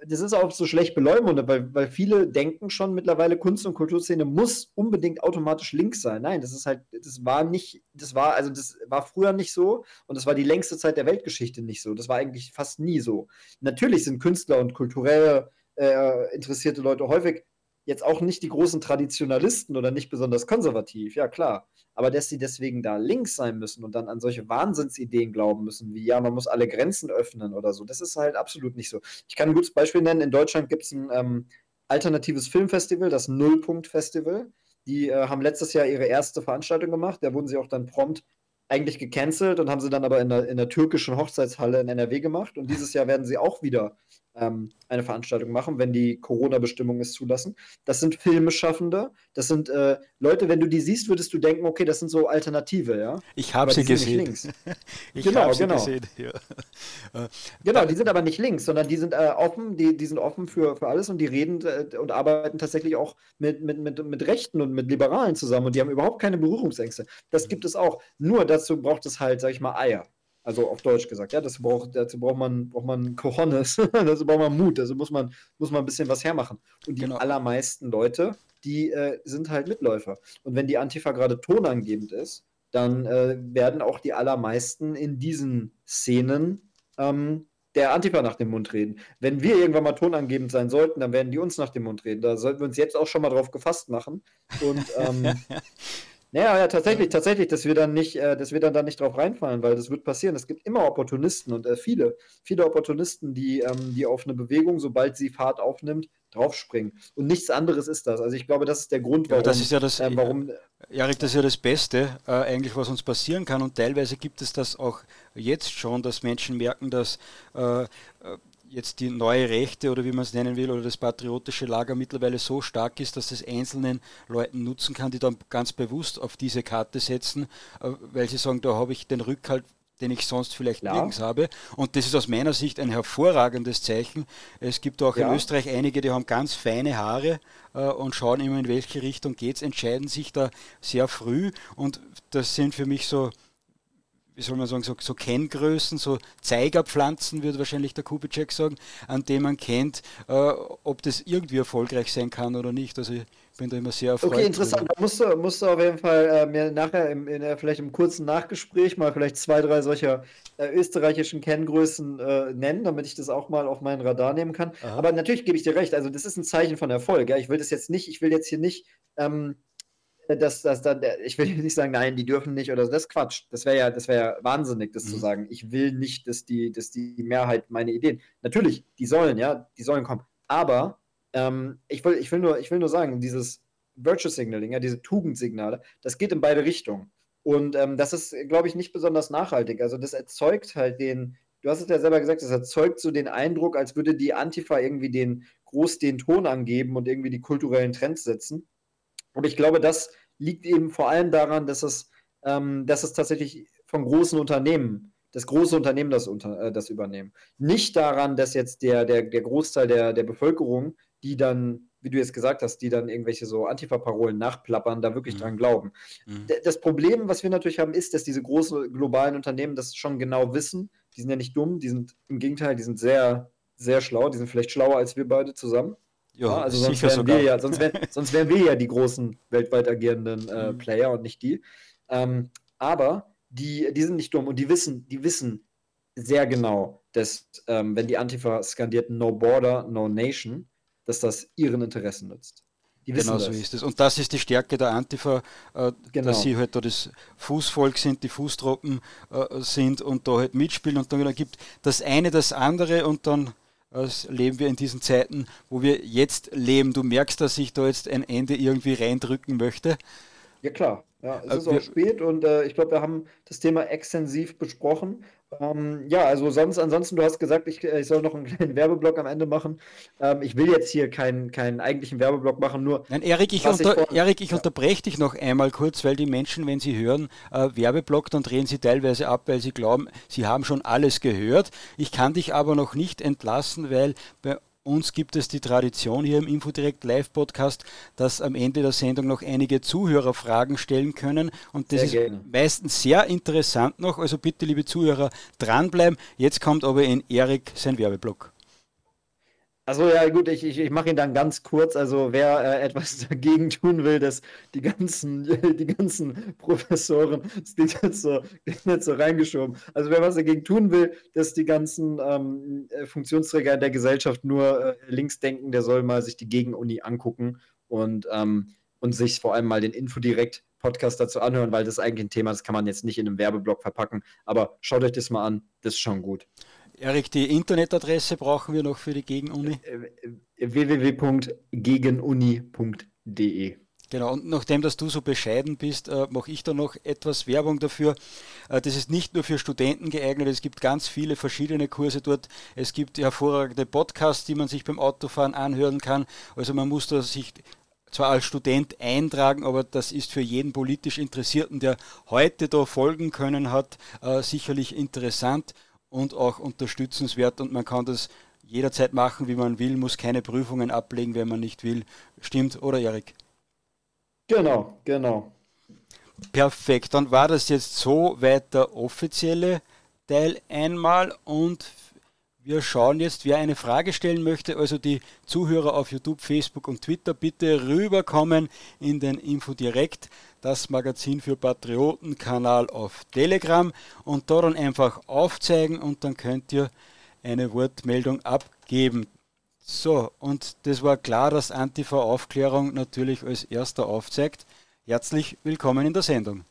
das ist auch so schlecht beleumundet, weil, weil viele denken schon mittlerweile, Kunst- und Kulturszene muss unbedingt automatisch links sein. Nein, das ist halt, das war nicht, das war, also das war früher nicht so und das war die längste Zeit der Weltgeschichte nicht so. Das war eigentlich fast nie so. Natürlich sind Künstler und kulturell äh, interessierte Leute häufig jetzt auch nicht die großen Traditionalisten oder nicht besonders konservativ, ja klar. Aber dass sie deswegen da links sein müssen und dann an solche Wahnsinnsideen glauben müssen, wie ja, man muss alle Grenzen öffnen oder so, das ist halt absolut nicht so. Ich kann ein gutes Beispiel nennen. In Deutschland gibt es ein ähm, alternatives Filmfestival, das Nullpunkt-Festival. Die äh, haben letztes Jahr ihre erste Veranstaltung gemacht. Da wurden sie auch dann prompt eigentlich gecancelt und haben sie dann aber in der, in der türkischen Hochzeitshalle in NRW gemacht. Und dieses Jahr werden sie auch wieder ähm, eine Veranstaltung machen, wenn die Corona-Bestimmungen es zulassen. Das sind Filmeschaffende, das sind äh, Leute, wenn du die siehst, würdest du denken, okay, das sind so Alternative, ja. Ich habe sie gesehen. ich genau, habe sie genau. gesehen. Ja. Äh, genau, die sind aber nicht links, sondern die sind äh, offen, die, die sind offen für, für alles und die reden äh, und arbeiten tatsächlich auch mit, mit, mit, mit Rechten und mit Liberalen zusammen und die haben überhaupt keine Berührungsängste. Das gibt es auch. Nur dazu braucht es halt, sag ich mal, Eier. Also auf Deutsch gesagt, ja, dazu braucht, dazu braucht man, braucht man Cojones, dazu braucht man Mut, also muss man, muss man ein bisschen was hermachen. Und die genau. allermeisten Leute, die äh, sind halt Mitläufer. Und wenn die Antifa gerade tonangebend ist, dann äh, werden auch die allermeisten in diesen Szenen ähm, der Antifa nach dem Mund reden. Wenn wir irgendwann mal tonangebend sein sollten, dann werden die uns nach dem Mund reden. Da sollten wir uns jetzt auch schon mal drauf gefasst machen. Und ähm, Naja, ja, tatsächlich, tatsächlich, dass wir dann nicht, äh, dass wir dann da nicht drauf reinfallen, weil das wird passieren. Es gibt immer Opportunisten und äh, viele, viele Opportunisten, die, ähm, die auf eine Bewegung, sobald sie Fahrt aufnimmt, draufspringen. Und nichts anderes ist das. Also ich glaube, das ist der Grund, warum. Ja, das ist ja das, äh, warum, Erik, das ist ja das Beste, äh, eigentlich, was uns passieren kann. Und teilweise gibt es das auch jetzt schon, dass Menschen merken, dass äh, äh jetzt die neue Rechte oder wie man es nennen will oder das patriotische Lager mittlerweile so stark ist, dass es einzelnen Leuten nutzen kann, die dann ganz bewusst auf diese Karte setzen, äh, weil sie sagen, da habe ich den Rückhalt den ich sonst vielleicht ja. nirgends habe. Und das ist aus meiner Sicht ein hervorragendes Zeichen. Es gibt auch ja. in Österreich einige, die haben ganz feine Haare äh, und schauen immer, in welche Richtung geht es, entscheiden sich da sehr früh. Und das sind für mich so, wie soll man sagen, so, so Kenngrößen, so Zeigerpflanzen, würde wahrscheinlich der Kubitschek sagen, an dem man kennt, äh, ob das irgendwie erfolgreich sein kann oder nicht. Also bin da immer sehr erfreut. Okay, interessant. Da musst du, musst du auf jeden Fall äh, mir nachher im, in, vielleicht im kurzen Nachgespräch mal vielleicht zwei, drei solcher äh, österreichischen Kenngrößen äh, nennen, damit ich das auch mal auf meinen Radar nehmen kann. Aha. Aber natürlich gebe ich dir recht. Also, das ist ein Zeichen von Erfolg. Ja? Ich will das jetzt nicht, ich will jetzt hier nicht. Ähm, dass, dass dann, ich will nicht sagen, nein, die dürfen nicht oder das ist Quatsch. Das wäre ja, das wäre ja wahnsinnig, das mhm. zu sagen. Ich will nicht, dass die, dass die Mehrheit meine Ideen. Natürlich, die sollen, ja, die sollen kommen. Aber ähm, ich, will, ich, will nur, ich will nur sagen, dieses Virtue Signaling, ja, diese Tugendsignale, das geht in beide Richtungen. Und ähm, das ist, glaube ich, nicht besonders nachhaltig. Also das erzeugt halt den, du hast es ja selber gesagt, das erzeugt so den Eindruck, als würde die Antifa irgendwie den groß den Ton angeben und irgendwie die kulturellen Trends setzen. Und ich glaube, das liegt eben vor allem daran, dass es, ähm, dass es tatsächlich von großen Unternehmen das große Unternehmen das, unter, äh, das übernehmen. Nicht daran, dass jetzt der, der, der Großteil der, der Bevölkerung die dann, wie du jetzt gesagt hast, die dann irgendwelche so Antifa-Parolen nachplappern, da wirklich mhm. dran glauben. Mhm. Das Problem, was wir natürlich haben, ist, dass diese großen globalen Unternehmen das schon genau wissen. Die sind ja nicht dumm, die sind im Gegenteil, die sind sehr, sehr schlau, die sind vielleicht schlauer als wir beide zusammen. Jo, ja, also sonst wären, wir ja, sonst, wären, sonst wären wir ja die großen weltweit agierenden äh, mhm. Player und nicht die. Ähm, aber die, die sind nicht dumm und die wissen, die wissen sehr genau, dass ähm, wenn die Antifa skandiert No Border, No Nation, dass das ihren Interessen nützt. genau so ist es. Und das ist die Stärke der Antifa, äh, genau. dass sie halt da das Fußvolk sind, die Fußtroppen äh, sind und da halt mitspielen und dann gibt das eine das andere und dann äh, leben wir in diesen Zeiten, wo wir jetzt leben. Du merkst, dass ich da jetzt ein Ende irgendwie reindrücken möchte. Ja klar, ja, es äh, ist auch spät und äh, ich glaube, wir haben das Thema extensiv besprochen. Ähm, ja, also sonst, ansonsten, du hast gesagt, ich, ich soll noch einen kleinen Werbeblock am Ende machen. Ähm, ich will jetzt hier keinen, keinen eigentlichen Werbeblock machen, nur. Nein, Erik, ich, unter, ich, Erik, ich ja. unterbreche dich noch einmal kurz, weil die Menschen, wenn sie hören äh, Werbeblock, dann drehen sie teilweise ab, weil sie glauben, sie haben schon alles gehört. Ich kann dich aber noch nicht entlassen, weil bei uns gibt es die Tradition hier im Infodirect Live Podcast, dass am Ende der Sendung noch einige Zuhörer Fragen stellen können. Und das sehr ist gerne. meistens sehr interessant noch. Also bitte, liebe Zuhörer, dranbleiben. Jetzt kommt aber in Erik sein Werbeblock. Also ja, gut, ich, ich, ich mache ihn dann ganz kurz. Also wer äh, etwas dagegen tun will, dass die ganzen, die ganzen Professoren, das klingt jetzt so, jetzt so reingeschoben. Also wer was dagegen tun will, dass die ganzen ähm, äh, Funktionsträger der Gesellschaft nur äh, links denken, der soll mal sich die Gegenuni angucken und, ähm, und sich vor allem mal den Infodirekt Podcast dazu anhören, weil das ist eigentlich ein Thema, das kann man jetzt nicht in einem Werbeblock verpacken. Aber schaut euch das mal an, das ist schon gut. Erik, die Internetadresse brauchen wir noch für die Gegenuni. Äh, äh, www.gegenuni.de Genau, und nachdem dass du so bescheiden bist, äh, mache ich da noch etwas Werbung dafür. Äh, das ist nicht nur für Studenten geeignet, es gibt ganz viele verschiedene Kurse dort. Es gibt hervorragende Podcasts, die man sich beim Autofahren anhören kann. Also man muss da sich zwar als Student eintragen, aber das ist für jeden politisch Interessierten, der heute da folgen können hat, äh, sicherlich interessant und auch unterstützenswert und man kann das jederzeit machen, wie man will, muss keine Prüfungen ablegen, wenn man nicht will. Stimmt, oder Erik? Genau, genau. Perfekt, dann war das jetzt so weit der offizielle Teil einmal und wir schauen jetzt, wer eine Frage stellen möchte, also die Zuhörer auf YouTube, Facebook und Twitter, bitte rüberkommen in den Info direkt, das Magazin für Patrioten Kanal auf Telegram und da dann einfach aufzeigen und dann könnt ihr eine Wortmeldung abgeben. So, und das war klar, dass Antifa Aufklärung natürlich als erster aufzeigt. Herzlich willkommen in der Sendung.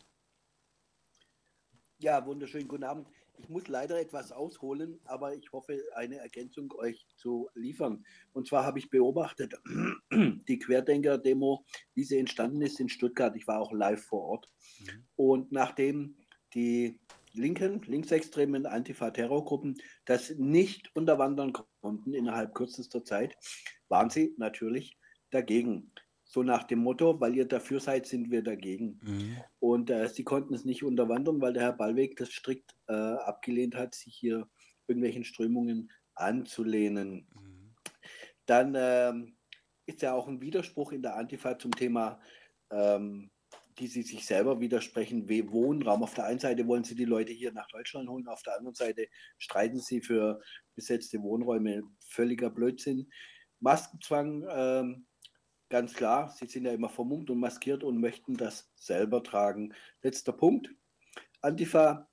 Ja, wunderschönen guten Abend. Ich muss leider etwas ausholen, aber ich hoffe, eine Ergänzung euch zu liefern. Und zwar habe ich beobachtet, die Querdenker-Demo, wie sie entstanden ist in Stuttgart. Ich war auch live vor Ort. Mhm. Und nachdem die linken, linksextremen Antifa-Terrorgruppen das nicht unterwandern konnten innerhalb kürzester Zeit, waren sie natürlich dagegen. So nach dem Motto, weil ihr dafür seid, sind wir dagegen. Mhm. Und äh, sie konnten es nicht unterwandern, weil der Herr Ballweg das strikt äh, abgelehnt hat, sich hier irgendwelchen Strömungen anzulehnen. Mhm. Dann ähm, ist ja auch ein Widerspruch in der Antifa zum Thema, ähm, die sie sich selber widersprechen, wie Wohnraum. Auf der einen Seite wollen sie die Leute hier nach Deutschland holen, auf der anderen Seite streiten sie für besetzte Wohnräume. Völliger Blödsinn. Maskenzwang ähm, Ganz klar, sie sind ja immer vermummt und maskiert und möchten das selber tragen. Letzter Punkt. Antifa,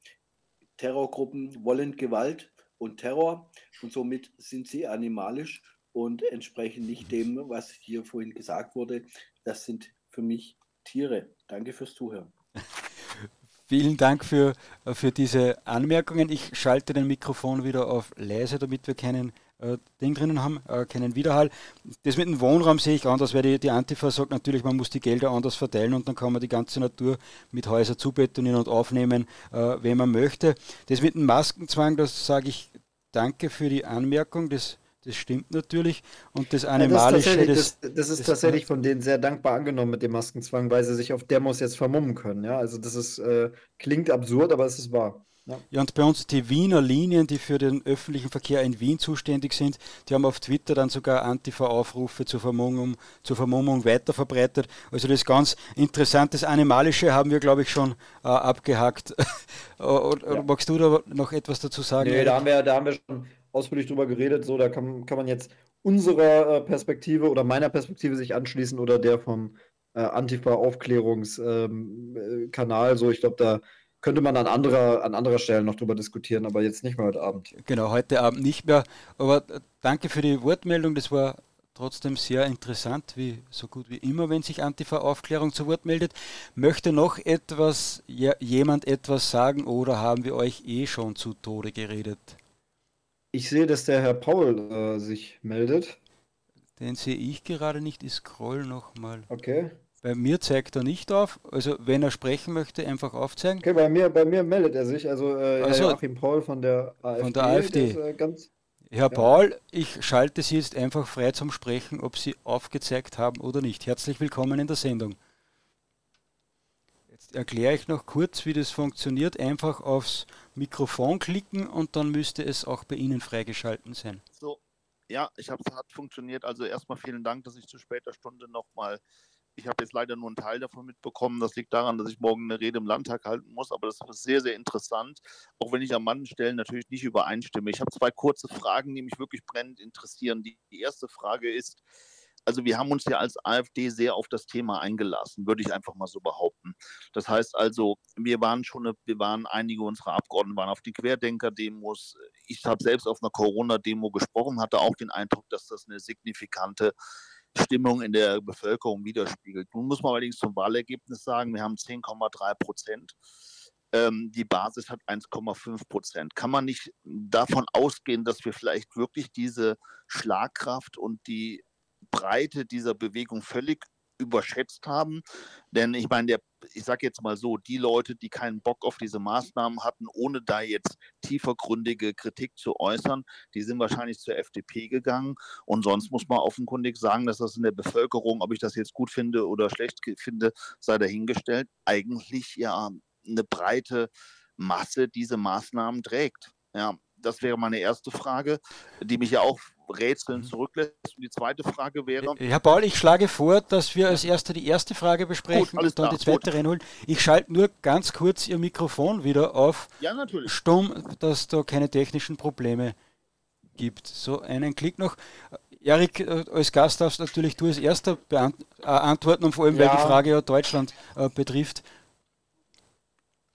Terrorgruppen wollen Gewalt und Terror und somit sind sie animalisch und entsprechen nicht dem, was hier vorhin gesagt wurde. Das sind für mich Tiere. Danke fürs Zuhören. Vielen Dank für, für diese Anmerkungen. Ich schalte den Mikrofon wieder auf leise, damit wir keinen Ding drinnen haben, äh, keinen Widerhall. Das mit dem Wohnraum sehe ich anders, weil die, die Antifa sagt natürlich, man muss die Gelder anders verteilen und dann kann man die ganze Natur mit Häusern zubetonieren und aufnehmen, äh, wenn man möchte. Das mit dem Maskenzwang, das sage ich danke für die Anmerkung, das das stimmt natürlich. Und das Animalische. Ja, das, ist das, das, ist tatsächlich von denen sehr dankbar angenommen mit dem Maskenzwang, weil sie sich auf Demos jetzt vermummen können. Ja, also das ist, äh, klingt absurd, aber es ist wahr. Ja. ja, und bei uns die Wiener Linien, die für den öffentlichen Verkehr in Wien zuständig sind, die haben auf Twitter dann sogar Antifa-Aufrufe zur Vermummung, zur Vermummung weiterverbreitet. Also das ganz interessantes Animalische haben wir, glaube ich, schon äh, abgehakt. oder, ja. magst du da noch etwas dazu sagen? Nee, da haben wir, da haben wir schon ausführlich drüber geredet. So, da kann, kann man jetzt unserer äh, Perspektive oder meiner Perspektive sich anschließen oder der vom äh, Antifa-Aufklärungskanal. Ähm, äh, so, ich glaube, da könnte man an anderer, an anderer Stelle noch drüber diskutieren, aber jetzt nicht mehr heute Abend. Genau, heute Abend nicht mehr. Aber äh, danke für die Wortmeldung. Das war trotzdem sehr interessant, wie so gut wie immer, wenn sich Antifa-Aufklärung zu Wort meldet. Möchte noch etwas, jemand etwas sagen oder haben wir euch eh schon zu Tode geredet? Ich sehe, dass der Herr Paul äh, sich meldet. Den sehe ich gerade nicht. Ich scroll nochmal. Okay. Bei mir zeigt er nicht auf. Also wenn er sprechen möchte, einfach aufzeigen. Okay, bei mir, bei mir meldet er sich. Also, äh, also Joachim Paul von der AfD. Von der AfD. Ist, äh, ganz, Herr ja. Paul, ich schalte Sie jetzt einfach frei zum Sprechen, ob Sie aufgezeigt haben oder nicht. Herzlich willkommen in der Sendung. Jetzt erkläre ich noch kurz, wie das funktioniert. Einfach aufs Mikrofon klicken und dann müsste es auch bei Ihnen freigeschalten sein. So, ja, ich habe es hat funktioniert. Also erstmal vielen Dank, dass ich zu später Stunde nochmal ich habe jetzt leider nur einen Teil davon mitbekommen. Das liegt daran, dass ich morgen eine Rede im Landtag halten muss, aber das ist sehr, sehr interessant, auch wenn ich an manchen Stellen natürlich nicht übereinstimme. Ich habe zwei kurze Fragen, die mich wirklich brennend interessieren. Die, die erste Frage ist, also wir haben uns ja als AfD sehr auf das Thema eingelassen, würde ich einfach mal so behaupten. Das heißt also, wir waren schon, eine, wir waren einige unserer Abgeordneten waren auf die Querdenker-Demos. Ich habe selbst auf einer Corona-Demo gesprochen, hatte auch den Eindruck, dass das eine signifikante Stimmung in der Bevölkerung widerspiegelt. Nun muss man allerdings zum Wahlergebnis sagen, wir haben 10,3 Prozent. Ähm, die Basis hat 1,5 Prozent. Kann man nicht davon ausgehen, dass wir vielleicht wirklich diese Schlagkraft und die Breite dieser Bewegung völlig überschätzt haben. Denn ich meine, der, ich sage jetzt mal so, die Leute, die keinen Bock auf diese Maßnahmen hatten, ohne da jetzt tiefergründige Kritik zu äußern, die sind wahrscheinlich zur FDP gegangen. Und sonst muss man offenkundig sagen, dass das in der Bevölkerung, ob ich das jetzt gut finde oder schlecht finde, sei dahingestellt, eigentlich ja eine breite Masse diese Maßnahmen trägt. Ja, das wäre meine erste Frage, die mich ja auch rätseln mhm. zurücklässt. Und die zweite Frage wäre. Herr Paul, ich schlage vor, dass wir als erste die erste Frage besprechen Gut, und dann klar, die zweite gut. reinholen. Ich schalte nur ganz kurz Ihr Mikrofon wieder auf ja, natürlich. stumm, dass da keine technischen Probleme gibt. So, einen Klick noch. Erik, äh, als Gast darfst natürlich du als erster beantworten und vor allem, ja. weil die Frage ja Deutschland äh, betrifft.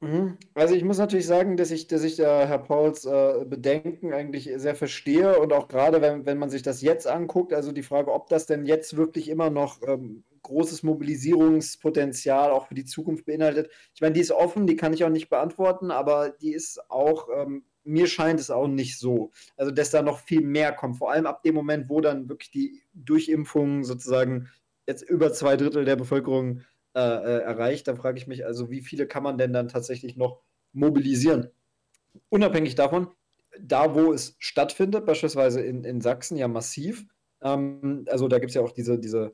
Mhm. Also ich muss natürlich sagen, dass ich, dass ich äh, Herr Pauls äh, Bedenken eigentlich sehr verstehe und auch gerade wenn, wenn man sich das jetzt anguckt, also die Frage, ob das denn jetzt wirklich immer noch ähm, großes Mobilisierungspotenzial auch für die Zukunft beinhaltet. Ich meine, die ist offen, die kann ich auch nicht beantworten, aber die ist auch, ähm, mir scheint es auch nicht so. Also, dass da noch viel mehr kommt, vor allem ab dem Moment, wo dann wirklich die Durchimpfung sozusagen jetzt über zwei Drittel der Bevölkerung äh, äh, erreicht, da frage ich mich also, wie viele kann man denn dann tatsächlich noch mobilisieren? Unabhängig davon, da wo es stattfindet, beispielsweise in, in Sachsen ja massiv, ähm, also da gibt es ja auch diese, diese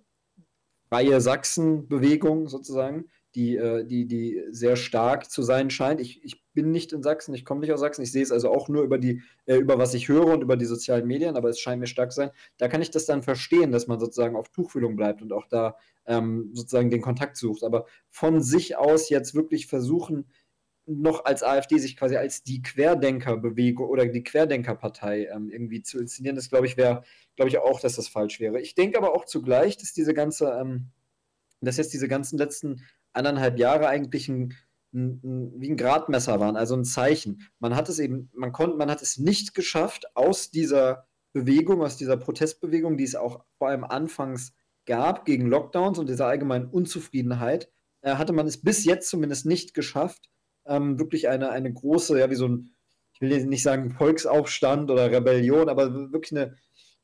Reihe Sachsen-Bewegung sozusagen, die, äh, die, die sehr stark zu sein scheint. Ich, ich bin nicht in Sachsen, ich komme nicht aus Sachsen, ich sehe es also auch nur über die, äh, über was ich höre und über die sozialen Medien, aber es scheint mir stark zu sein. Da kann ich das dann verstehen, dass man sozusagen auf Tuchfühlung bleibt und auch da ähm, sozusagen den Kontakt sucht. Aber von sich aus jetzt wirklich versuchen, noch als AfD sich quasi als die Querdenkerbewegung oder die Querdenkerpartei ähm, irgendwie zu inszenieren, das glaube ich wäre, glaube ich auch, dass das falsch wäre. Ich denke aber auch zugleich, dass diese ganze, ähm, dass jetzt diese ganzen letzten anderthalb Jahre eigentlich ein, ein, ein, wie ein Gradmesser waren, also ein Zeichen. Man hat es eben, man konnte, man hat es nicht geschafft, aus dieser Bewegung, aus dieser Protestbewegung, die es auch vor allem anfangs gab gegen Lockdowns und dieser allgemeinen Unzufriedenheit, äh, hatte man es bis jetzt zumindest nicht geschafft, ähm, wirklich eine, eine große, ja, wie so ein, ich will nicht sagen Volksaufstand oder Rebellion, aber wirklich eine,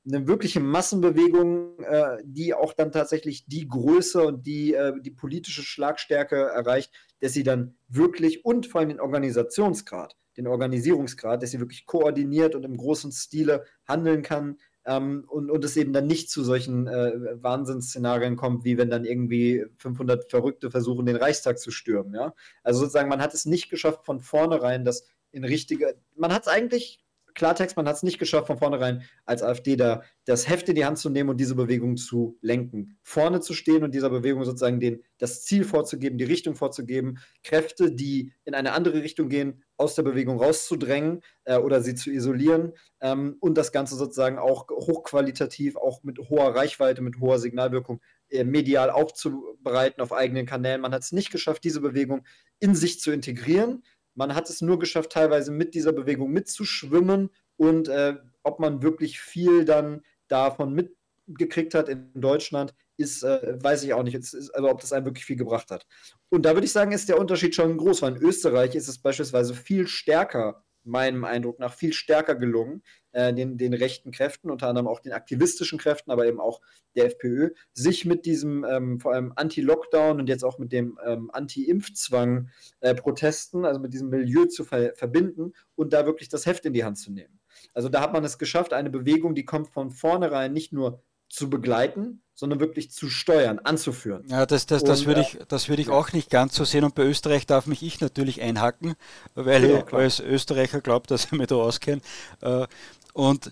eine wirkliche Massenbewegung, äh, die auch dann tatsächlich die Größe und die, äh, die politische Schlagstärke erreicht, dass sie dann wirklich und vor allem den Organisationsgrad, den Organisierungsgrad, dass sie wirklich koordiniert und im großen Stile handeln kann, ähm, und, und es eben dann nicht zu solchen äh, Wahnsinnsszenarien kommt, wie wenn dann irgendwie 500 Verrückte versuchen, den Reichstag zu stürmen. Ja? Also sozusagen, man hat es nicht geschafft, von vornherein das in richtige. Man hat es eigentlich Klartext, man hat es nicht geschafft, von vornherein als AfD da das Heft in die Hand zu nehmen und diese Bewegung zu lenken. Vorne zu stehen und dieser Bewegung sozusagen den, das Ziel vorzugeben, die Richtung vorzugeben, Kräfte, die in eine andere Richtung gehen, aus der Bewegung rauszudrängen äh, oder sie zu isolieren ähm, und das Ganze sozusagen auch hochqualitativ, auch mit hoher Reichweite, mit hoher Signalwirkung äh, medial aufzubereiten auf eigenen Kanälen. Man hat es nicht geschafft, diese Bewegung in sich zu integrieren man hat es nur geschafft, teilweise mit dieser Bewegung mitzuschwimmen und äh, ob man wirklich viel dann davon mitgekriegt hat in Deutschland, ist, äh, weiß ich auch nicht, ist, also ob das einem wirklich viel gebracht hat. Und da würde ich sagen, ist der Unterschied schon groß, weil in Österreich ist es beispielsweise viel stärker meinem Eindruck nach viel stärker gelungen, äh, den, den rechten Kräften, unter anderem auch den aktivistischen Kräften, aber eben auch der FPÖ, sich mit diesem ähm, vor allem Anti-Lockdown und jetzt auch mit dem ähm, Anti-Impfzwang äh, also mit diesem Milieu zu ver verbinden und da wirklich das Heft in die Hand zu nehmen. Also da hat man es geschafft, eine Bewegung, die kommt von vornherein nicht nur zu begleiten, sondern wirklich zu steuern, anzuführen. Ja, das, das, das würde ich, das würde ich ja. auch nicht ganz so sehen. Und bei Österreich darf mich ich natürlich einhacken, weil ja, ich als Österreicher glaube, dass ich mich da auskenne. Äh, und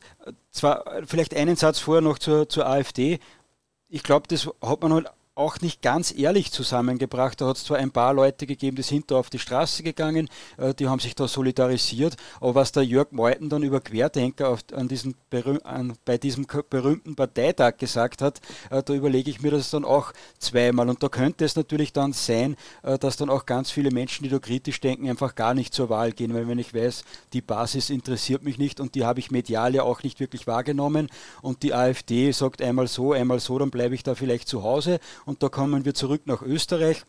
zwar vielleicht einen Satz vorher noch zur, zur AfD. Ich glaube, das hat man halt auch nicht ganz ehrlich zusammengebracht. Da hat es zwar ein paar Leute gegeben, die sind da auf die Straße gegangen, äh, die haben sich da solidarisiert, aber was der Jörg Meuthen dann über Querdenker auf, an diesen an, bei diesem berühmten Parteitag gesagt hat, äh, da überlege ich mir das dann auch zweimal. Und da könnte es natürlich dann sein, äh, dass dann auch ganz viele Menschen, die da kritisch denken, einfach gar nicht zur Wahl gehen, weil wenn ich weiß, die Basis interessiert mich nicht und die habe ich medial ja auch nicht wirklich wahrgenommen und die AfD sagt einmal so, einmal so, dann bleibe ich da vielleicht zu Hause und da kommen wir zurück nach Österreich.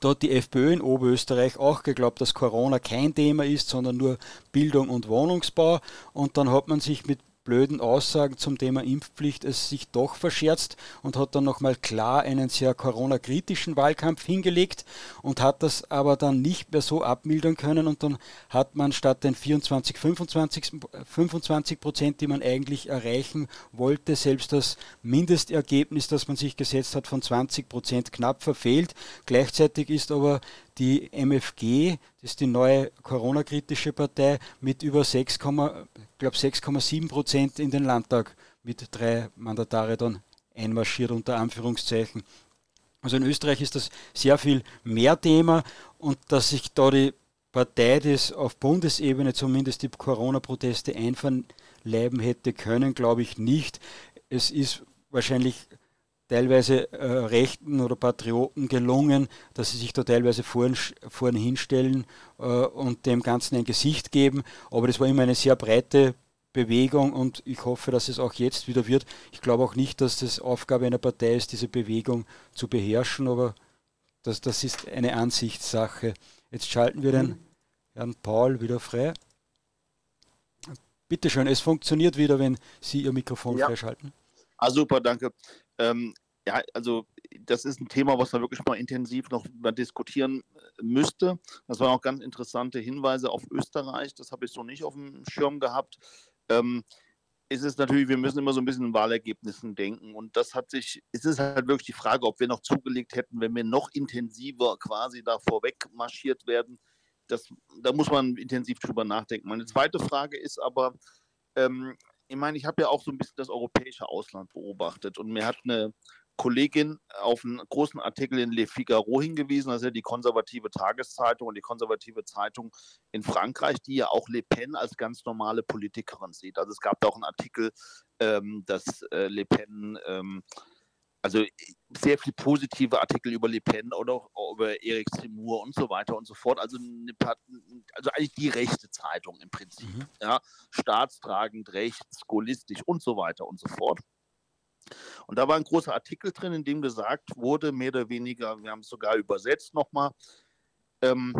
Da hat die FPÖ in Oberösterreich auch geglaubt, dass Corona kein Thema ist, sondern nur Bildung und Wohnungsbau. Und dann hat man sich mit blöden Aussagen zum Thema Impfpflicht es sich doch verscherzt und hat dann nochmal klar einen sehr Corona-kritischen Wahlkampf hingelegt und hat das aber dann nicht mehr so abmildern können und dann hat man statt den 24, 25, 25 Prozent, die man eigentlich erreichen wollte, selbst das Mindestergebnis, das man sich gesetzt hat, von 20 Prozent knapp verfehlt. Gleichzeitig ist aber die MFG, das ist die neue Corona-kritische Partei, mit über 6, glaube 6,7 Prozent in den Landtag mit drei Mandatare dann einmarschiert unter Anführungszeichen. Also in Österreich ist das sehr viel mehr Thema und dass sich da die Partei das auf Bundesebene zumindest die Corona-Proteste einverleiben hätte können, glaube ich nicht. Es ist wahrscheinlich teilweise äh, Rechten oder Patrioten gelungen, dass sie sich da teilweise vorn, vorn hinstellen äh, und dem Ganzen ein Gesicht geben. Aber das war immer eine sehr breite Bewegung und ich hoffe, dass es auch jetzt wieder wird. Ich glaube auch nicht, dass das Aufgabe einer Partei ist, diese Bewegung zu beherrschen, aber das, das ist eine Ansichtssache. Jetzt schalten wir den Herrn Paul wieder frei. Bitte schön, es funktioniert wieder, wenn Sie Ihr Mikrofon ja. freischalten. Ah, super, danke. Ähm, ja, also das ist ein Thema, was man wirklich mal intensiv noch diskutieren äh, müsste. Das waren auch ganz interessante Hinweise auf Österreich. Das habe ich so nicht auf dem Schirm gehabt. Ähm, ist es natürlich, wir müssen immer so ein bisschen in Wahlergebnissen denken. Und das hat sich, es ist halt wirklich die Frage, ob wir noch zugelegt hätten, wenn wir noch intensiver quasi da vorweg marschiert werden. Das, da muss man intensiv drüber nachdenken. Meine zweite Frage ist aber, ähm, ich meine, ich habe ja auch so ein bisschen das europäische Ausland beobachtet und mir hat eine Kollegin auf einen großen Artikel in Le Figaro hingewiesen, das ist ja die konservative Tageszeitung und die konservative Zeitung in Frankreich, die ja auch Le Pen als ganz normale Politikerin sieht. Also es gab da auch einen Artikel, ähm, dass äh, Le Pen, ähm, also sehr viele positive Artikel über Le Pen oder auch über Eric Zemmour und so weiter und so fort. Also, eine, also eigentlich die rechte Zeitung im Prinzip. Mhm. Ja, staatstragend, rechts, skolistisch und so weiter und so fort. Und da war ein großer Artikel drin, in dem gesagt wurde, mehr oder weniger, wir haben es sogar übersetzt nochmal, ähm,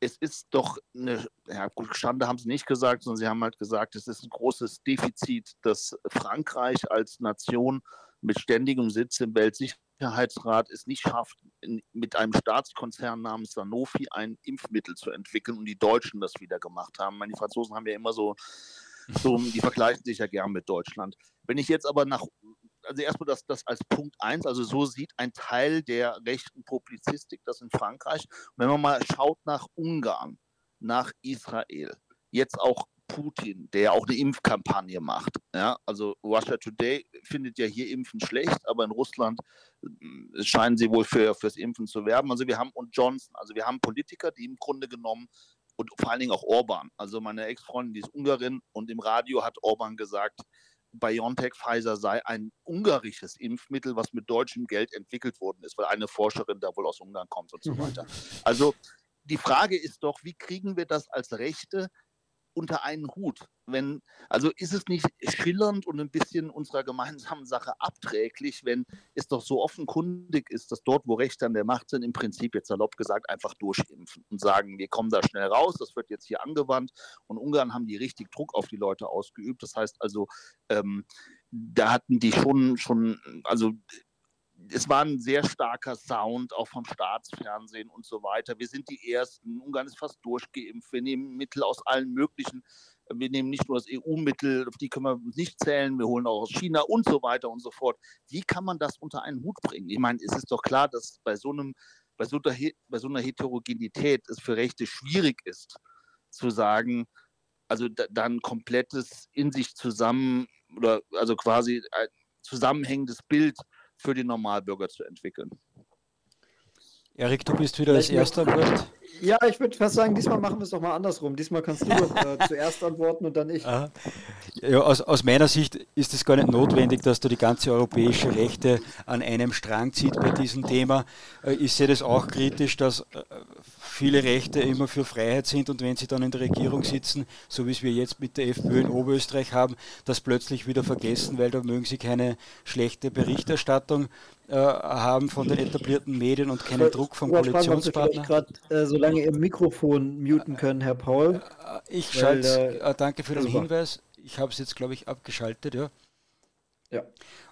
es ist doch eine, ja gut, Schande haben sie nicht gesagt, sondern sie haben halt gesagt, es ist ein großes Defizit, dass Frankreich als Nation mit ständigem Sitz im Weltsicherheitsrat es nicht schafft, in, mit einem Staatskonzern namens Sanofi ein Impfmittel zu entwickeln und die Deutschen das wieder gemacht haben. Meine, die Franzosen haben ja immer so, so, die vergleichen sich ja gern mit Deutschland. Wenn ich jetzt aber nach also erstmal das, das als Punkt eins, also so sieht ein Teil der rechten Publizistik das in Frankreich. Und wenn man mal schaut nach Ungarn, nach Israel, jetzt auch Putin, der auch eine Impfkampagne macht. Ja, also Russia Today findet ja hier Impfen schlecht, aber in Russland äh, scheinen sie wohl für fürs Impfen zu werben. Also wir haben und Johnson, also wir haben Politiker, die im Grunde genommen und vor allen Dingen auch Orban. Also meine Ex-Freundin, die ist Ungarin und im Radio hat Orban gesagt, BioNTech Pfizer sei ein ungarisches Impfmittel, was mit deutschem Geld entwickelt worden ist, weil eine Forscherin da wohl aus Ungarn kommt und so mhm. weiter. Also die Frage ist doch, wie kriegen wir das als Rechte unter einen Hut. Wenn, also ist es nicht schillernd und ein bisschen unserer gemeinsamen Sache abträglich, wenn es doch so offenkundig ist, dass dort, wo Rechte an der Macht sind, im Prinzip jetzt salopp gesagt einfach durchimpfen und sagen, wir kommen da schnell raus, das wird jetzt hier angewandt. Und Ungarn haben die richtig Druck auf die Leute ausgeübt. Das heißt also, ähm, da hatten die schon, schon, also es war ein sehr starker Sound, auch vom Staatsfernsehen und so weiter. Wir sind die Ersten. Ungarn ist fast durchgeimpft. Wir nehmen Mittel aus allen möglichen. Wir nehmen nicht nur das EU-Mittel, auf die können wir nicht zählen. Wir holen auch aus China und so weiter und so fort. Wie kann man das unter einen Hut bringen? Ich meine, es ist doch klar, dass bei so, einem, bei so, einer, bei so einer Heterogenität es für Rechte schwierig ist, zu sagen, also da, ein komplettes in sich zusammen oder also quasi ein zusammenhängendes Bild für den Normalbürger zu entwickeln. Erik, du bist wieder als Erster am Wort. Ja, ich würde fast sagen, diesmal machen wir es doch mal andersrum. Diesmal kannst du äh, zuerst antworten und dann ich. Ja, aus, aus, meiner Sicht ist es gar nicht notwendig, dass du die ganze europäische Rechte an einem Strang zieht bei diesem Thema. Äh, ich sehe das auch kritisch, dass äh, viele Rechte immer für Freiheit sind und wenn sie dann in der Regierung sitzen, so wie es wir jetzt mit der FPÖ in Oberösterreich haben, das plötzlich wieder vergessen, weil da mögen sie keine schlechte Berichterstattung äh, haben von den etablierten Medien und keinen Druck vom Koalitionspartner. gerade äh, so lange Ihr Mikrofon muten können, Herr Paul. Äh, ich schalte, äh, danke für den super. Hinweis. Ich habe es jetzt, glaube ich, abgeschaltet, ja. Ja,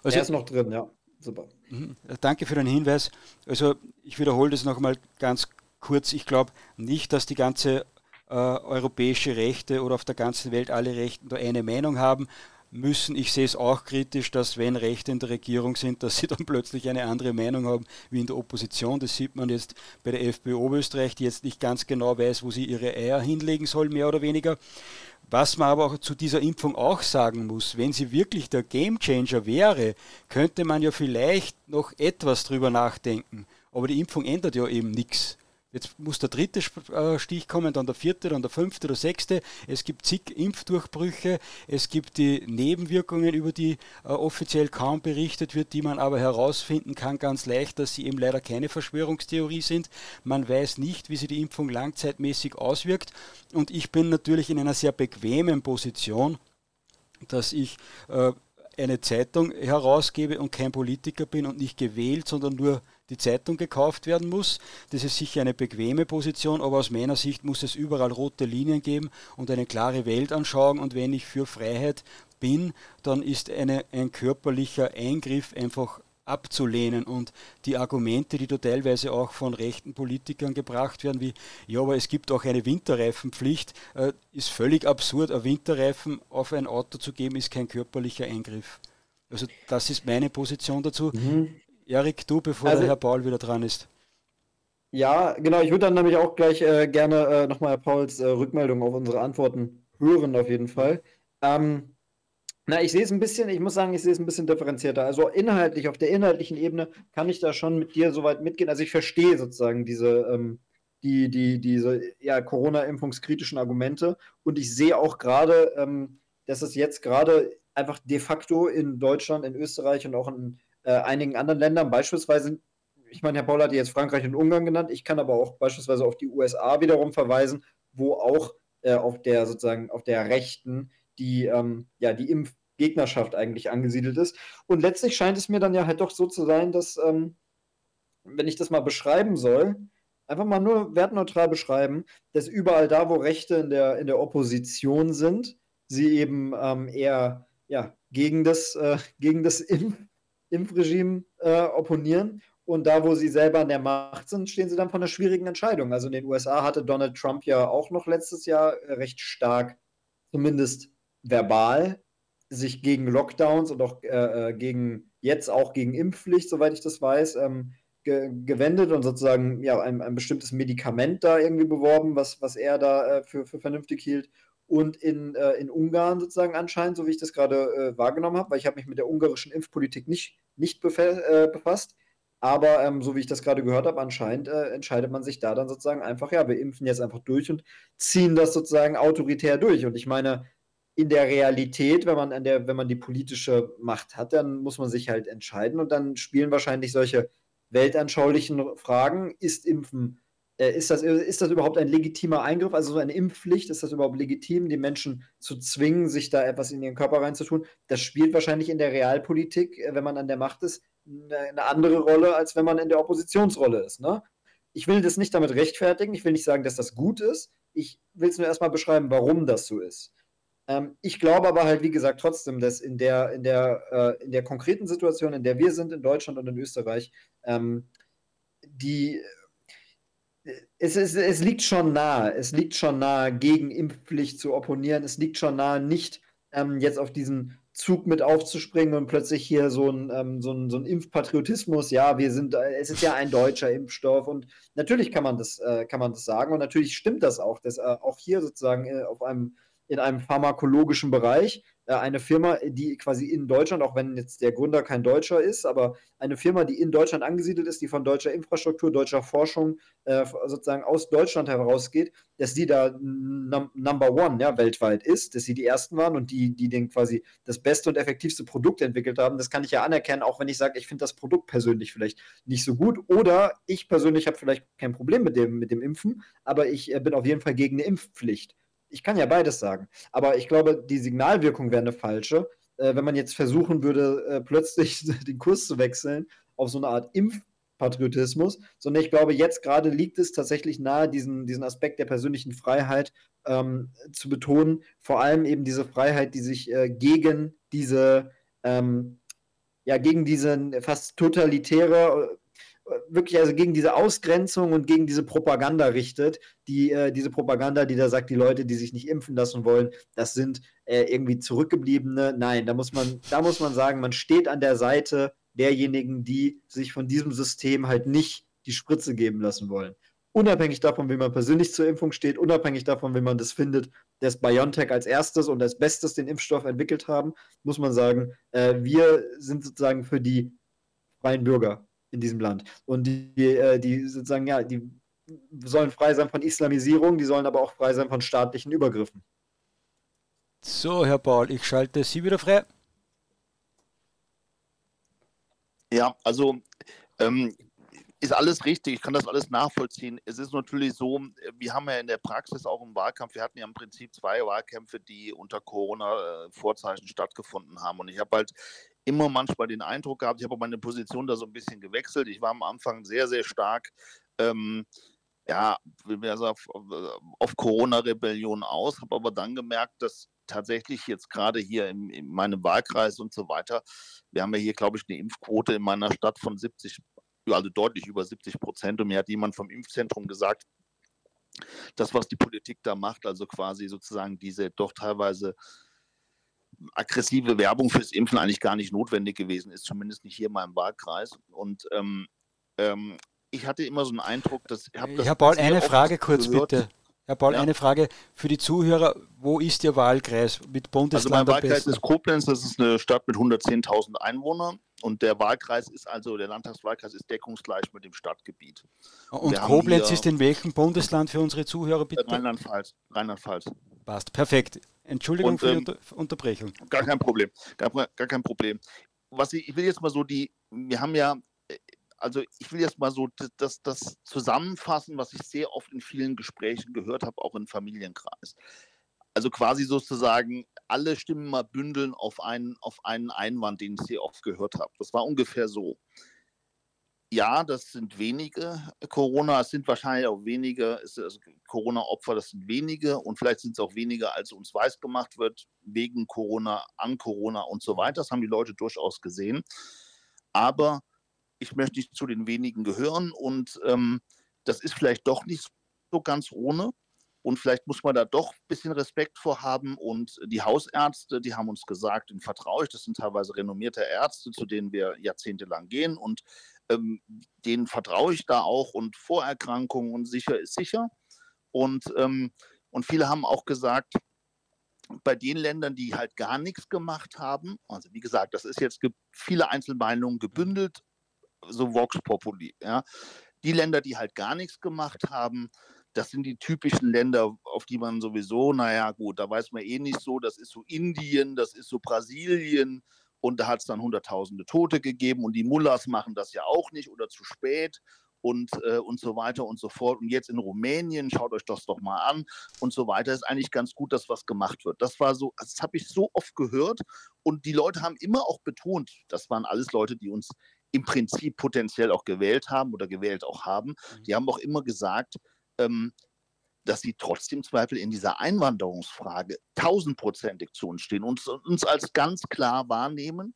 also, er ist noch drin, ja. Super. Mhm. Danke für den Hinweis. Also ich wiederhole das nochmal ganz kurz, ich glaube nicht, dass die ganze äh, europäische Rechte oder auf der ganzen Welt alle Rechten da eine Meinung haben müssen. Ich sehe es auch kritisch, dass wenn Rechte in der Regierung sind, dass sie dann plötzlich eine andere Meinung haben wie in der Opposition. Das sieht man jetzt bei der FPÖ Oberösterreich, die jetzt nicht ganz genau weiß, wo sie ihre Eier hinlegen soll, mehr oder weniger. Was man aber auch zu dieser Impfung auch sagen muss, wenn sie wirklich der Gamechanger wäre, könnte man ja vielleicht noch etwas drüber nachdenken. Aber die Impfung ändert ja eben nichts. Jetzt muss der dritte äh, Stich kommen, dann der vierte, dann der fünfte, der sechste. Es gibt zig Impfdurchbrüche, es gibt die Nebenwirkungen, über die äh, offiziell kaum berichtet wird, die man aber herausfinden kann ganz leicht, dass sie eben leider keine Verschwörungstheorie sind. Man weiß nicht, wie sich die Impfung langzeitmäßig auswirkt. Und ich bin natürlich in einer sehr bequemen Position, dass ich äh, eine Zeitung herausgebe und kein Politiker bin und nicht gewählt, sondern nur die Zeitung gekauft werden muss. Das ist sicher eine bequeme Position, aber aus meiner Sicht muss es überall rote Linien geben und eine klare Weltanschauung. Und wenn ich für Freiheit bin, dann ist eine, ein körperlicher Eingriff einfach abzulehnen. Und die Argumente, die da teilweise auch von rechten Politikern gebracht werden, wie, ja, aber es gibt auch eine Winterreifenpflicht, äh, ist völlig absurd. Ein Winterreifen auf ein Auto zu geben, ist kein körperlicher Eingriff. Also das ist meine Position dazu. Mhm. Erik, du, bevor also, der Herr Paul wieder dran ist. Ja, genau. Ich würde dann nämlich auch gleich äh, gerne äh, nochmal Herr Pauls äh, Rückmeldung auf unsere Antworten hören, auf jeden Fall. Ähm, na, ich sehe es ein bisschen, ich muss sagen, ich sehe es ein bisschen differenzierter. Also inhaltlich, auf der inhaltlichen Ebene kann ich da schon mit dir soweit mitgehen. Also ich verstehe sozusagen diese, ähm, die, die, diese ja, Corona-impfungskritischen Argumente. Und ich sehe auch gerade, ähm, dass es jetzt gerade einfach de facto in Deutschland, in Österreich und auch in äh, einigen anderen Ländern, beispielsweise, ich meine, Herr Paul hat jetzt Frankreich und Ungarn genannt, ich kann aber auch beispielsweise auf die USA wiederum verweisen, wo auch äh, auf der sozusagen auf der rechten die, ähm, ja, die Impfgegnerschaft eigentlich angesiedelt ist. Und letztlich scheint es mir dann ja halt doch so zu sein, dass, ähm, wenn ich das mal beschreiben soll, einfach mal nur wertneutral beschreiben, dass überall da, wo Rechte in der, in der Opposition sind, sie eben ähm, eher ja, gegen das, äh, gegen das Impf Impfregime äh, opponieren. Und da, wo sie selber an der Macht sind, stehen sie dann vor einer schwierigen Entscheidung. Also in den USA hatte Donald Trump ja auch noch letztes Jahr äh, recht stark, zumindest verbal sich gegen Lockdowns und auch äh, äh, gegen jetzt auch gegen Impfpflicht, soweit ich das weiß, ähm, ge gewendet und sozusagen ja ein, ein, bestimmtes Medikament da irgendwie beworben, was, was er da äh, für, für vernünftig hielt. Und in, äh, in Ungarn sozusagen anscheinend, so wie ich das gerade äh, wahrgenommen habe, weil ich habe mich mit der ungarischen Impfpolitik nicht, nicht äh, befasst. Aber ähm, so wie ich das gerade gehört habe, anscheinend entscheidet man sich da dann sozusagen einfach, ja, wir impfen jetzt einfach durch und ziehen das sozusagen autoritär durch. Und ich meine, in der Realität, wenn man, an der, wenn man die politische Macht hat, dann muss man sich halt entscheiden und dann spielen wahrscheinlich solche weltanschaulichen Fragen, ist Impfen, äh, ist, das, ist das überhaupt ein legitimer Eingriff, also so eine Impfpflicht, ist das überhaupt legitim, die Menschen zu zwingen, sich da etwas in ihren Körper reinzutun? Das spielt wahrscheinlich in der Realpolitik, äh, wenn man an der Macht ist, eine andere Rolle, als wenn man in der Oppositionsrolle ist. Ne? Ich will das nicht damit rechtfertigen, ich will nicht sagen, dass das gut ist, ich will es nur erstmal beschreiben, warum das so ist. Ähm, ich glaube aber halt, wie gesagt, trotzdem, dass in der, in, der, äh, in der konkreten Situation, in der wir sind in Deutschland und in Österreich, ähm, die es, es, es liegt schon nahe, es liegt schon nahe, gegen Impfpflicht zu opponieren. Es liegt schon nahe, nicht ähm, jetzt auf diesen Zug mit aufzuspringen und plötzlich hier so ein, ähm, so ein, so ein Impfpatriotismus, ja, wir sind, äh, es ist ja ein deutscher Impfstoff und natürlich kann man das, äh, kann man das sagen und natürlich stimmt das auch, dass äh, auch hier sozusagen äh, auf einem in einem pharmakologischen Bereich. Äh, eine Firma, die quasi in Deutschland, auch wenn jetzt der Gründer kein Deutscher ist, aber eine Firma, die in Deutschland angesiedelt ist, die von deutscher Infrastruktur, deutscher Forschung äh, sozusagen aus Deutschland herausgeht, dass die da num Number One ja, weltweit ist, dass sie die Ersten waren und die, die den quasi das beste und effektivste Produkt entwickelt haben. Das kann ich ja anerkennen, auch wenn ich sage, ich finde das Produkt persönlich vielleicht nicht so gut. Oder ich persönlich habe vielleicht kein Problem mit dem, mit dem Impfen, aber ich äh, bin auf jeden Fall gegen eine Impfpflicht ich kann ja beides sagen. Aber ich glaube, die Signalwirkung wäre eine falsche, äh, wenn man jetzt versuchen würde, äh, plötzlich den Kurs zu wechseln auf so eine Art Impfpatriotismus, sondern ich glaube, jetzt gerade liegt es tatsächlich nahe, diesen, diesen Aspekt der persönlichen Freiheit ähm, zu betonen. Vor allem eben diese Freiheit, die sich äh, gegen diese, ähm, ja, gegen diese fast totalitäre wirklich also gegen diese Ausgrenzung und gegen diese Propaganda richtet, die äh, diese Propaganda, die da sagt, die Leute, die sich nicht impfen lassen wollen, das sind äh, irgendwie zurückgebliebene. Nein, da muss man, da muss man sagen, man steht an der Seite derjenigen, die sich von diesem System halt nicht die Spritze geben lassen wollen. Unabhängig davon, wie man persönlich zur Impfung steht, unabhängig davon, wie man das findet, dass BioNTech als erstes und als bestes den Impfstoff entwickelt haben, muss man sagen, äh, wir sind sozusagen für die freien Bürger in diesem Land. Und die, äh, die sozusagen, ja, die sollen frei sein von Islamisierung, die sollen aber auch frei sein von staatlichen Übergriffen. So, Herr Paul, ich schalte Sie wieder frei. Ja, also ähm, ist alles richtig, ich kann das alles nachvollziehen. Es ist natürlich so, wir haben ja in der Praxis auch im Wahlkampf, wir hatten ja im Prinzip zwei Wahlkämpfe, die unter Corona-Vorzeichen stattgefunden haben. Und ich habe halt immer manchmal den Eindruck gehabt, ich habe meine Position da so ein bisschen gewechselt. Ich war am Anfang sehr, sehr stark, ähm, ja, auf, auf Corona-Rebellion aus, habe aber dann gemerkt, dass tatsächlich jetzt gerade hier in, in, meinem Wahlkreis und so weiter, wir haben ja hier, glaube ich, eine Impfquote in meiner Stadt von 70, also deutlich über 70 Prozent. Und mir hat jemand vom Impfzentrum gesagt, das, was die Politik da macht, also quasi sozusagen diese doch teilweise aggressive Werbung fürs Impfen eigentlich gar nicht notwendig gewesen ist, zumindest nicht hier in meinem Wahlkreis. Und ähm, ähm, ich hatte immer so einen Eindruck, dass. Ich habe Herr Paul, eine Frage kurz gehört. bitte. Herr Paul, ja. eine Frage für die Zuhörer. Wo ist Ihr Wahlkreis mit Bundesland? Also mein Wahlkreis ist Koblenz, das ist eine Stadt mit 110.000 Einwohnern und der Wahlkreis ist also, der Landtagswahlkreis ist deckungsgleich mit dem Stadtgebiet. Und Wir Koblenz ist in welchem Bundesland für unsere Zuhörer bitte? Rheinland-Pfalz. Rheinland-Pfalz. Passt, perfekt. Entschuldigung und, für die ähm, Unterbrechung. Gar kein Problem, gar, gar kein Problem. Was ich, ich will jetzt mal so die, wir haben ja also ich will jetzt mal so das, das zusammenfassen, was ich sehr oft in vielen Gesprächen gehört habe, auch im Familienkreis. Also quasi sozusagen alle Stimmen mal bündeln auf einen, auf einen Einwand, den ich sehr oft gehört habe. Das war ungefähr so. Ja, das sind wenige Corona, es sind wahrscheinlich auch wenige also Corona-Opfer, das sind wenige und vielleicht sind es auch weniger, als uns weiß gemacht wird, wegen Corona, an Corona und so weiter. Das haben die Leute durchaus gesehen. Aber ich möchte nicht zu den wenigen gehören und ähm, das ist vielleicht doch nicht so ganz ohne. Und vielleicht muss man da doch ein bisschen Respekt vor haben. Und die Hausärzte, die haben uns gesagt, den vertraue ich, das sind teilweise renommierte Ärzte, zu denen wir jahrzehntelang gehen. Und ähm, denen vertraue ich da auch. Und Vorerkrankungen und sicher ist sicher. Und, ähm, und viele haben auch gesagt, bei den Ländern, die halt gar nichts gemacht haben, also wie gesagt, das ist jetzt viele Einzelmeinungen gebündelt, so Vox Populi. Ja. Die Länder, die halt gar nichts gemacht haben, das sind die typischen Länder, auf die man sowieso, naja, gut, da weiß man eh nicht so, das ist so Indien, das ist so Brasilien und da hat es dann hunderttausende Tote gegeben und die Mullahs machen das ja auch nicht oder zu spät und, äh, und so weiter und so fort. Und jetzt in Rumänien, schaut euch das doch mal an und so weiter, ist eigentlich ganz gut, dass was gemacht wird. Das war so, das habe ich so oft gehört und die Leute haben immer auch betont, das waren alles Leute, die uns im Prinzip potenziell auch gewählt haben oder gewählt auch haben, mhm. die haben auch immer gesagt, ähm, dass sie trotzdem Zweifel in dieser Einwanderungsfrage tausendprozentig zu uns stehen und uns als ganz klar wahrnehmen.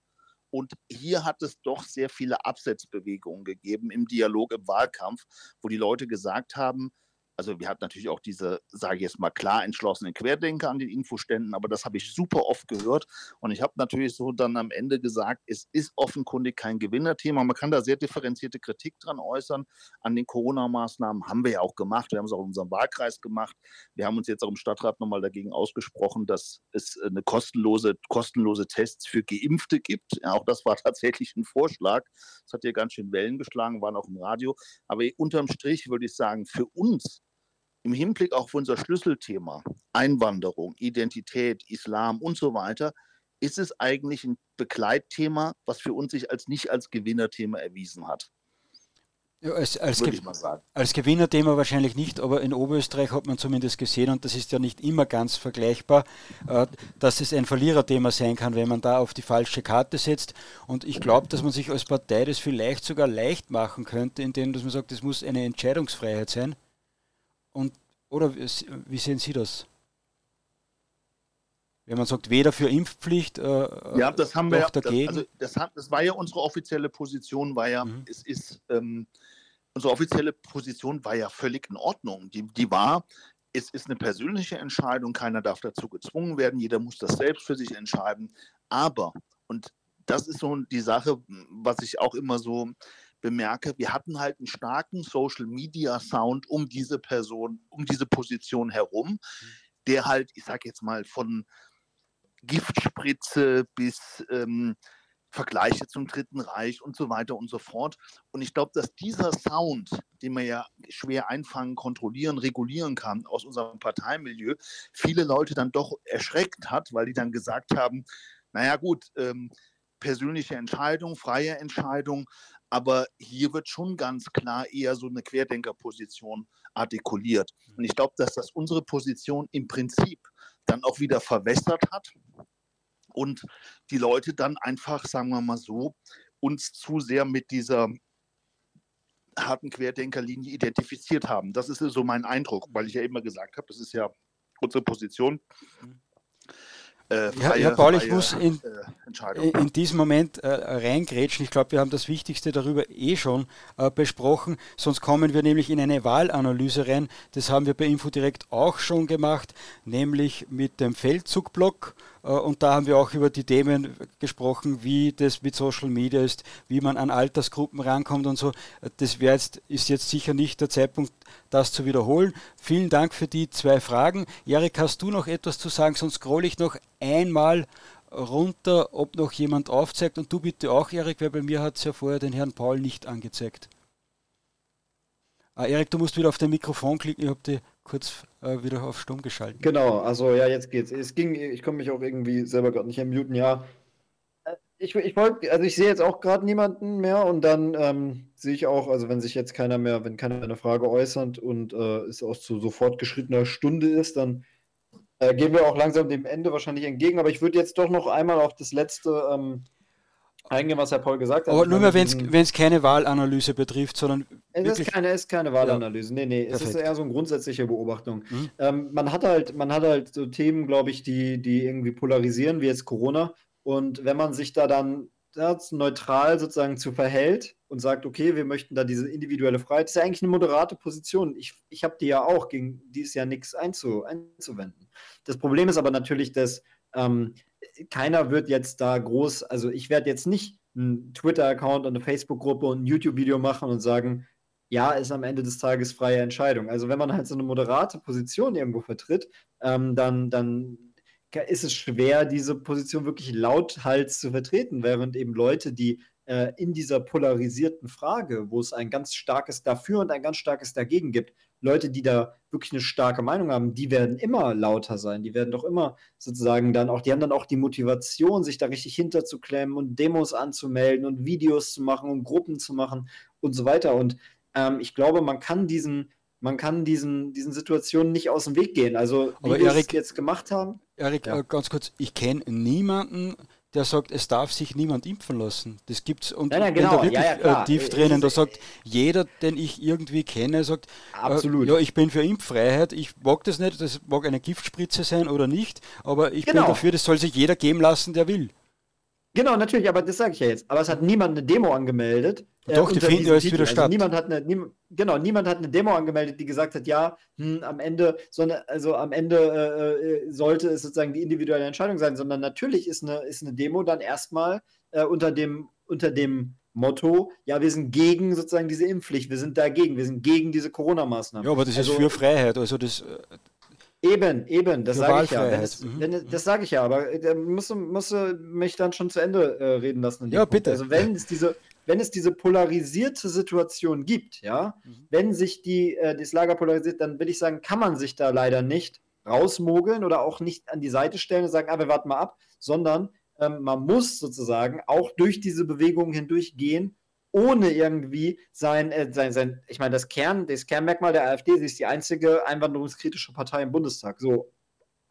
Und hier hat es doch sehr viele Absetzbewegungen gegeben im Dialog, im Wahlkampf, wo die Leute gesagt haben, also wir hatten natürlich auch diese, sage ich jetzt mal, klar entschlossenen Querdenker an den Infoständen, aber das habe ich super oft gehört. Und ich habe natürlich so dann am Ende gesagt, es ist offenkundig kein Gewinnerthema. Man kann da sehr differenzierte Kritik dran äußern. An den Corona-Maßnahmen haben wir ja auch gemacht. Wir haben es auch in unserem Wahlkreis gemacht. Wir haben uns jetzt auch im Stadtrat nochmal dagegen ausgesprochen, dass es eine kostenlose, kostenlose Tests für Geimpfte gibt. Ja, auch das war tatsächlich ein Vorschlag. Das hat hier ganz schön Wellen geschlagen, waren auch im Radio. Aber unterm Strich würde ich sagen, für uns im Hinblick auf unser Schlüsselthema Einwanderung, Identität, Islam und so weiter, ist es eigentlich ein Begleitthema, was für uns sich als nicht als Gewinnerthema erwiesen hat. Ja, als, als, Ge als, Gewinnerthema wahrscheinlich nicht, aber in Oberösterreich hat man zumindest gesehen, und das ist ja nicht immer ganz vergleichbar, äh, dass es ein Verliererthema sein kann, wenn man da auf die falsche Karte setzt. Und ich glaube, dass man sich als Partei das vielleicht sogar leicht machen könnte, indem dass man sagt, es muss eine Entscheidungsfreiheit sein. Und, oder wie sehen Sie das? Wenn man sagt, weder für Impfpflicht, äh, ja, das haben wir dagegen. Das, also das, hat, das war ja unsere offizielle Position, war ja, mhm. es ist, ähm, unsere offizielle Position war ja völlig in Ordnung. Die, die war, es ist eine persönliche Entscheidung, keiner darf dazu gezwungen werden, jeder muss das selbst für sich entscheiden. Aber, und das ist so die Sache, was ich auch immer so bemerke, wir hatten halt einen starken Social Media Sound um diese Person, um diese Position herum, der halt, ich sage jetzt mal, von Giftspritze bis ähm, Vergleiche zum Dritten Reich und so weiter und so fort. Und ich glaube, dass dieser Sound, den man ja schwer einfangen, kontrollieren, regulieren kann aus unserem Parteimilieu, viele Leute dann doch erschreckt hat, weil die dann gesagt haben, naja gut, ähm, persönliche Entscheidung, freie Entscheidung, aber hier wird schon ganz klar eher so eine Querdenkerposition artikuliert. Und ich glaube, dass das unsere Position im Prinzip dann auch wieder verwässert hat und die Leute dann einfach, sagen wir mal so, uns zu sehr mit dieser harten Querdenkerlinie identifiziert haben. Das ist so mein Eindruck, weil ich ja immer gesagt habe, das ist ja unsere Position. Äh, freie, Herr Paul, ich muss in, äh, in diesem Moment äh, reingrätschen. Ich glaube, wir haben das Wichtigste darüber eh schon äh, besprochen. Sonst kommen wir nämlich in eine Wahlanalyse rein. Das haben wir bei Infodirekt auch schon gemacht, nämlich mit dem Feldzugblock. Äh, und da haben wir auch über die Themen gesprochen, wie das mit Social Media ist, wie man an Altersgruppen rankommt und so. Das jetzt, ist jetzt sicher nicht der Zeitpunkt, das zu wiederholen. Vielen Dank für die zwei Fragen. Erik, hast du noch etwas zu sagen? Sonst scroll ich noch einmal runter, ob noch jemand aufzeigt. Und du bitte auch, Erik, weil bei mir hat es ja vorher den Herrn Paul nicht angezeigt. Ah, Erik, du musst wieder auf dein Mikrofon klicken. Ich habe die kurz äh, wieder auf Stumm geschaltet. Genau, also ja, jetzt geht's. Es ging, ich komme mich auch irgendwie selber gerade nicht muten. Ja, ich, ich wollte, also ich sehe jetzt auch gerade niemanden mehr und dann ähm, sehe ich auch, also wenn sich jetzt keiner mehr, wenn keiner eine Frage äußert und äh, es auch zu sofort geschrittener Stunde ist, dann äh, gehen wir auch langsam dem Ende wahrscheinlich entgegen. Aber ich würde jetzt doch noch einmal auf das letzte ähm, eingehen, was Herr Paul gesagt hat. Aber nur mehr, wenn es keine Wahlanalyse betrifft, sondern. Es ist keine, ist keine Wahlanalyse. Ja. Nee, nee, Perfekt. es ist eher so eine grundsätzliche Beobachtung. Mhm. Ähm, man hat halt, man hat halt so Themen, glaube ich, die, die irgendwie polarisieren, wie jetzt Corona. Und wenn man sich da dann neutral sozusagen zu verhält und sagt, okay, wir möchten da diese individuelle Freiheit, das ist ja eigentlich eine moderate Position. Ich, ich habe die ja auch, gegen die ist ja nichts einzu, einzuwenden. Das Problem ist aber natürlich, dass ähm, keiner wird jetzt da groß, also ich werde jetzt nicht einen Twitter-Account und eine Facebook-Gruppe und ein YouTube-Video machen und sagen, ja, ist am Ende des Tages freie Entscheidung. Also wenn man halt so eine moderate Position irgendwo vertritt, ähm, dann, dann ist es schwer, diese Position wirklich lauthals zu vertreten, während eben Leute, die äh, in dieser polarisierten Frage, wo es ein ganz starkes Dafür und ein ganz starkes Dagegen gibt, Leute, die da wirklich eine starke Meinung haben, die werden immer lauter sein. Die werden doch immer sozusagen dann auch, die haben dann auch die Motivation, sich da richtig hinterzuklemmen und Demos anzumelden und Videos zu machen und Gruppen zu machen und so weiter. Und ähm, ich glaube, man kann diesen man kann diesen, diesen Situationen nicht aus dem Weg gehen. Also, wie wir es jetzt gemacht haben. Erik, ja. Äh, ganz kurz, ich kenne niemanden, der sagt, es darf sich niemand impfen lassen. Das gibt's und nein, nein, genau. wenn da wirklich ja, äh, tief drinnen, da sagt jeder, den ich irgendwie kenne, sagt, äh, Absolut. Äh, ja, ich bin für Impffreiheit, ich mag das nicht, das mag eine Giftspritze sein oder nicht, aber ich genau. bin dafür, das soll sich jeder geben lassen, der will. Genau, natürlich, aber das sage ich ja jetzt. Aber es hat niemand eine Demo angemeldet. Äh, Doch, die finden ja wieder also statt. Niemand hat eine, nie, genau, niemand hat eine Demo angemeldet, die gesagt hat, ja, hm, am Ende, sondern, also am Ende äh, äh, sollte es sozusagen die individuelle Entscheidung sein, sondern natürlich ist eine, ist eine Demo dann erstmal äh, unter dem, unter dem Motto, ja, wir sind gegen sozusagen diese Impfpflicht, wir sind dagegen, wir sind gegen diese Corona-Maßnahmen. Ja, aber das also, ist für Freiheit, also das äh, Eben, eben, das sage ich ja. Es, mhm. wenn, das sage ich ja, aber der muss, muss mich dann schon zu Ende äh, reden lassen. Ja, bitte. Also wenn es diese, wenn es diese polarisierte Situation gibt, ja, mhm. wenn sich die, äh, das Lager polarisiert, dann will ich sagen, kann man sich da leider nicht rausmogeln oder auch nicht an die Seite stellen und sagen, ah, wir warten mal ab, sondern ähm, man muss sozusagen auch durch diese Bewegungen hindurch gehen ohne irgendwie sein, äh, sein, sein ich meine, das Kern, das Kernmerkmal der AfD, sie ist die einzige einwanderungskritische Partei im Bundestag. So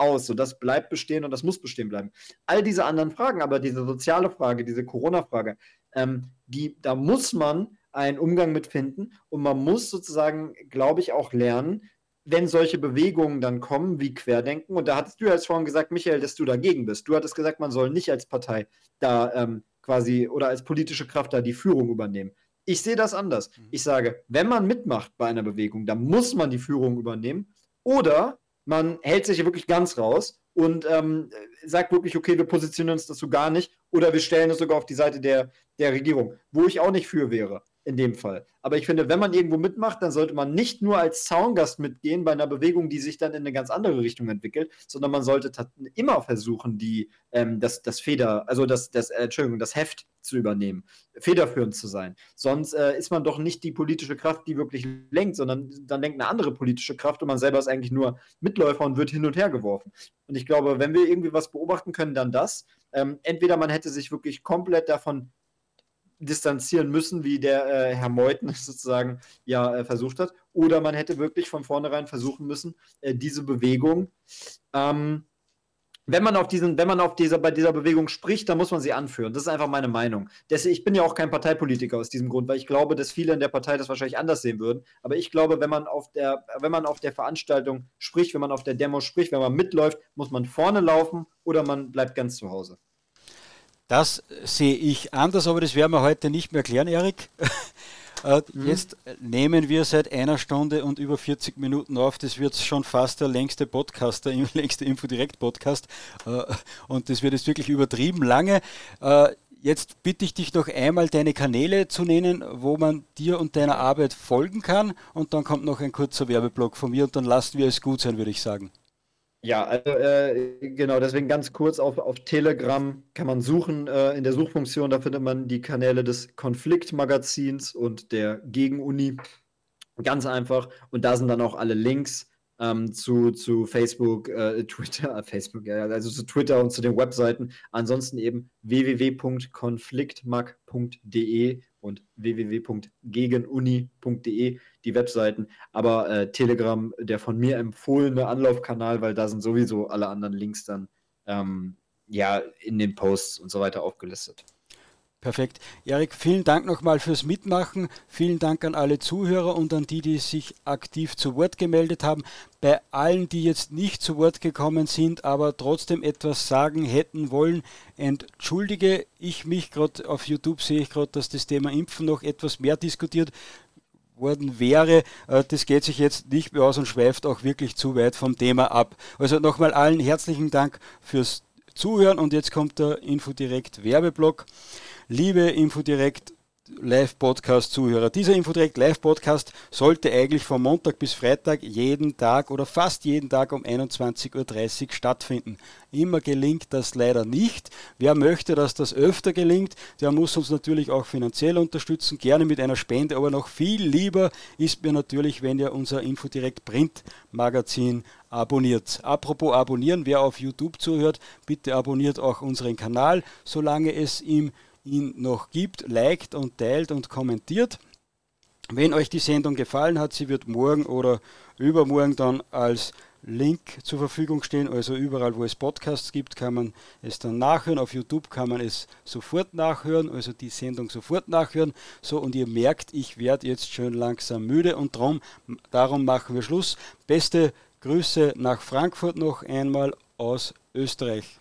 aus. So, das bleibt bestehen und das muss bestehen bleiben. All diese anderen Fragen, aber diese soziale Frage, diese Corona-Frage, ähm, die, da muss man einen Umgang mit finden und man muss sozusagen, glaube ich, auch lernen, wenn solche Bewegungen dann kommen wie Querdenken, und da hattest du ja jetzt vorhin gesagt, Michael, dass du dagegen bist. Du hattest gesagt, man soll nicht als Partei da ähm, quasi oder als politische Kraft da die Führung übernehmen. Ich sehe das anders. Mhm. Ich sage, wenn man mitmacht bei einer Bewegung, dann muss man die Führung übernehmen oder man hält sich wirklich ganz raus und ähm, sagt wirklich, okay, wir positionieren uns dazu gar nicht oder wir stellen es sogar auf die Seite der, der Regierung, wo ich auch nicht für wäre in dem Fall. Aber ich finde, wenn man irgendwo mitmacht, dann sollte man nicht nur als Zaungast mitgehen bei einer Bewegung, die sich dann in eine ganz andere Richtung entwickelt, sondern man sollte immer versuchen, die, ähm, das, das Feder, also das, das, äh, Entschuldigung, das Heft zu übernehmen, federführend zu sein. Sonst äh, ist man doch nicht die politische Kraft, die wirklich lenkt, sondern dann lenkt eine andere politische Kraft und man selber ist eigentlich nur Mitläufer und wird hin und her geworfen. Und ich glaube, wenn wir irgendwie was beobachten können, dann das. Ähm, entweder man hätte sich wirklich komplett davon distanzieren müssen, wie der äh, Herr Meuthen sozusagen ja äh, versucht hat, oder man hätte wirklich von vornherein versuchen müssen, äh, diese Bewegung ähm, wenn man auf diesen, wenn man auf dieser, bei dieser Bewegung spricht, dann muss man sie anführen. Das ist einfach meine Meinung. Deswegen, ich bin ja auch kein Parteipolitiker aus diesem Grund, weil ich glaube, dass viele in der Partei das wahrscheinlich anders sehen würden. Aber ich glaube, wenn man auf der, wenn man auf der Veranstaltung spricht, wenn man auf der Demo spricht, wenn man mitläuft, muss man vorne laufen oder man bleibt ganz zu Hause. Das sehe ich anders, aber das werden wir heute nicht mehr klären, Erik. Äh, mhm. Jetzt nehmen wir seit einer Stunde und über 40 Minuten auf. Das wird schon fast der längste Podcast, der längste Infodirect-Podcast. Äh, und das wird jetzt wirklich übertrieben lange. Äh, jetzt bitte ich dich noch einmal deine Kanäle zu nennen, wo man dir und deiner Arbeit folgen kann. Und dann kommt noch ein kurzer Werbeblock von mir und dann lassen wir es gut sein, würde ich sagen. Ja, also äh, genau, deswegen ganz kurz auf, auf Telegram kann man suchen. Äh, in der Suchfunktion, da findet man die Kanäle des Konfliktmagazins und der Gegenuni. Ganz einfach. Und da sind dann auch alle Links ähm, zu, zu Facebook, äh, Twitter, Facebook, ja, also zu Twitter und zu den Webseiten. Ansonsten eben www.konfliktmag.de und www.gegenuni.de, die Webseiten. Aber äh, Telegram, der von mir empfohlene Anlaufkanal, weil da sind sowieso alle anderen Links dann ähm, ja in den Posts und so weiter aufgelistet. Perfekt. Erik, vielen Dank nochmal fürs Mitmachen. Vielen Dank an alle Zuhörer und an die, die sich aktiv zu Wort gemeldet haben. Bei allen, die jetzt nicht zu Wort gekommen sind, aber trotzdem etwas sagen hätten wollen, entschuldige ich mich gerade. Auf YouTube sehe ich gerade, dass das Thema Impfen noch etwas mehr diskutiert worden wäre. Äh, das geht sich jetzt nicht mehr aus und schweift auch wirklich zu weit vom Thema ab. Also nochmal allen herzlichen Dank fürs Zuhören und jetzt kommt der Infodirekt Werbeblock. Liebe Infodirekt Live-Podcast-Zuhörer. Dieser Infodirect Live-Podcast sollte eigentlich von Montag bis Freitag jeden Tag oder fast jeden Tag um 21.30 Uhr stattfinden. Immer gelingt das leider nicht. Wer möchte, dass das öfter gelingt, der muss uns natürlich auch finanziell unterstützen, gerne mit einer Spende, aber noch viel lieber ist mir natürlich, wenn ihr unser Infodirect Print-Magazin abonniert. Apropos abonnieren, wer auf YouTube zuhört, bitte abonniert auch unseren Kanal, solange es im ihn noch gibt, liked und teilt und kommentiert. Wenn euch die Sendung gefallen hat, sie wird morgen oder übermorgen dann als Link zur Verfügung stehen. Also überall, wo es Podcasts gibt, kann man es dann nachhören. Auf YouTube kann man es sofort nachhören, also die Sendung sofort nachhören. So, und ihr merkt, ich werde jetzt schön langsam müde und darum, darum machen wir Schluss. Beste Grüße nach Frankfurt noch einmal aus Österreich.